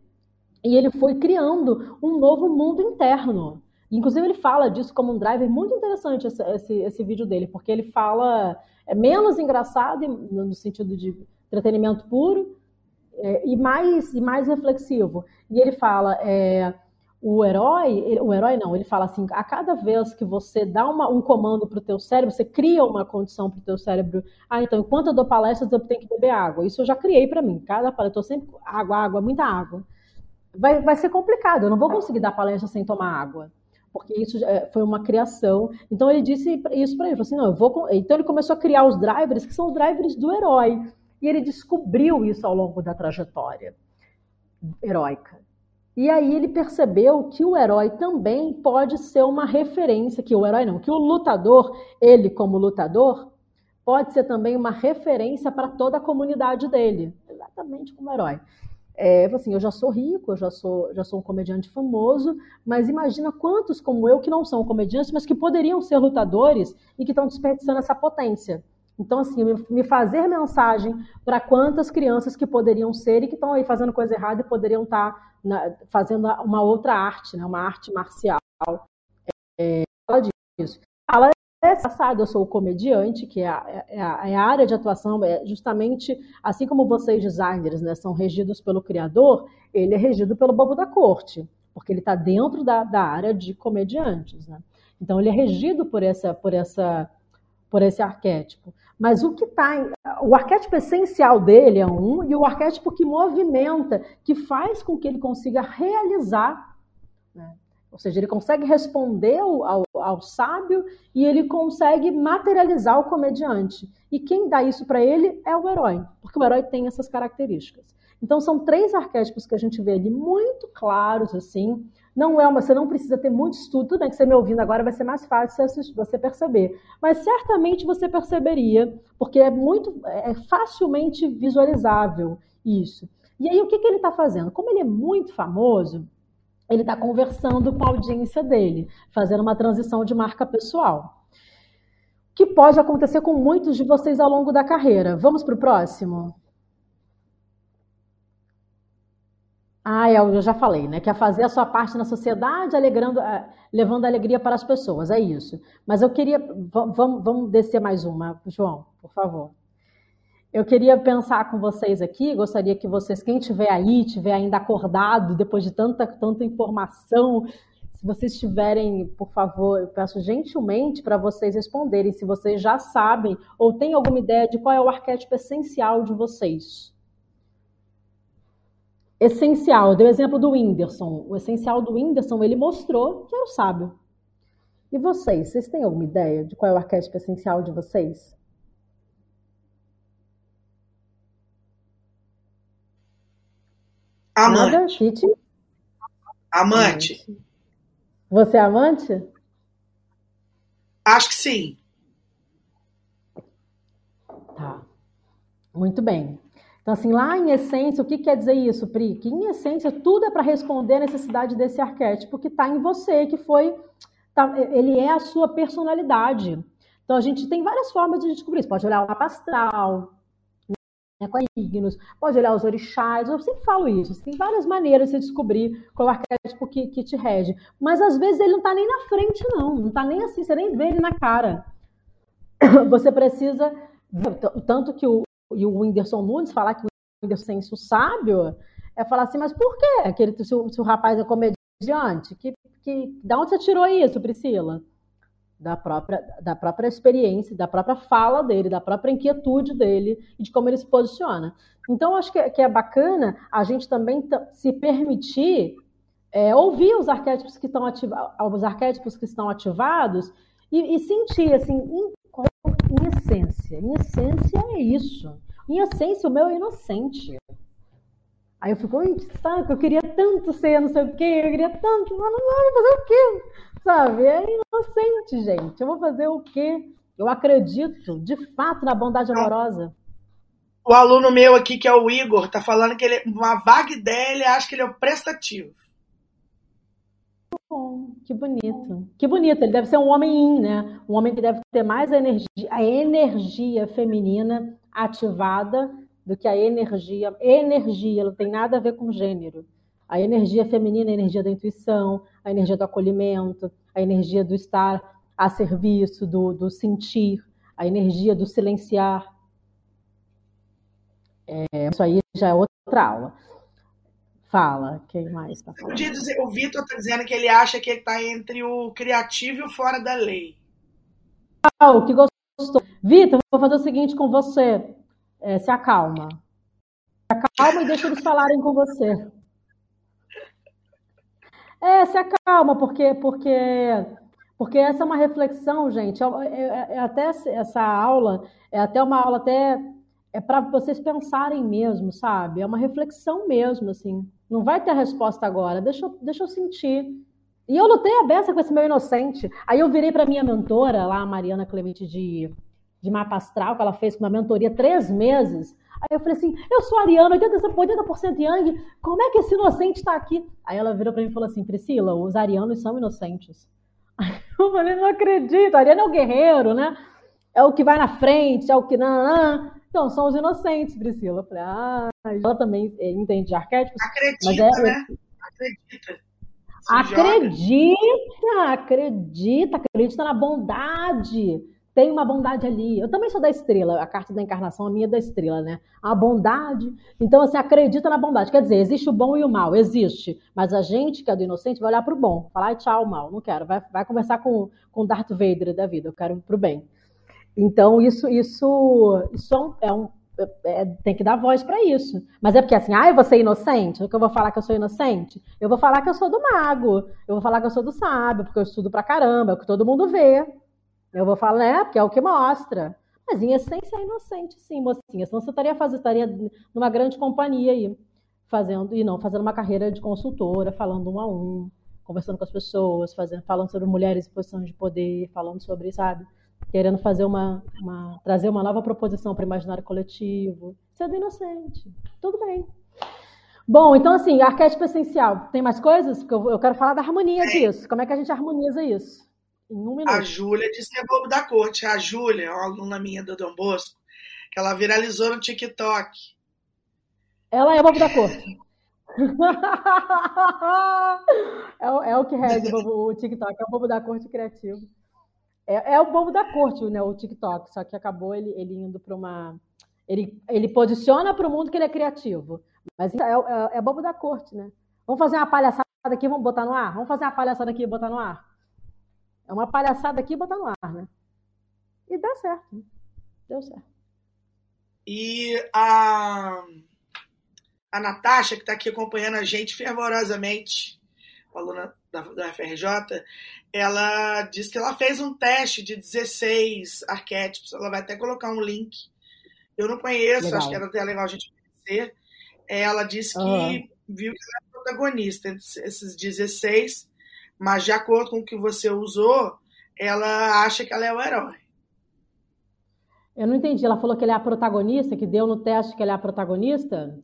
e ele foi criando um novo mundo interno. Inclusive, ele fala disso como um driver muito interessante, esse, esse, esse vídeo dele, porque ele fala, é menos engraçado, no sentido de entretenimento puro, é, e, mais, e mais reflexivo. E ele fala, é, o herói, o herói não, ele fala assim, a cada vez que você dá uma, um comando para o teu cérebro, você cria uma condição para o teu cérebro, ah, então, enquanto eu dou palestras, eu tenho que beber água. Isso eu já criei para mim, cada palestra, eu tô sempre, água, água, muita água vai, vai ser complicado. Eu não vou conseguir dar palestra sem tomar água. Porque isso foi uma criação. Então ele disse isso para ele. Assim, não, eu vou. Então ele começou a criar os drivers, que são os drivers do herói. E ele descobriu isso ao longo da trajetória heróica. E aí ele percebeu que o herói também pode ser uma referência, que o herói não, que o lutador, ele como lutador, pode ser também uma referência para toda a comunidade dele, exatamente como herói. É, assim, eu já sou rico, eu já sou, já sou um comediante famoso, mas imagina quantos como eu que não são comediantes, mas que poderiam ser lutadores e que estão desperdiçando essa potência. Então, assim, me fazer mensagem para quantas crianças que poderiam ser e que estão aí fazendo coisa errada e poderiam estar tá fazendo uma outra arte, né, uma arte marcial. É, fala disso. Fala é engraçado, eu sou comediante, que é a, é, a, é a, área de atuação, é justamente assim como vocês, designers, né, são regidos pelo criador, ele é regido pelo bobo da corte, porque ele está dentro da, da, área de comediantes. Né? Então, ele é regido por, essa, por, essa, por esse arquétipo. Mas o que está. O arquétipo essencial dele é um, e o arquétipo que movimenta, que faz com que ele consiga realizar. Né? Ou seja, ele consegue responder ao, ao, sábio e ele consegue materializar o comediante. E quem dá isso para ele é o herói, porque o herói tem essas características. Então são três arquétipos que a gente vê ali muito claros assim, Não é uma, você não precisa ter muito estudo. Tudo bem que você me ouvindo agora vai ser mais fácil você perceber. Mas certamente você perceberia, porque é muito é facilmente visualizável isso. E aí o que, que ele está fazendo? Como ele é muito famoso, ele está conversando com a audiência dele, fazendo uma transição de marca pessoal. Que pode acontecer com muitos de vocês ao longo da carreira. Vamos para o próximo? Ah, é, eu já falei, né? Que é fazer a sua parte na sociedade, alegrando, é, levando alegria para as pessoas, é isso. Mas eu queria. Vamos, vamos descer mais uma, João, por favor. Eu queria pensar com vocês aqui, gostaria que vocês, quem estiver aí, estiver ainda acordado, depois de tanta, tanta informação, se vocês tiverem, por favor, eu peço gentilmente para vocês responderem se vocês já sabem ou têm alguma ideia de qual é o arquétipo essencial de vocês essencial. Deu o exemplo do Whindersson. O essencial do Whindersson, ele mostrou que era o sábio. E vocês, vocês têm alguma ideia de qual é o arquétipo essencial de vocês? Amante. Nada, Kitty? Amante. Você é amante? Acho que sim. Tá. Muito bem. Então, assim, lá em essência, o que quer dizer isso, Pri? Que em essência tudo é para responder a necessidade desse arquétipo que está em você, que foi. Tá, ele é a sua personalidade. Então, a gente tem várias formas de descobrir isso. Pode olhar o mapa astral, né, com signos, pode olhar os orixás, eu sempre falo isso. Tem várias maneiras de você descobrir qual arquétipo que, que te rege. Mas às vezes ele não está nem na frente, não. Não está nem assim, você nem vê ele na cara. Você precisa. Tanto que o, e o Whindersson Nunes falar que o Whindersson é sábio, é falar assim, mas por quê? Aquele, se, o, se o rapaz é comediante, que, que, da onde você tirou isso, Priscila? Da própria, da própria experiência, da própria fala dele, da própria inquietude dele e de como ele se posiciona. Então, acho que, que é bacana a gente também se permitir é, ouvir os arquétipos que estão ativados, os arquétipos que estão ativados e, e sentir assim, em, em essência. Em essência é isso. Em essência, o meu é inocente. Aí eu fico, sabe, eu queria tanto ser não sei o quê, eu queria tanto, mas não vou fazer o quê? Sabe? É inocente, gente. Eu vou fazer o quê? Eu acredito, de fato, na bondade amorosa. O aluno meu aqui, que é o Igor, tá falando que ele, uma vaga ideia, ele acha que ele é o prestativo bom, que bonito. Que bonito, ele deve ser um homem in, né? Um homem que deve ter mais energia, a energia feminina ativada do que a energia. Energia, não tem nada a ver com gênero. A energia feminina a energia da intuição, a energia do acolhimento, a energia do estar a serviço, do, do sentir, a energia do silenciar. É, isso aí já é outra aula. Fala, quem mais está falando? Dizer, o Vitor está dizendo que ele acha que ele está entre o criativo e o fora da lei. Ah, o que gostou. Vitor, vou fazer o seguinte com você. É, se acalma. Se acalma e deixa eles falarem com você. É, se acalma, porque, porque, porque essa é uma reflexão, gente. É, é, é até essa aula, é até uma aula até é para vocês pensarem mesmo, sabe? É uma reflexão mesmo, assim. Não vai ter resposta agora, deixa eu, deixa eu sentir. E eu lutei a beça com esse meu inocente. Aí eu virei para minha mentora, lá, a Mariana Clemente de, de Mapa Astral, que ela fez com uma mentoria três meses. Aí eu falei assim: eu sou Ariana, 80%, 80 Yang, como é que esse inocente está aqui? Aí ela virou para mim e falou assim: Priscila, os arianos são inocentes. Aí eu falei: não acredito, Ariana é o guerreiro, né? É o que vai na frente, é o que. Não, não. Então, são os inocentes, Priscila. Eu falei, ah, ela também é, entende de arquétipos. Acredita, mas é, né? Acredita. Se acredita, joga. acredita, acredita na bondade. Tem uma bondade ali. Eu também sou da estrela, a carta da encarnação a minha é da estrela, né? A bondade. Então, assim, acredita na bondade. Quer dizer, existe o bom e o mal, existe. Mas a gente, que é do inocente, vai olhar para o bom. Falar, tchau, mal, não quero. Vai, vai conversar com, com Darth Vader da vida, eu quero para o bem. Então, isso, isso, isso é um, é, é, tem que dar voz para isso. Mas é porque assim, ah, vou ser inocente? que eu vou falar que eu sou inocente? Eu vou falar que eu sou do mago, eu vou falar que eu sou do sábio, porque eu estudo pra caramba, é o que todo mundo vê. Eu vou falar, né, porque é o que mostra. Mas em essência é inocente, sim, mocinha. Senão você estaria fazendo, estaria numa grande companhia aí, fazendo, e não fazendo uma carreira de consultora, falando um a um, conversando com as pessoas, fazendo, falando sobre mulheres em posição de poder, falando sobre, sabe, querendo fazer uma, uma trazer uma nova proposição para o imaginário coletivo, sendo inocente. Tudo bem. Bom, então assim, arquétipo essencial. Tem mais coisas? Porque eu, eu quero falar da harmonia disso. Como é que a gente harmoniza isso? Em um minuto. A Júlia disse que é bobo da corte. A Júlia, uma aluna minha do Dom Bosco, que ela viralizou no TikTok. Ela é bobo da corte. é, é, o que rege o TikTok, é o bobo da corte criativo. É, é, o bobo da corte, né, o TikTok, só que acabou ele, ele indo para uma. Ele, ele posiciona para o mundo que ele é criativo. Mas é, é, é, bobo da corte, né? Vamos fazer uma palhaçada aqui, vamos botar no ar? Vamos fazer uma palhaçada aqui e botar no ar? É uma palhaçada aqui e botar no ar, né? E dá certo. Né? Deu certo. E a, a Natasha, que está aqui acompanhando a gente fervorosamente, aluna da, da FRJ, ela disse que ela fez um teste de 16 arquétipos. Ela vai até colocar um link. Eu não conheço, legal. acho que era até legal a gente conhecer. Ela disse que uhum. viu que ela é protagonista esses 16, mas de acordo com o que você usou, ela acha que ela é o herói. Eu não entendi. Ela falou que ele é a protagonista, que deu no teste que ele é a protagonista?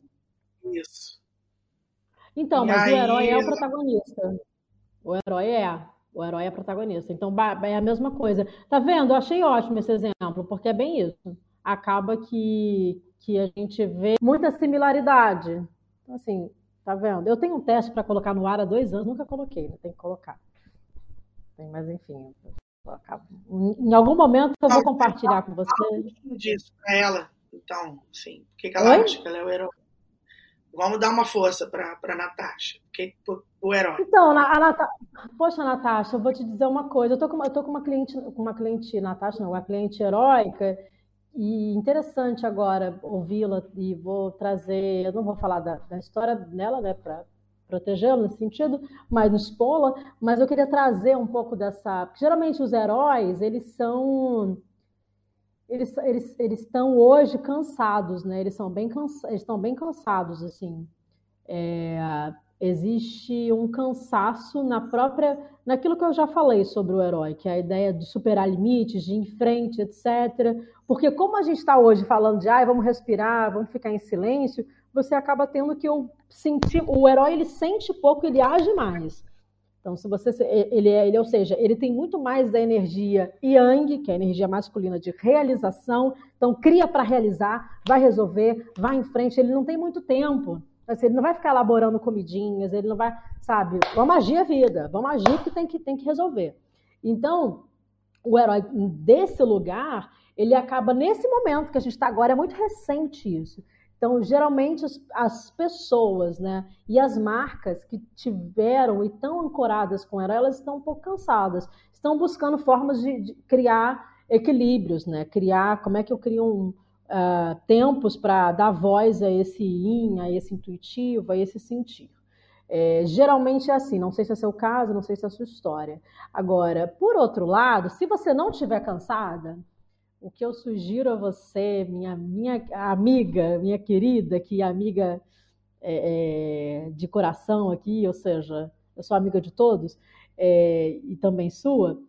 Isso. Então, e mas aí... o herói é o protagonista. O herói é. O herói é protagonista. Então, é a mesma coisa. Tá vendo? Eu achei ótimo esse exemplo, porque é bem isso. Acaba que, que a gente vê muita similaridade. Então, assim, tá vendo? Eu tenho um teste para colocar no ar há dois anos, nunca coloquei, né? tem que colocar. Mas, enfim, em algum momento eu vou compartilhar com você. disso para ela. Então, sim. O que, que ela Oi? acha que ela é o herói? Vamos dar uma força para a Natasha, que, o herói. Então, a, Natasha. Poxa, Natasha, eu vou te dizer uma coisa. Eu tô com, eu tô com uma cliente, com uma cliente, Natasha, não, uma cliente heróica, e interessante agora ouvi-la e vou trazer. Eu não vou falar da, da história dela, né, para protegê-la nesse sentido, mas no expô-la, mas eu queria trazer um pouco dessa. Porque, geralmente os heróis, eles são eles, eles, eles estão hoje cansados, né? Eles são bem cansa, eles estão bem cansados, assim. É, existe um cansaço na própria, naquilo que eu já falei sobre o herói, que é a ideia de superar limites, de ir em frente, etc. Porque como a gente está hoje falando de, ah, vamos respirar, vamos ficar em silêncio, você acaba tendo que eu sentir, o herói ele sente pouco, ele age mais. Então, se você ele é, ele, ou seja, ele tem muito mais da energia yang, que é a energia masculina de realização. Então, cria para realizar, vai resolver, vai em frente. Ele não tem muito tempo. Assim, ele não vai ficar elaborando comidinhas, ele não vai, sabe? Vamos agir a vida, vamos agir que tem que tem que resolver. Então, o herói desse lugar, ele acaba nesse momento que a gente está agora é muito recente isso. Então, geralmente, as, as, pessoas né, e as marcas que tiveram e estão ancoradas com ela, elas estão um pouco cansadas. Estão buscando formas de, de criar equilíbrios, né? Criar, como é que eu crio um, uh, tempos para dar voz a esse in, a esse intuitivo, a esse sentir. É, geralmente é assim, não sei se é seu caso, não sei se é a sua história. Agora, por outro lado, se você não estiver cansada, o que eu sugiro a você, minha, minha amiga, minha querida, que é amiga é, é, de coração aqui, ou seja, eu sou amiga de todos, é, e também sua,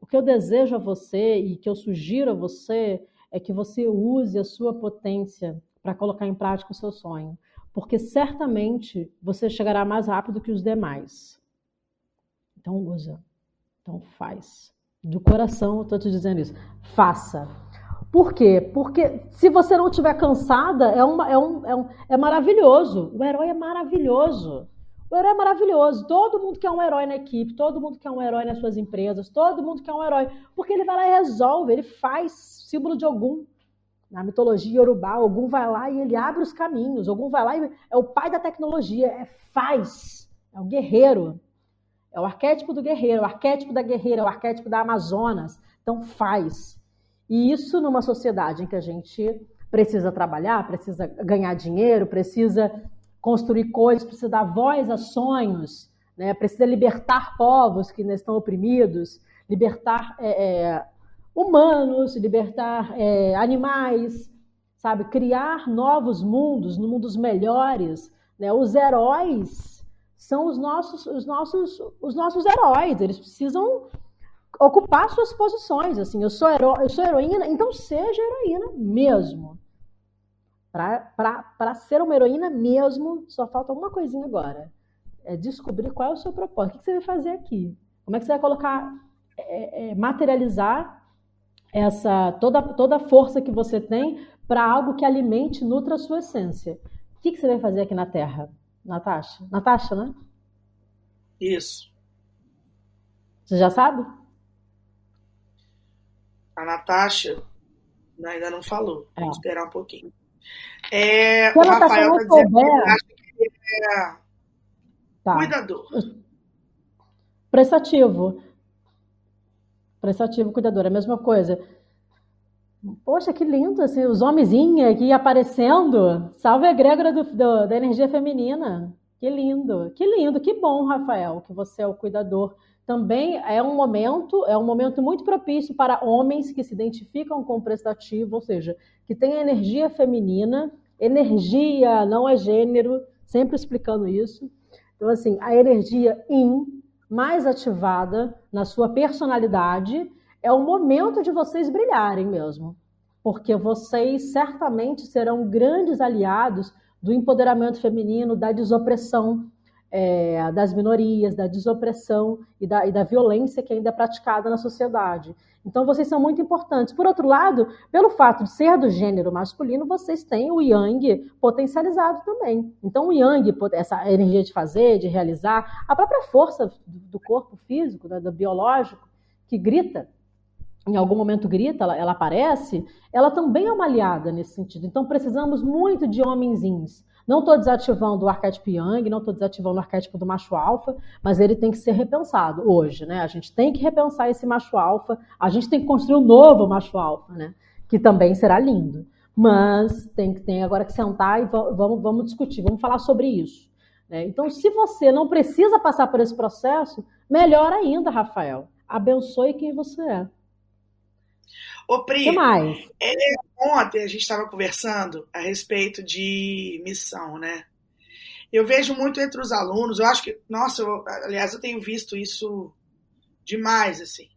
o que eu desejo a você e que eu sugiro a você é que você use a sua potência para colocar em prática o seu sonho, porque certamente você chegará mais rápido que os demais. Então usa, então faz. Do coração eu estou te dizendo isso. Faça. Por quê? Porque se você não estiver cansada, é, uma, é, um, é, um, é maravilhoso. O herói é maravilhoso. O herói é maravilhoso. Todo mundo quer um herói na equipe, todo mundo quer um herói nas suas empresas, todo mundo quer um herói. Porque ele vai lá e resolve, ele faz símbolo de Ogum. Na mitologia Yorubá, Ogum vai lá e ele abre os caminhos. Ogum vai lá e é o pai da tecnologia, é faz, é o guerreiro. É o arquétipo do guerreiro, o arquétipo da guerreira, o arquétipo da Amazonas. Então faz. E isso numa sociedade em que a gente precisa trabalhar, precisa ganhar dinheiro, precisa construir coisas, precisa dar voz a sonhos, né? precisa libertar povos que estão oprimidos, libertar é, é, humanos, libertar é, animais, sabe? Criar novos mundos, mundos melhores. Né? Os heróis são os nossos, os nossos, os nossos heróis. Eles precisam ocupar suas posições. Assim, eu sou, hero, eu sou heroína, então seja heroína mesmo. Para ser uma heroína mesmo, só falta uma coisinha agora. É descobrir qual é o seu propósito. O que você vai fazer aqui? Como é que você vai colocar, é, é, materializar essa toda, toda a força que você tem para algo que alimente, nutra a sua essência? O que, que você vai fazer aqui na Terra, Natasha? Natasha, né? Isso. Você já sabe? A Natasha ainda não falou. É. Vamos esperar um pouquinho. É, Se o Rafael está dizendo souber... que acha que ele é tá. cuidador. Prestativo. Prestativo, cuidador, é a mesma coisa. Poxa, que lindo, assim, os homenzinhos aqui aparecendo. Salve a egrégora do, do, da energia feminina. Que lindo, que lindo, que bom, Rafael, que você é o cuidador também é um momento, é um momento muito propício para homens que se identificam com o prestativo, ou seja, que têm energia feminina. Energia não é gênero, sempre explicando isso. Então, assim, a energia in mais ativada na sua personalidade é o momento de vocês brilharem mesmo. Porque vocês certamente serão grandes aliados do empoderamento feminino, da desopressão é, das minorias, da desopressão e da, e da violência que ainda é praticada na sociedade. Então, vocês são muito importantes. Por outro lado, pelo fato de ser do gênero masculino, vocês têm o yang potencializado também. Então, o yang, essa energia de fazer, de realizar, a própria força do corpo físico, do biológico, que grita, em algum momento grita, ela, ela aparece, ela também é uma aliada nesse sentido. Então, precisamos muito de homenzinhos não estou desativando o arquétipo Yang, não estou desativando o arquétipo do macho alfa, mas ele tem que ser repensado hoje, né? A gente tem que repensar esse macho alfa, a gente tem que construir um novo macho alfa, né? Que também será lindo. Mas tem, tem agora que sentar e vamos, vamos discutir, vamos falar sobre isso. Né? Então, se você não precisa passar por esse processo, melhor ainda, Rafael. Abençoe quem você é. Ô, Pri? É, ontem a gente estava conversando a respeito de missão, né? Eu vejo muito entre os alunos, eu acho que, nossa, eu, aliás, eu tenho visto isso demais, assim,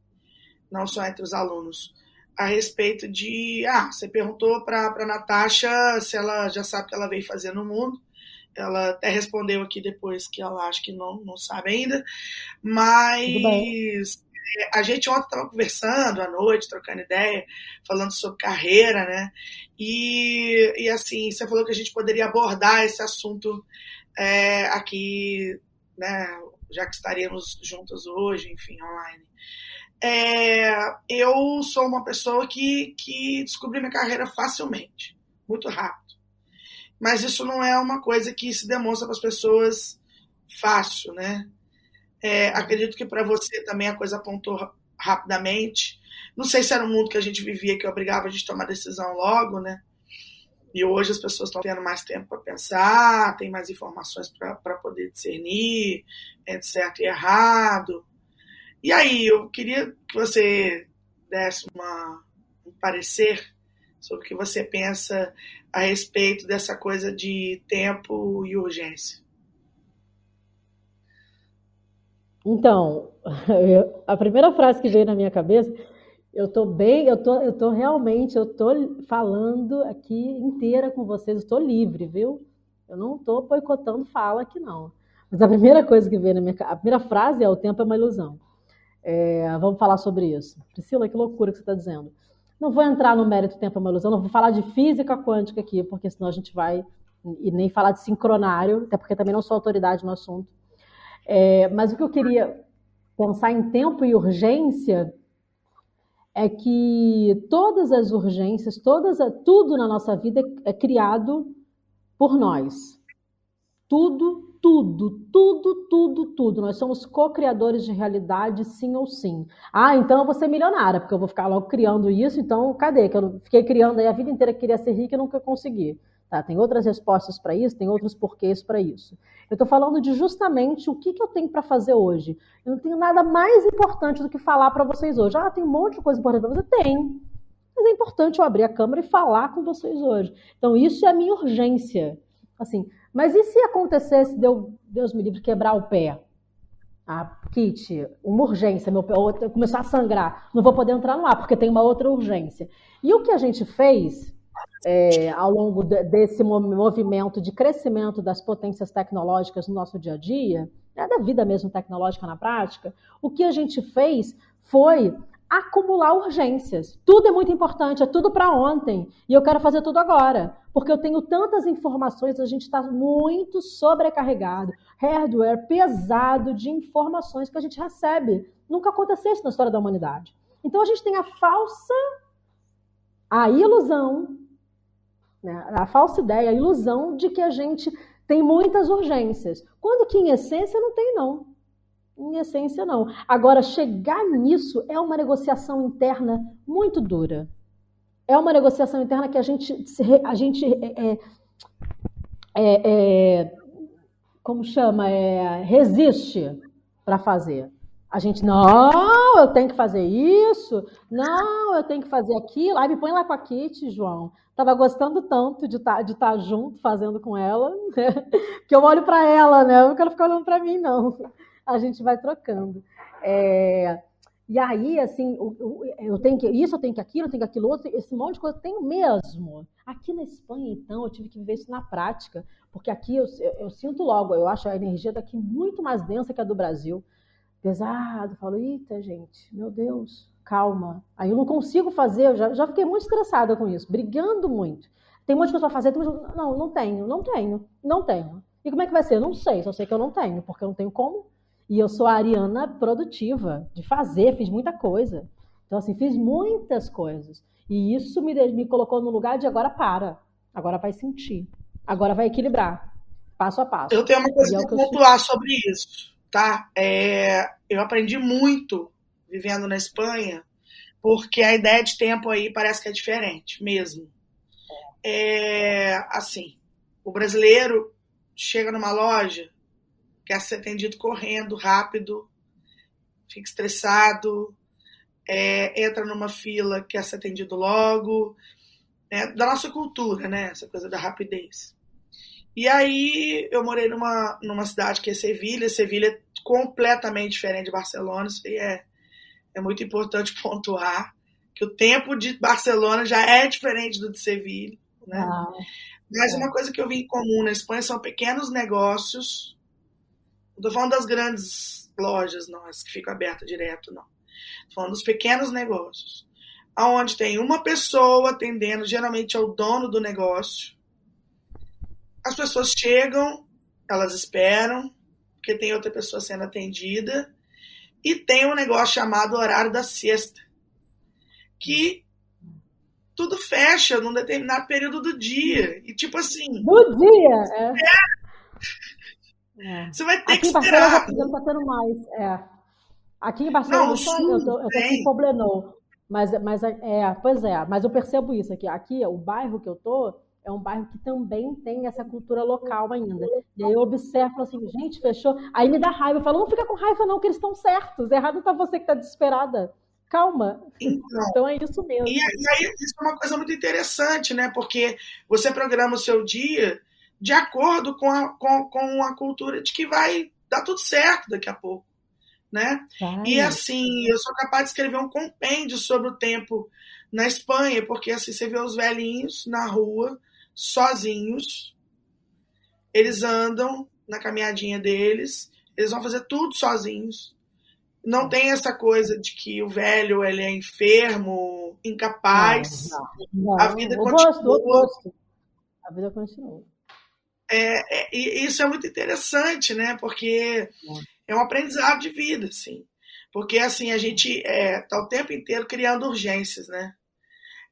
não só entre os alunos, a respeito de, ah, você perguntou para a Natasha se ela já sabe o que ela veio fazer no mundo, ela até respondeu aqui depois que ela acha que não, não sabe ainda, mas a gente ontem estava conversando à noite, trocando ideia, falando sobre carreira, né? E, e assim, você falou que a gente poderia abordar esse assunto é, aqui, né? Já que estaríamos juntos hoje, enfim, online. É, eu sou uma pessoa que, que descobri minha carreira facilmente, muito rápido. Mas isso não é uma coisa que se demonstra para as pessoas fácil, né? É, acredito que para você também a coisa apontou rapidamente. Não sei se era um mundo que a gente vivia que obrigava a gente a tomar decisão logo, né? E hoje as pessoas estão tendo mais tempo para pensar, tem mais informações para poder discernir entre certo e errado. E aí, eu queria que você desse uma, um parecer sobre o que você pensa a respeito dessa coisa de tempo e urgência. Então, eu, a primeira frase que veio na minha cabeça, eu tô bem, eu tô, eu tô realmente, eu tô falando aqui inteira com vocês, eu tô livre, viu? Eu não tô boicotando fala aqui não. Mas a primeira coisa que veio na minha, a primeira frase é o tempo é uma ilusão. É, vamos falar sobre isso. Priscila, que loucura que você está dizendo. Não vou entrar no mérito tempo é uma ilusão, não vou falar de física quântica aqui, porque senão a gente vai e nem falar de sincronário, até porque também não sou autoridade no assunto. É, mas o que eu queria pensar em tempo e urgência é que todas as urgências, todas, tudo na nossa vida é, criado por nós. Tudo, tudo, tudo, tudo, tudo. Nós somos co-criadores de realidade, sim ou sim. Ah, então eu vou ser milionária, porque eu vou ficar logo criando isso, então cadê? Que eu fiquei criando aí a vida inteira, queria ser rica e nunca consegui. Tá? Tem outras respostas para isso, tem outros porquês para isso. Eu estou falando de justamente o que, que eu tenho para fazer hoje. Eu não tenho nada mais importante do que falar para vocês hoje. Ah, tem um monte de coisa importante para você? Tem. Mas é importante eu abrir a câmera e falar com vocês hoje. Então, isso é a minha urgência. Assim, Mas e se acontecesse, Deus, Deus me livre, quebrar o pé? Ah, Kit, uma urgência, meu pé começou a sangrar, não vou poder entrar no ar porque tem uma outra urgência. E o que a gente fez é, ao longo de, desse movimento de crescimento das potências tecnológicas no nosso dia a dia, né, da vida mesmo tecnológica na prática, o que a gente fez foi acumular urgências. Tudo é muito importante, é tudo para ontem. E eu quero fazer tudo agora. Porque eu tenho tantas informações, a gente está muito sobrecarregado. Hardware pesado de informações que a gente recebe. Nunca aconteceu isso na história da humanidade. Então a gente tem a falsa, a ilusão, né? a falsa ideia, a ilusão de que a gente tem muitas urgências. Quando que em essência não tem, não. Em essência, não. Agora, chegar nisso é uma negociação interna muito dura. É uma negociação interna que a gente, a gente é, é, é, é como chama, é, resiste para fazer. A gente, não, eu tenho que fazer isso, não, eu tenho que fazer aquilo. Aí me põe lá com a Kitty, João. Tava gostando tanto de estar tá, de tá junto, fazendo com ela, né? que eu olho para ela, né? Eu não quero ficar olhando para mim, não a gente vai trocando. É, e aí, assim, eu tenho que isso, eu tenho que aquilo, eu tenho que aquilo outro, esse monte de coisa eu tenho mesmo. Aqui na Espanha, então, eu tive que viver isso na prática, porque aqui eu, eu, eu sinto logo, eu acho a energia daqui muito mais densa que a do Brasil. Pesado, eu falo, eita, gente, meu Deus, calma. Aí eu não consigo fazer, eu já, já fiquei muito estressada com isso, brigando muito. Tem um monte de coisa para fazer, tem não, não tenho, não tenho, não tenho. E como é que vai ser? Não sei, só sei que eu não tenho, porque eu não tenho como. E eu sou a Ariana produtiva, de fazer, fiz muita coisa. Então, assim, fiz muitas coisas. E isso me, me colocou no lugar de agora para. Agora vai sentir. Agora vai equilibrar. Passo a passo. Eu tenho uma coisa é para pontuar sobre isso, tá? É, eu aprendi muito vivendo na Espanha, porque a ideia de tempo aí parece que é diferente mesmo. É, assim, o brasileiro chega numa loja, quer ser atendido correndo, rápido, fica estressado, é, entra numa fila, quer ser atendido logo, é, da nossa cultura, né? Essa coisa da rapidez. E aí eu morei numa, numa cidade que é Sevilha, Sevilha é completamente diferente de Barcelona, isso aí é, é muito importante pontuar, que o tempo de Barcelona já é diferente do de Sevilha, né? Ah, Mas é. uma coisa que eu vi em comum na Espanha são pequenos negócios não estou falando das grandes lojas, não, as que ficam abertas direto, não. Estou falando dos pequenos negócios. Onde tem uma pessoa atendendo, geralmente é o dono do negócio. As pessoas chegam, elas esperam, porque tem outra pessoa sendo atendida. E tem um negócio chamado horário da siesta, que tudo fecha num determinado período do dia. E tipo assim. Do dia, é. é é. Você vai ter Aqui que em Barcelona já está tendo mais. É. Aqui em Barcelona não, só, eu tô, eu tô com Poblenou. Mas, mas é, pois é, mas eu percebo isso aqui. Aqui, o bairro que eu tô é um bairro que também tem essa cultura local ainda. E aí eu observo assim, gente, fechou. Aí me dá raiva. Eu falo, não fica com raiva, não, que eles estão certos. Errado tá você que tá desesperada. Calma. Então, então, é isso mesmo. E, e aí, isso é uma coisa muito interessante, né? Porque você programa o seu dia de acordo com a, com, com a cultura de que vai dar tudo certo daqui a pouco. Né? E assim, eu sou capaz de escrever um compêndio sobre o tempo na Espanha, porque assim, você vê os velhinhos na rua, sozinhos, eles andam na caminhadinha deles, eles vão fazer tudo sozinhos. Não tem essa coisa de que o velho ele é enfermo, incapaz. Não, não, não. A vida continua. Gosto, gosto. A vida continua. É, é, e isso é muito interessante, né? Porque é um aprendizado de vida, assim. Porque, assim, a gente é, tá o tempo inteiro criando urgências, né?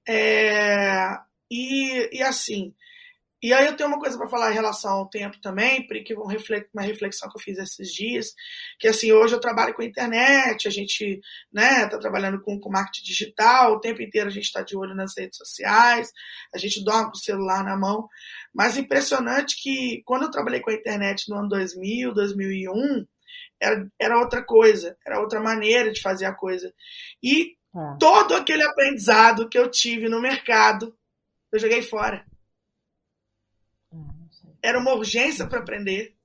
É, e, e, assim, e aí eu tenho uma coisa para falar em relação ao tempo também, porque uma reflexão que eu fiz esses dias, que assim, hoje eu trabalho com internet, a gente né, tá trabalhando com, com marketing digital, o tempo inteiro a gente está de olho nas redes sociais, a gente dorme com o celular na mão, mas impressionante que quando eu trabalhei com a internet no ano 2000, 2001, era, era outra coisa, era outra maneira de fazer a coisa. E é. todo aquele aprendizado que eu tive no mercado, eu joguei fora era uma urgência para aprender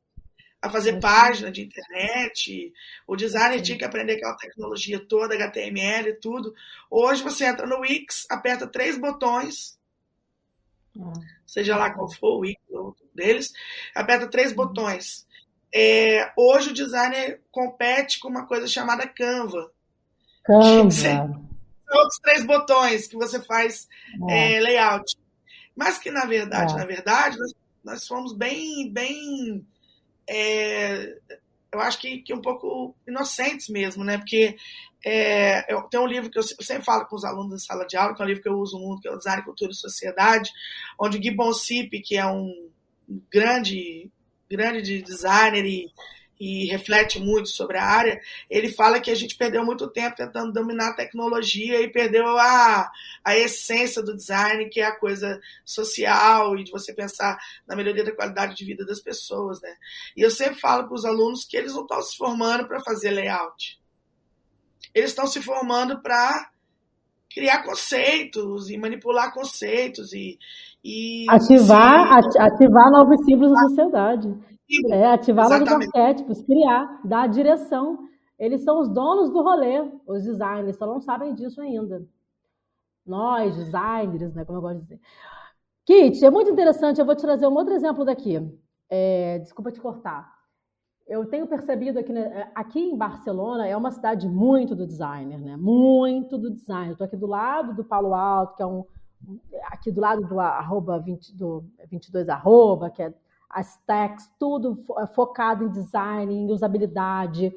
a fazer página de internet, o designer tinha que aprender aquela tecnologia toda, HTML e tudo. Hoje você entra no Wix, aperta três botões, ah. seja lá qual for o Wix ou deles, aperta três uhum. botões. É, hoje o designer compete com uma coisa chamada Canva. Canva. São outros três botões que você faz é. É, layout. Mas que, na verdade, é. na verdade, nós, nós fomos bem, bem é, eu acho que, que um pouco inocentes mesmo, né? Porque é, eu, tem um livro que eu, eu, sempre falo com os alunos da sala de aula, que é um livro que eu uso muito, que é o Design, Cultura e Sociedade, onde o Gibbon Sip, que é um grande, grande designer e e reflete muito sobre a área, ele fala que a gente perdeu muito tempo tentando dominar a tecnologia e perdeu a, a essência do design, que é a coisa social e de você pensar na melhoria da qualidade de vida das pessoas. Né? E eu sempre falo para os alunos que eles não estão se formando para fazer layout. Eles estão se formando para criar conceitos e manipular conceitos e, e ativar, ativar novos símbolos da sociedade. É, ativar os arquétipos, criar, dar direção. Eles são os donos do rolê, os designers, só não sabem disso ainda. Nós, designers, né, como eu gosto de dizer. Kit, é muito interessante, eu vou te trazer um outro exemplo daqui. É, desculpa te cortar. Eu tenho percebido aqui, né, aqui em Barcelona é uma cidade muito do designer, né? Muito do designer. Estou aqui do lado do Palo Alto, que é um aqui do lado do arroba 20, do 22 arroba, que é as techs, tudo é focado em design, em usabilidade,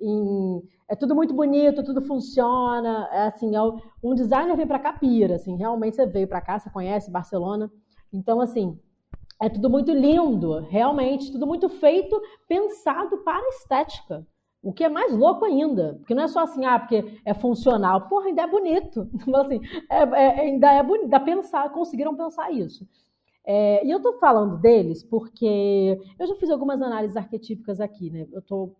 em, é tudo muito bonito, tudo funciona, é assim, é, um designer vem para cá pira, assim, realmente você veio para cá, você conhece Barcelona, então assim, é tudo muito lindo, realmente, tudo muito feito, pensado para estética. O que é mais louco ainda, porque não é só assim, ah, porque é funcional, porra, ainda é bonito. assim, é, é, ainda é bonito, dá pensar, conseguiram pensar isso. É, e eu estou falando deles porque eu já fiz algumas análises arquetípicas aqui, né? Eu estou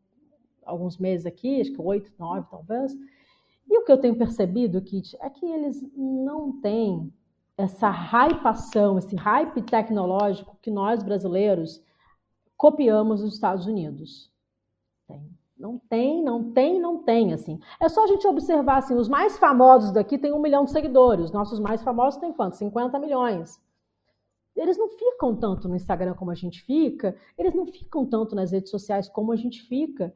alguns meses aqui, acho que oito, nove talvez. E o que eu tenho percebido, Kit, é que eles não têm essa hypação, esse hype tecnológico que nós brasileiros copiamos dos Estados Unidos. Tem. Não tem, não tem, não tem, assim. É só a gente observar, assim, os mais famosos daqui têm um milhão de seguidores. Nossos mais famosos têm quanto? 50 milhões eles não ficam tanto no Instagram como a gente fica, eles não ficam tanto nas redes sociais como a gente fica.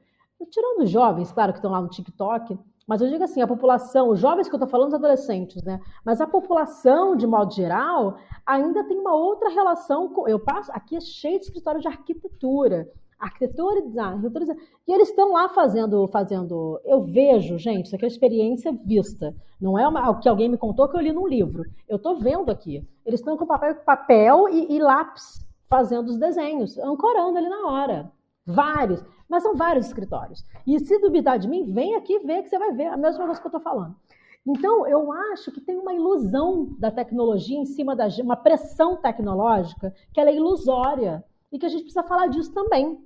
Tirando os jovens, claro, que estão lá no TikTok, mas eu digo assim, a população, os jovens que eu estou falando, os adolescentes, né? Mas a população, de modo geral, ainda tem uma outra relação com. Eu passo, aqui é cheio de escritório de arquitetura arquitetura e design, arquitetura e design. E eles estão lá fazendo, fazendo. Eu vejo, gente, isso aqui é experiência vista. Não é o que alguém me contou que eu li num livro. Eu estou vendo aqui. Eles estão com papel, papel e, e lápis fazendo os desenhos, ancorando ali na hora. Vários. Mas são vários escritórios. E se duvidar de mim, vem aqui ver que você vai ver a mesma coisa que eu estou falando. Então, eu acho que tem uma ilusão da tecnologia em cima da uma pressão tecnológica que ela é ilusória e que a gente precisa falar disso também.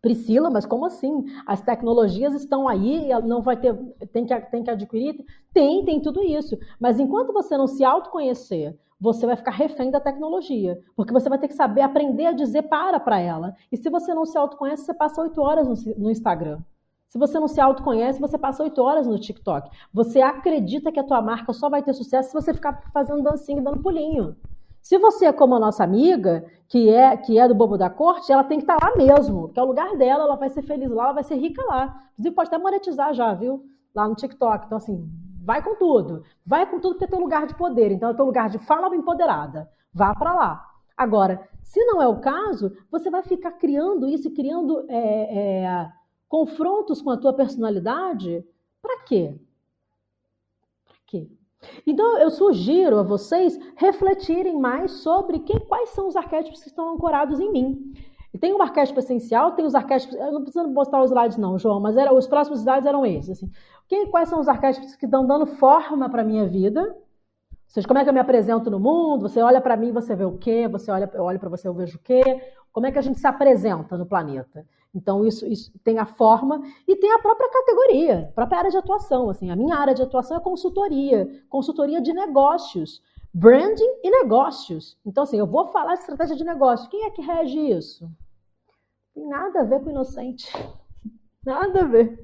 Priscila, mas como assim? As tecnologias estão aí, não vai ter, tem que, tem que adquirir? Tem, tem tudo isso. Mas enquanto você não se autoconhecer, você vai ficar refém da tecnologia, porque você vai ter que saber aprender a dizer para para ela. E se você não se autoconhece, você passa oito horas no, no Instagram. Se você não se autoconhece, você passa oito horas no TikTok. Você acredita que a tua marca só vai ter sucesso se você ficar fazendo dancinha e dando pulinho. Se você como a nossa amiga, que é que é do bobo da corte, ela tem que estar lá mesmo, que é o lugar dela, ela vai ser feliz lá, ela vai ser rica lá. Inclusive, pode até monetizar já, viu? Lá no TikTok. Então, assim, vai com tudo. Vai com tudo porque é teu lugar de poder. Então, é teu lugar de fala empoderada. Vá para lá. Agora, se não é o caso, você vai ficar criando isso e criando é, é, confrontos com a tua personalidade. Para quê? Então, eu sugiro a vocês refletirem mais sobre que, quais são os arquétipos que estão ancorados em mim. E tem um arquétipo essencial, tem os arquétipos. Eu não preciso mostrar os slides, não, João, mas era, os próximos slides eram esses. Assim. Que, quais são os arquétipos que estão dando forma para a minha vida? Ou seja, como é que eu me apresento no mundo? Você olha para mim, você vê o quê? Você olha, eu olho para você, eu vejo o quê? Como é que a gente se apresenta no planeta? Então, isso, isso tem a forma e tem a própria categoria, a própria área de atuação. Assim, a minha área de atuação é consultoria, consultoria de negócios. branding e negócios. Então, assim, eu vou falar de estratégia de negócio. Quem é que rege isso? Tem nada a ver com inocente. Nada a ver.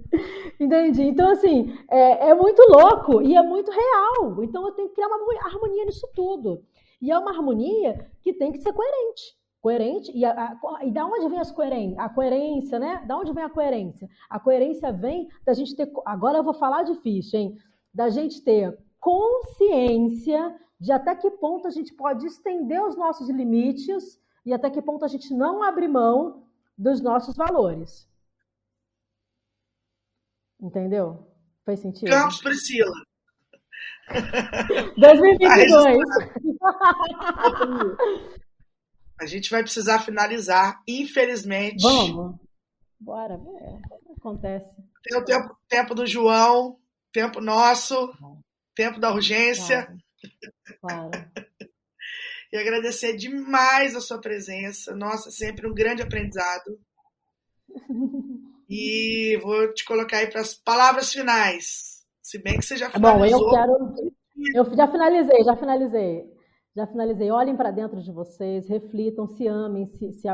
Entendi. Então, assim, é, é, muito louco e é muito real. Então, eu tenho que criar uma harmonia nisso tudo. E é uma harmonia que tem que ser coerente. Coerente. E, a, a, e da onde vem as coerência? A coerência, né? Da onde vem a coerência? A coerência vem da gente ter. Agora eu vou falar difícil, hein? Da gente ter consciência de até que ponto a gente pode estender os nossos limites e até que ponto a gente não abre mão dos nossos valores. Entendeu? Faz sentido? Campos Priscila. 2022. A gente vai precisar finalizar, infelizmente. Vamos. Bora. É, acontece. Tem o tempo, tempo do João, tempo nosso, tempo da urgência. Claro. claro. E agradecer demais a sua presença. Nossa, sempre um grande aprendizado. E vou te colocar aí para as palavras finais. Se bem que você já finalizou. Bom, eu quero. Eu já finalizei, já finalizei. Já finalizei. Olhem para dentro de vocês, reflitam, se amem, se, se,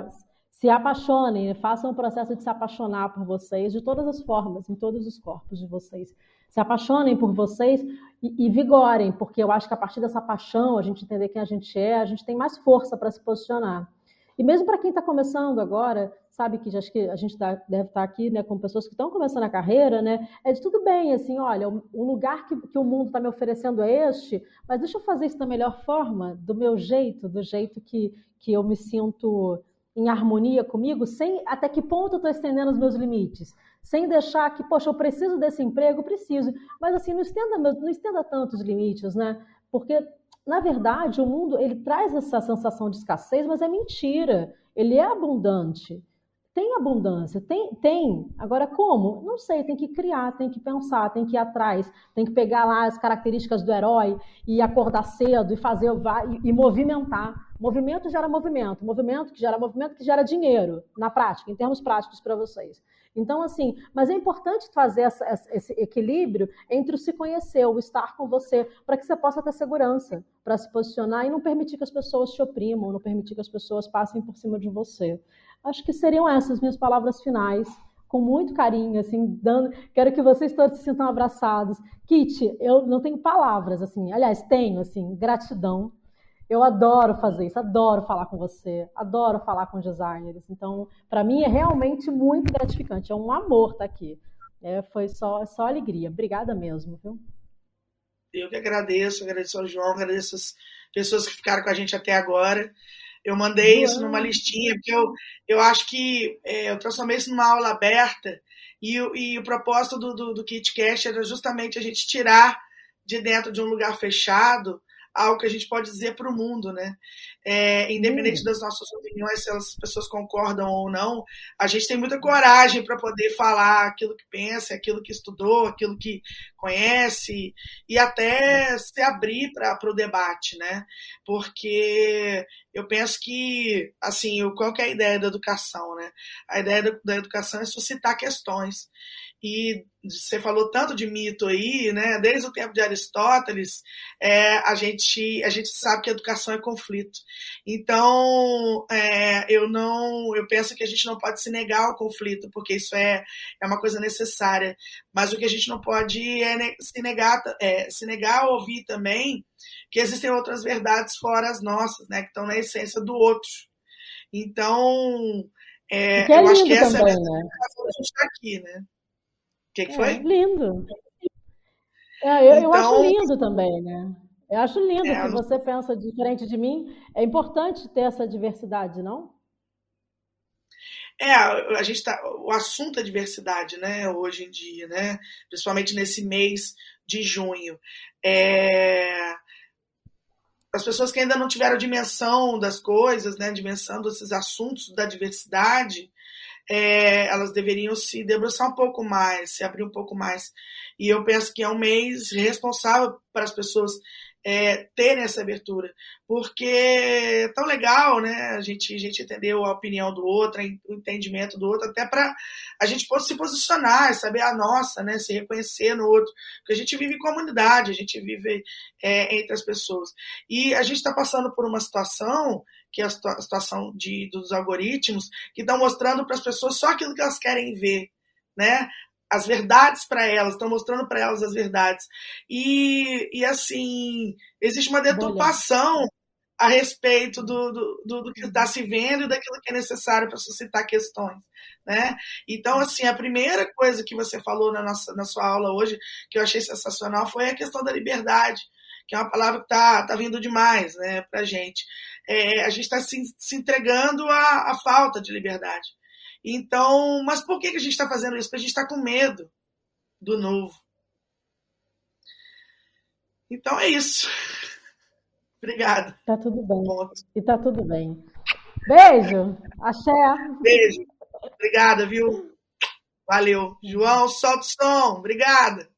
se apaixonem, façam o processo de se apaixonar por vocês de todas as formas, em todos os corpos de vocês. Se apaixonem por vocês e, e vigorem, porque eu acho que a partir dessa paixão, a gente entender quem a gente é, a gente tem mais força para se posicionar. E mesmo para quem está começando agora, sabe que acho que a gente tá, deve estar tá aqui, né, com pessoas que estão começando a carreira, né? É de tudo bem, assim, olha, o lugar que, que o mundo está me oferecendo é este, mas deixa eu fazer isso da melhor forma, do meu jeito, do jeito que, que eu me sinto em harmonia comigo, sem até que ponto eu estou estendendo os meus limites, sem deixar que, poxa, eu preciso desse emprego, preciso, mas assim, não estenda, não estenda tantos limites, né? Porque na verdade, o mundo ele traz essa sensação de escassez, mas é mentira. Ele é abundante. Tem abundância, tem, tem. Agora como? Não sei, tem que criar, tem que pensar, tem que ir atrás, tem que pegar lá as características do herói e acordar cedo e fazer e, e movimentar. Movimento gera movimento, movimento que gera movimento que gera dinheiro, na prática, em termos práticos para vocês. Então, assim, mas é importante fazer essa, esse equilíbrio entre o se conhecer, o estar com você, para que você possa ter segurança para se posicionar e não permitir que as pessoas te oprimam, não permitir que as pessoas passem por cima de você. Acho que seriam essas minhas palavras finais com muito carinho, assim, dando. Quero que vocês todos se sintam abraçados. Kit, eu não tenho palavras, assim, aliás, tenho, assim, gratidão eu adoro fazer isso, adoro falar com você, adoro falar com designers. Então, para mim é realmente muito gratificante, é um amor estar tá aqui. É, foi só, só alegria. Obrigada mesmo, viu? Eu que agradeço, agradeço ao João, agradeço as pessoas que ficaram com a gente até agora. Eu mandei isso numa listinha, porque eu, eu acho que é, eu transformei isso numa aula aberta e, e o propósito do, do, do KitCast era justamente a gente tirar de dentro de um lugar fechado algo que a gente pode dizer para o mundo, né? É, independente das nossas opiniões, se as pessoas concordam ou não, a gente tem muita coragem para poder falar aquilo que pensa, aquilo que estudou, aquilo que conhece e até se abrir para o debate, né? Porque eu penso que, assim, qual que é a ideia da educação, né? A ideia da educação é suscitar questões. E você falou tanto de mito aí, né? Desde o tempo de Aristóteles, é, a, gente, a gente sabe que a educação é conflito. Então, é, eu não, eu penso que a gente não pode se negar ao conflito, porque isso é, é uma coisa necessária. Mas o que a gente não pode é se negar, é, se negar a ouvir também que existem outras verdades fora as nossas, né? Que estão na essência do outro. Então, é, que é eu acho que essa também, é a né? a gente está aqui, né? que, que foi? É, lindo. É, eu, então, eu, acho então, lindo também, né? Eu acho lindo. É, Se você pensa diferente de mim, é importante ter essa diversidade, não? É, a gente tá, o assunto é diversidade, né, hoje em dia, né, principalmente nesse mês de junho. É, as pessoas que ainda não tiveram dimensão das coisas, né, dimensão desses assuntos da diversidade, é, elas deveriam se debruçar um pouco mais, se abrir um pouco mais. E eu penso que é um mês responsável para as pessoas é, terem essa abertura, porque é tão legal, né? A gente, a gente entender a opinião do outro, o entendimento do outro, até para a gente poder se posicionar, saber a nossa, né? Se reconhecer no outro, porque a gente vive em comunidade, a gente vive é, entre as pessoas. E a gente está passando por uma situação que é a situação de, dos algoritmos, que estão mostrando para as pessoas só aquilo que elas querem ver, né? As verdades para elas, estão mostrando para elas as verdades. E, e assim, existe uma deturpação a respeito do, do, do, do que está se vendo e daquilo que é necessário para suscitar questões. Né? Então, assim, a primeira coisa que você falou na, nossa, na sua aula hoje, que eu achei sensacional, foi a questão da liberdade, que é uma palavra que está tá vindo demais né, para a gente. É, a gente está se, se, entregando à, à falta de liberdade. Então, mas por que, que a gente está fazendo isso? Porque a gente está com medo do novo. Então é isso. Obrigada. Tá tudo bem. Ponto. E tá tudo bem. Beijo. Axé. Beijo. Obrigada, viu? Valeu. João, solta o som. Obrigada.